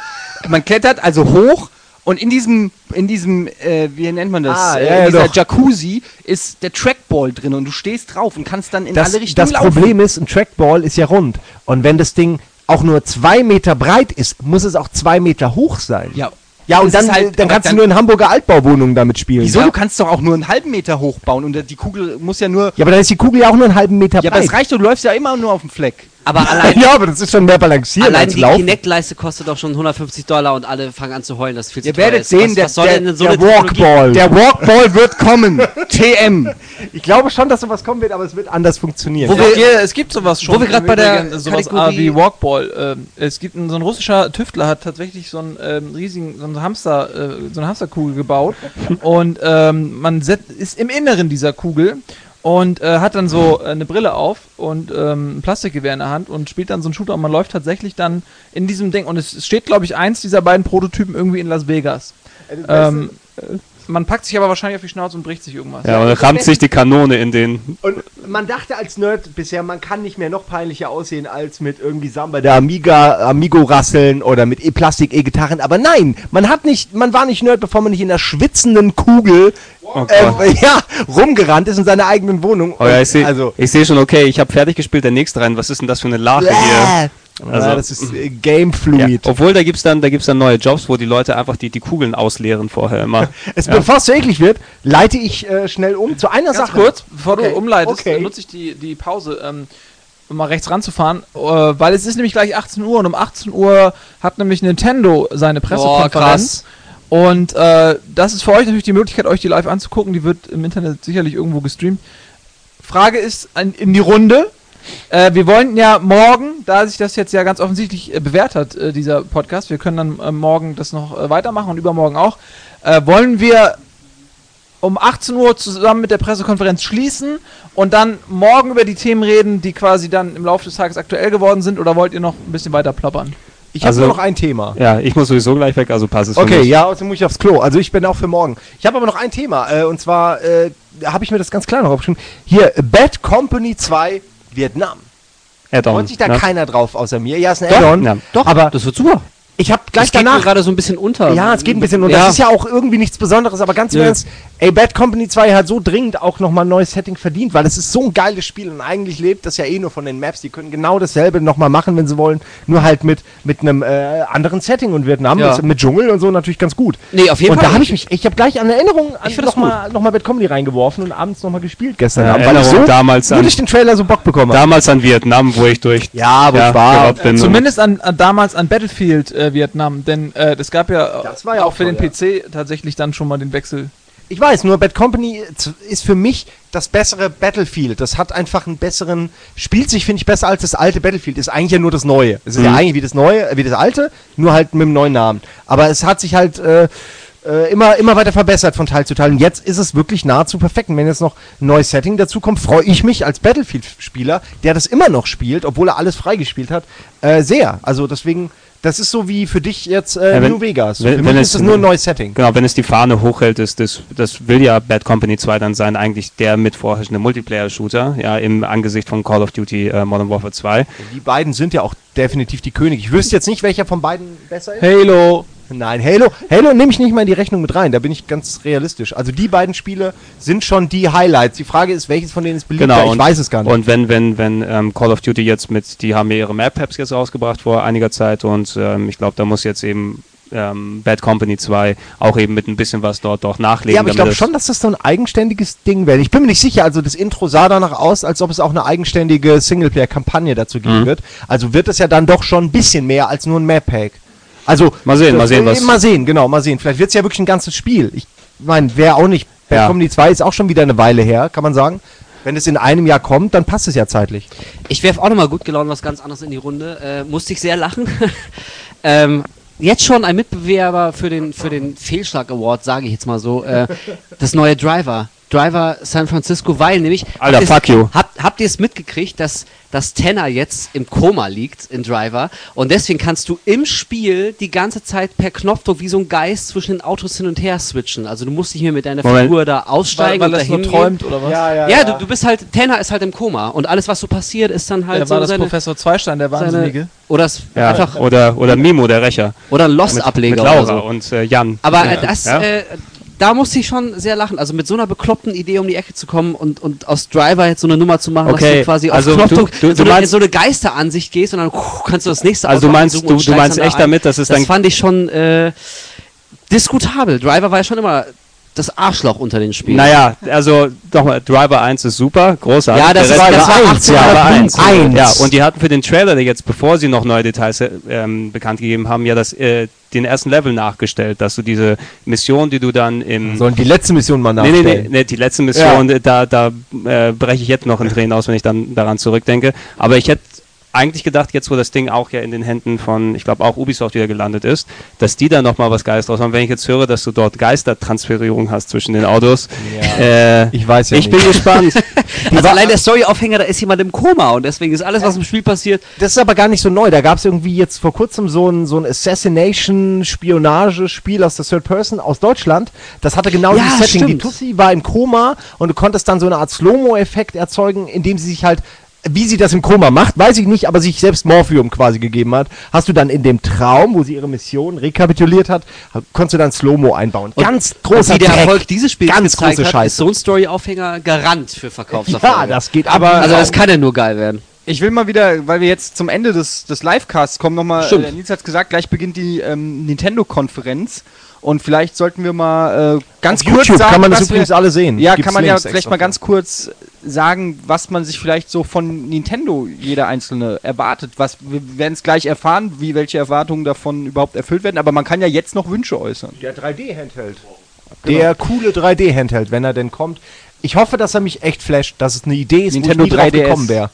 man klettert also hoch und in diesem, in diesem, äh, wie nennt man das? Ah, äh, ja, ja, in dieser doch. Jacuzzi ist der Trackball drin und du stehst drauf und kannst dann in das, alle Richtungen das laufen. Problem ist, ein Trackball ist ja rund. Und wenn das Ding auch nur zwei Meter breit ist, muss es auch zwei Meter hoch sein. Ja, Ja, und dann, halt- dann kannst dann- du nur in Hamburger Altbauwohnungen damit spielen. Wieso? Ja. Du kannst doch auch nur einen halben Meter hoch bauen und die Kugel muss ja nur ja, aber dann ist die Kugel ja auch nur einen halben Meter Ja, aber breit. es reicht du läufst ja immer nur auf dem Fleck. Aber allein, ja, aber das ist schon mehr balanciert allein als die Laufen. Kinect-Leiste kostet doch schon 150 Dollar und alle fangen an zu heulen, das ist viel zu Ihr teuer werdet ist. sehen, was, der, was soll der, denn so der Walkball. Der Walkball wird kommen. TM. ich glaube schon, dass sowas kommen wird, aber es wird anders funktionieren. Wo wir, ja, es gibt sowas schon. wo wir grad im bei der sowas Kategorie- wie Walkball. Ähm, es gibt ein, so ein russischer Tüftler hat tatsächlich so einen ähm, riesigen so einen Hamster, äh, so eine Hamsterkugel gebaut und ähm, man ist im Inneren dieser Kugel und äh, hat dann so äh, eine Brille auf und ähm, ein Plastikgewehr in der Hand und spielt dann so einen Shooter und man läuft tatsächlich dann in diesem Ding und es steht glaube ich eins dieser beiden Prototypen irgendwie in Las Vegas. Ähm, man packt sich aber wahrscheinlich auf die Schnauze und bricht sich irgendwas. Ja, und dann rammt sich die Kanone in den. Und man dachte als Nerd bisher, man kann nicht mehr noch peinlicher aussehen als mit irgendwie Samba der Amiga, Amigo-Rasseln oder mit E-Plastik-E-Gitarren. Aber nein, man hat nicht, man war nicht Nerd, bevor man nicht in der schwitzenden Kugel Oh äh, ja, rumgerannt ist in seiner eigenen Wohnung. Oh ja, ich sehe also, ich seh schon, okay, ich habe fertig gespielt, der nächste rein. Was ist denn das für eine Lache hier? Also- ja, das ist äh, Game Ja. Fluid. Obwohl, da gibt's dann, da gibt's dann neue Jobs, wo die Leute einfach die, die Kugeln ausleeren vorher immer. Es, Ja. Bevor es so eklig wird, leite ich äh, schnell um zu einer Ganz Sache. kurz, bevor Okay, du umleitest, okay. nutze ich die, die Pause, ähm, um mal rechts ranzufahren, äh, weil es ist nämlich gleich 18 Uhr und um 18 Uhr hat nämlich Nintendo seine Pressekonferenz. und äh, das ist für euch natürlich die Möglichkeit, euch die live anzugucken. Die wird im Internet sicherlich irgendwo gestreamt. Frage ist an, in die Runde. Äh, wir wollen ja morgen, da sich das jetzt ja ganz offensichtlich äh, bewährt hat, äh, dieser Podcast, wir können dann äh, morgen das noch äh, weitermachen und übermorgen auch, äh, wollen wir um 18 Uhr zusammen mit der Pressekonferenz schließen und dann morgen über die Themen reden, die quasi dann im Laufe des Tages aktuell geworden sind oder wollt ihr noch ein bisschen weiter plappern? Ich habe Also- nur noch ein Thema. Ja, ich muss sowieso gleich weg, also passt es für Okay, mich. ja, außerdem muss ich aufs Klo. Also ich bin auch für morgen. Ich habe aber noch ein Thema. Äh, und zwar äh, habe ich mir das ganz klar noch aufgeschrieben. Hier, Bad Company 2 Vietnam. Freut sich da ne? keiner drauf außer mir. Ja, ist ein Doch, Add-on. ja. Doch, Aber das wird super. Ich habe gleich das danach... gerade so ein bisschen unter. Ja, es geht ein bisschen. Und Ja. das ist ja auch irgendwie nichts Besonderes, aber ganz im. Ernst, ey, Bad Company 2 hat so dringend auch nochmal ein neues Setting verdient, weil es ist so ein geiles Spiel und eigentlich lebt das ja eh nur von den Maps. Die können genau dasselbe nochmal machen, wenn sie wollen, nur halt mit, mit einem äh, anderen Setting und Vietnam Ja. ist mit Dschungel und so natürlich ganz gut. Nee, auf jeden und Fall. da habe ich mich, ich habe gleich an Erinnerung an Ich nochmal noch mal Bad Comedy reingeworfen und abends nochmal gespielt gestern Ja, Abend, weil ich so damals nur an, durch den Trailer so Bock bekommen habe. damals an Vietnam, wo ich durch Ja, wo ja, bin. Zumindest an, an damals an Battlefield äh, Vietnam, denn äh, es gab ja, ja auch auch für toll, den PC tatsächlich dann schon mal den Wechsel. Ich weiß, nur Bad Company ist für mich das bessere Battlefield. Das hat einfach einen besseren, spielt sich, finde ich, besser als das alte Battlefield. Ist eigentlich ja nur das Neue. Es ist Mhm. ja eigentlich wie das Neue, äh, wie das alte, nur halt mit einem neuen Namen. Aber es hat sich halt äh, äh, immer, immer weiter verbessert von Teil zu Teil. Und jetzt ist es wirklich nahezu perfekt. Und wenn jetzt noch ein neues Setting dazu kommt, freue ich mich als Battlefield-Spieler, der das immer noch spielt, obwohl er alles freigespielt hat, äh, sehr. Also deswegen, das ist so wie für dich jetzt äh, Ja, wenn- New Vegas. wenn- für wenn mich es- ist das nur ein neues Setting. Genau, wenn es die Fahne hochhält, ist das, das will ja Bad Company 2 dann sein, eigentlich der mit vorherrschende Multiplayer-Shooter, ja, im Angesicht von Call of Duty äh, Modern Warfare 2. Die beiden sind ja auch definitiv die Könige. Ich wüsste jetzt nicht, welcher von beiden besser ist. Halo. Nein, Halo, Halo nehme ich nicht mal in die Rechnung mit rein. Da bin ich ganz realistisch. Also die beiden Spiele sind schon die Highlights. Die Frage ist, welches von denen ist beliebter? Genau, ich und- weiß es gar nicht. Und wenn, wenn, wenn ähm, Call of Duty jetzt mit, die haben ja ihre Map-Packs jetzt rausgebracht vor einiger Zeit und ähm, ich glaube, da muss jetzt eben ähm, Bad Company 2 auch eben mit ein bisschen was dort doch nachlegen. ja, aber ich glaube schon, dass das so ein eigenständiges Ding wäre. Ich bin mir nicht sicher. Also das Intro sah danach aus, als ob es auch eine eigenständige Singleplayer-Kampagne dazu geben Mhm. wird. Also wird es ja dann doch schon ein bisschen mehr als nur ein Map-Pack. Also Mal sehen, mal sehen, äh, was- Mal sehen, genau, mal sehen. Vielleicht wird es ja wirklich ein ganzes Spiel. Ich meine, wer auch nicht. Bad Ja. Company 2 ist auch schon wieder eine Weile her, kann man sagen. Wenn es in einem Jahr kommt, dann passt es ja zeitlich. Ich werfe auch nochmal gut gelaunt was ganz anderes in die Runde. Äh, musste ich sehr lachen. ähm, jetzt schon ein Mitbewerber für den, für den Fehlschlag Award, sage ich jetzt mal so. Äh, das neue Driver. Driver San Francisco, weil nämlich. Alter, habt ihr's- fuck you. Habt, habt ihr es mitgekriegt, dass, dass Tanner jetzt im Koma liegt in Driver und deswegen kannst du im Spiel die ganze Zeit per Knopfdruck wie so ein Geist zwischen den Autos hin und her switchen. Also du musst nicht mehr mit deiner Moment. Figur da Weil, aussteigen weil und das nur dahin träumt oder was? Ja, du, du bist halt, Tanner ist halt im Koma und alles, was so passiert, ist dann halt Der so war das seine, Professor Zweistein, der seine Wahnsinnige. oder es ja, einfach oder, oder Mimo, der Rächer. oder ein Mit, Lost-Ableger mit oder Laura so. und äh, Jan. Aber Ja. äh, das, Ja? äh, da musste ich schon sehr lachen. Also mit so einer bekloppten Idee um die Ecke zu kommen und, und aus Driver jetzt so eine Nummer zu machen, dass Okay, du quasi also auf Knopfdruck du- du- so, du eine, so eine Geisteransicht gehst und dann puh, kannst du das nächste Also du Auto meinst, du, du meinst da echt ein. damit, dass es Das dann fand ich schon äh, diskutabel. Driver war ja schon immer das Arschloch unter den Spielen. Naja, also nochmal, Driver 1 ist super, großartig. Ja, das ist- das war 18 18 Driver Punkt 1. eins. Ja, und die hatten für den Trailer, der jetzt, bevor sie noch neue Details ähm, bekannt gegeben haben, ja das, äh, den ersten Level nachgestellt, dass du diese Mission, die du dann im... Sollen die letzte Mission mal Nee, nachstellen? nee, nee, nee, die letzte Mission, da, da äh, breche ich jetzt noch in Tränen aus, wenn ich dann daran zurückdenke. Aber ich hätte eigentlich gedacht, jetzt wo das Ding auch ja in den Händen von, ich glaube auch Ubisoft wieder gelandet ist, dass die da nochmal was Geiles draus haben. Wenn ich jetzt höre, dass du dort Geistertransferierung hast zwischen den Autos, äh, Ich weiß ja ich nicht. bin gespannt. also allein der Storyaufhänger, da ist jemand im Koma und deswegen ist alles, was im Spiel passiert, Das ist aber gar nicht so neu. Da gab es irgendwie jetzt vor kurzem so ein, so ein Assassination-Spionage-Spiel aus der Third Person aus Deutschland. Das hatte genau Ja, dieses Setting. Die stimmt. Tussi war im Koma und du konntest dann so eine Art Slow-Mo-Effekt erzeugen, indem sie sich halt wie sie das im Koma macht, weiß ich nicht, aber sich selbst Morphium quasi gegeben hat, hast du dann in dem Traum, wo sie ihre Mission rekapituliert hat, konntest du dann Slow-Mo einbauen. Ganz und großer wie der Dreck. Erfolg dieses Spiels Ganz gezeigt große hat, Scheiße. ist so ein Storyaufhänger Garant für Verkaufserfolge. Ja, das geht Aber- ab. also das kann ja nur geil werden. Ich will mal wieder, weil wir jetzt zum Ende des, des Livecasts kommen, nochmal, äh, Nils hat es gesagt, gleich beginnt die ähm, Nintendo-Konferenz und vielleicht sollten wir mal äh, ganz Auf kurz YouTube sagen, kann man das was übrigens wir, alle sehen. Ja, Gibt's kann man ja vielleicht mal ganz kurz sagen, was man sich vielleicht so von Nintendo jeder einzelne erwartet. Was wir werden es gleich erfahren, wie welche Erwartungen davon überhaupt erfüllt werden, aber man kann ja jetzt noch Wünsche äußern. Der 3D-Handheld. Der coole 3D-Handheld, wenn er denn kommt. Ich hoffe, dass er mich echt flasht, dass es eine Idee ist, Nintendo wo ich nie drauf 3DS. gekommen wäre.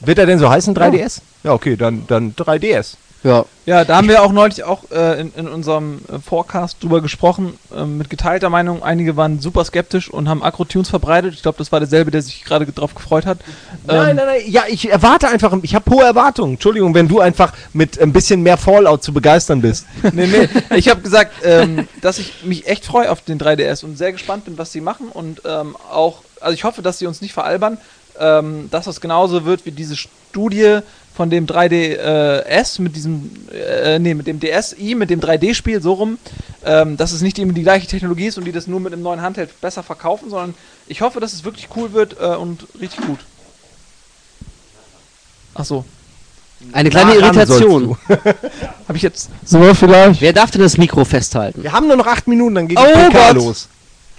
Wird er denn so heißen, 3DS? Ja, okay, dann, dann 3DS. Ja. Ja, da haben wir auch neulich auch äh, in, in unserem äh, Forecast drüber gesprochen, äh, mit geteilter Meinung. Einige waren super skeptisch und haben Agro-Tunes verbreitet. Ich glaube, das war derselbe, der sich gerade drauf gefreut hat. Nein, Ähm, nein, nein, ja, ich erwarte einfach, ich habe hohe Erwartungen. Entschuldigung, wenn du einfach mit ein bisschen mehr Fallout zu begeistern bist. nee, nee. Ich habe gesagt, ähm, dass ich mich echt freue auf den 3DS und sehr gespannt bin, was sie machen. Und ähm, auch, also ich hoffe, dass sie uns nicht veralbern, ähm, dass das genauso wird wie diese Studie von dem 3DS mit diesem, äh, nee, mit dem DSi, mit dem 3D-Spiel so rum, ähm, dass es nicht eben die gleiche Technologie ist und die das nur mit dem neuen Handheld besser verkaufen, sondern ich hoffe, dass es wirklich cool wird äh, und richtig gut. Ach so, Eine kleine Irritation. habe ich jetzt so vielleicht? Wer darf denn das Mikro festhalten? Wir haben nur noch acht Minuten, dann geht Oh die PK Gott. los.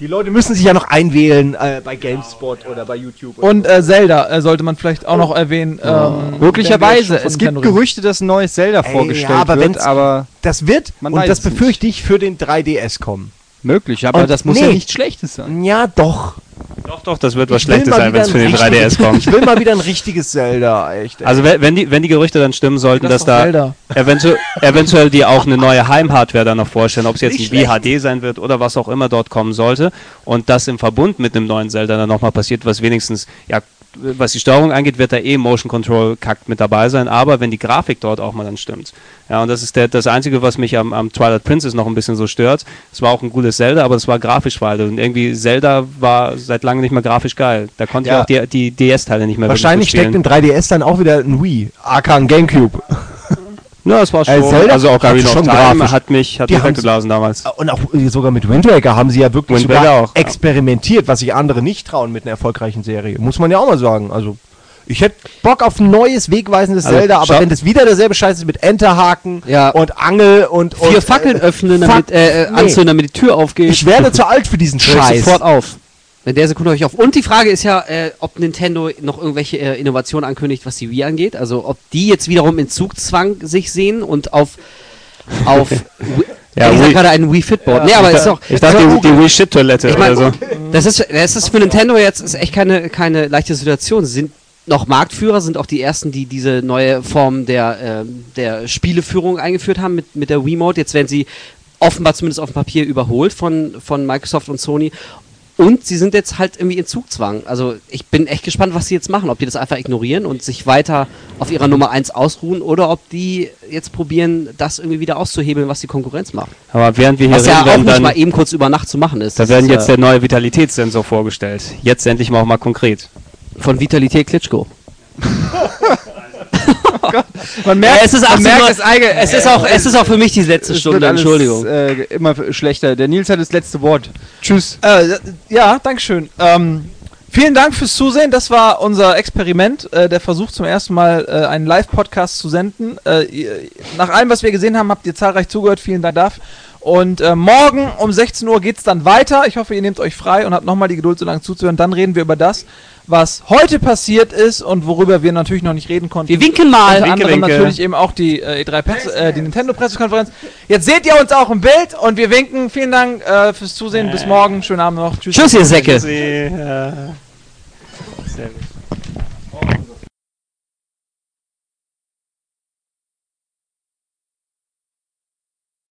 Die Leute müssen sich ja noch einwählen äh, bei GameSpot oder bei YouTube. Und äh, Zelda äh, sollte man vielleicht auch noch erwähnen. Ähm, Möglicherweise. Es gibt. Gerüchte, dass ein neues Zelda Ey, vorgestellt ja, aber wird, aber das wird, Man und das es nicht. befürchte ich, für den 3DS kommen. möglich. Aber Und das muss nee. ja nichts Schlechtes sein. Ja, doch. Doch, doch, das wird was Ich Schlechtes sein, wenn es für den ein 3DS kommt. Ich will mal wieder ein richtiges Zelda, echt. ey. Also wenn, die, wenn die Gerüchte dann stimmen sollten, Das dass da Zelda. eventuell, eventuell die auch eine neue Heimhardware dann noch vorstellen, ob es jetzt Nicht ein VHD sein wird oder was auch immer dort kommen sollte und das im Verbund mit einem neuen Zelda dann nochmal passiert, was wenigstens, ja, was die Steuerung angeht, wird da eh Motion Control kackt mit dabei sein, aber wenn die Grafik dort auch mal dann stimmt. Ja, und das ist der, das Einzige, was mich am, am Twilight Princess noch ein bisschen so stört. Es war auch ein gutes Zelda, aber es war grafisch veraltet und irgendwie Zelda war seit langem nicht mehr grafisch geil. Da konnte Ja. ich auch die, die DS-Teile nicht mehr Wahrscheinlich steckt im 3DS dann auch wieder ein Wii, aka ein Gamecube. Ja, es war Äh, schon, Zelda also auch hat Ocarina of schon Time grafisch- hat mich, hat Die mich weggeblasen damals. Und auch äh, sogar mit Wind Waker haben sie ja wirklich Wind sogar auch, ja. experimentiert, was sich andere nicht trauen mit einer erfolgreichen Serie. Muss man ja auch mal sagen. Also ich hätte Bock auf ein neues, wegweisendes Also, Zelda, aber wenn das wieder derselbe Scheiß ist mit Enterhaken Ja. und Angel und, und Vier Fackeln öffnen, damit, fuck, äh, äh, nee. anzünden, damit die Tür aufgeht. Ich werde zu alt für diesen Scheiß. sofort auf. In der Sekunde höre ich auf. Und die Frage ist ja, äh, ob Nintendo noch irgendwelche äh, Innovationen ankündigt, was die Wii angeht. Also ob die jetzt wiederum in Zugzwang sich sehen und auf auf Wii- Ja, ich Wii- gerade ein Wii Fitboard. nee, aber ich ist doch. ich dachte, die, die Wii-Shit-Toilette Ich mein, oder so. Das ist, das ist für Nintendo jetzt ist echt keine, keine leichte Situation. Sie sind noch Marktführer, sind auch die ersten, die diese neue Form der, ähm, der Spieleführung eingeführt haben mit, mit der Wiimote. Jetzt werden sie offenbar zumindest auf dem Papier überholt von, von Microsoft und Sony. Und sie sind jetzt halt irgendwie in Zugzwang. Also ich bin echt gespannt, was sie jetzt machen. Ob die das einfach ignorieren und sich weiter auf ihrer Nummer 1 ausruhen oder ob die jetzt probieren, das irgendwie wieder auszuhebeln, was die Konkurrenz macht. Aber während wir hier Was ja reden, auch werden nicht dann, mal eben kurz über Nacht zu machen ist. da werden ist jetzt ja der neue Vitalitätssensor vorgestellt. Jetzt endlich mal auch mal konkret. von Vitalität Klitschko. Man Ja, merkt, es ist man 18 merkt es eigen. Es ist auch, es ist auch für mich die letzte Stunde, alles, Entschuldigung. Äh, immer schlechter. Der Nils hat das letzte Wort. Tschüss. Äh, ja, Dankeschön. Ähm, vielen Dank fürs Zusehen. Das war unser Experiment, äh, der Versuch zum ersten Mal äh, einen Live-Podcast zu senden. Äh, nach allem, was wir gesehen haben, habt ihr zahlreich zugehört. Vielen Dank dafür. Und äh, morgen um 16 Uhr geht es dann weiter. Ich hoffe, ihr nehmt euch frei und habt nochmal die Geduld, so lange zuzuhören. Dann reden wir über das, was heute passiert ist und worüber wir natürlich noch nicht reden konnten. Wir winken mal. Unter Winke, anderem winke. natürlich eben auch die äh, E3 Press, äh, die Nintendo Pressekonferenz. Jetzt seht ihr uns auch im Bild und wir winken. Vielen Dank äh, fürs Zusehen. Bis morgen. Schönen Abend noch. Tschüss. Tschüss, ihr Säcke. Äh, sehr gut.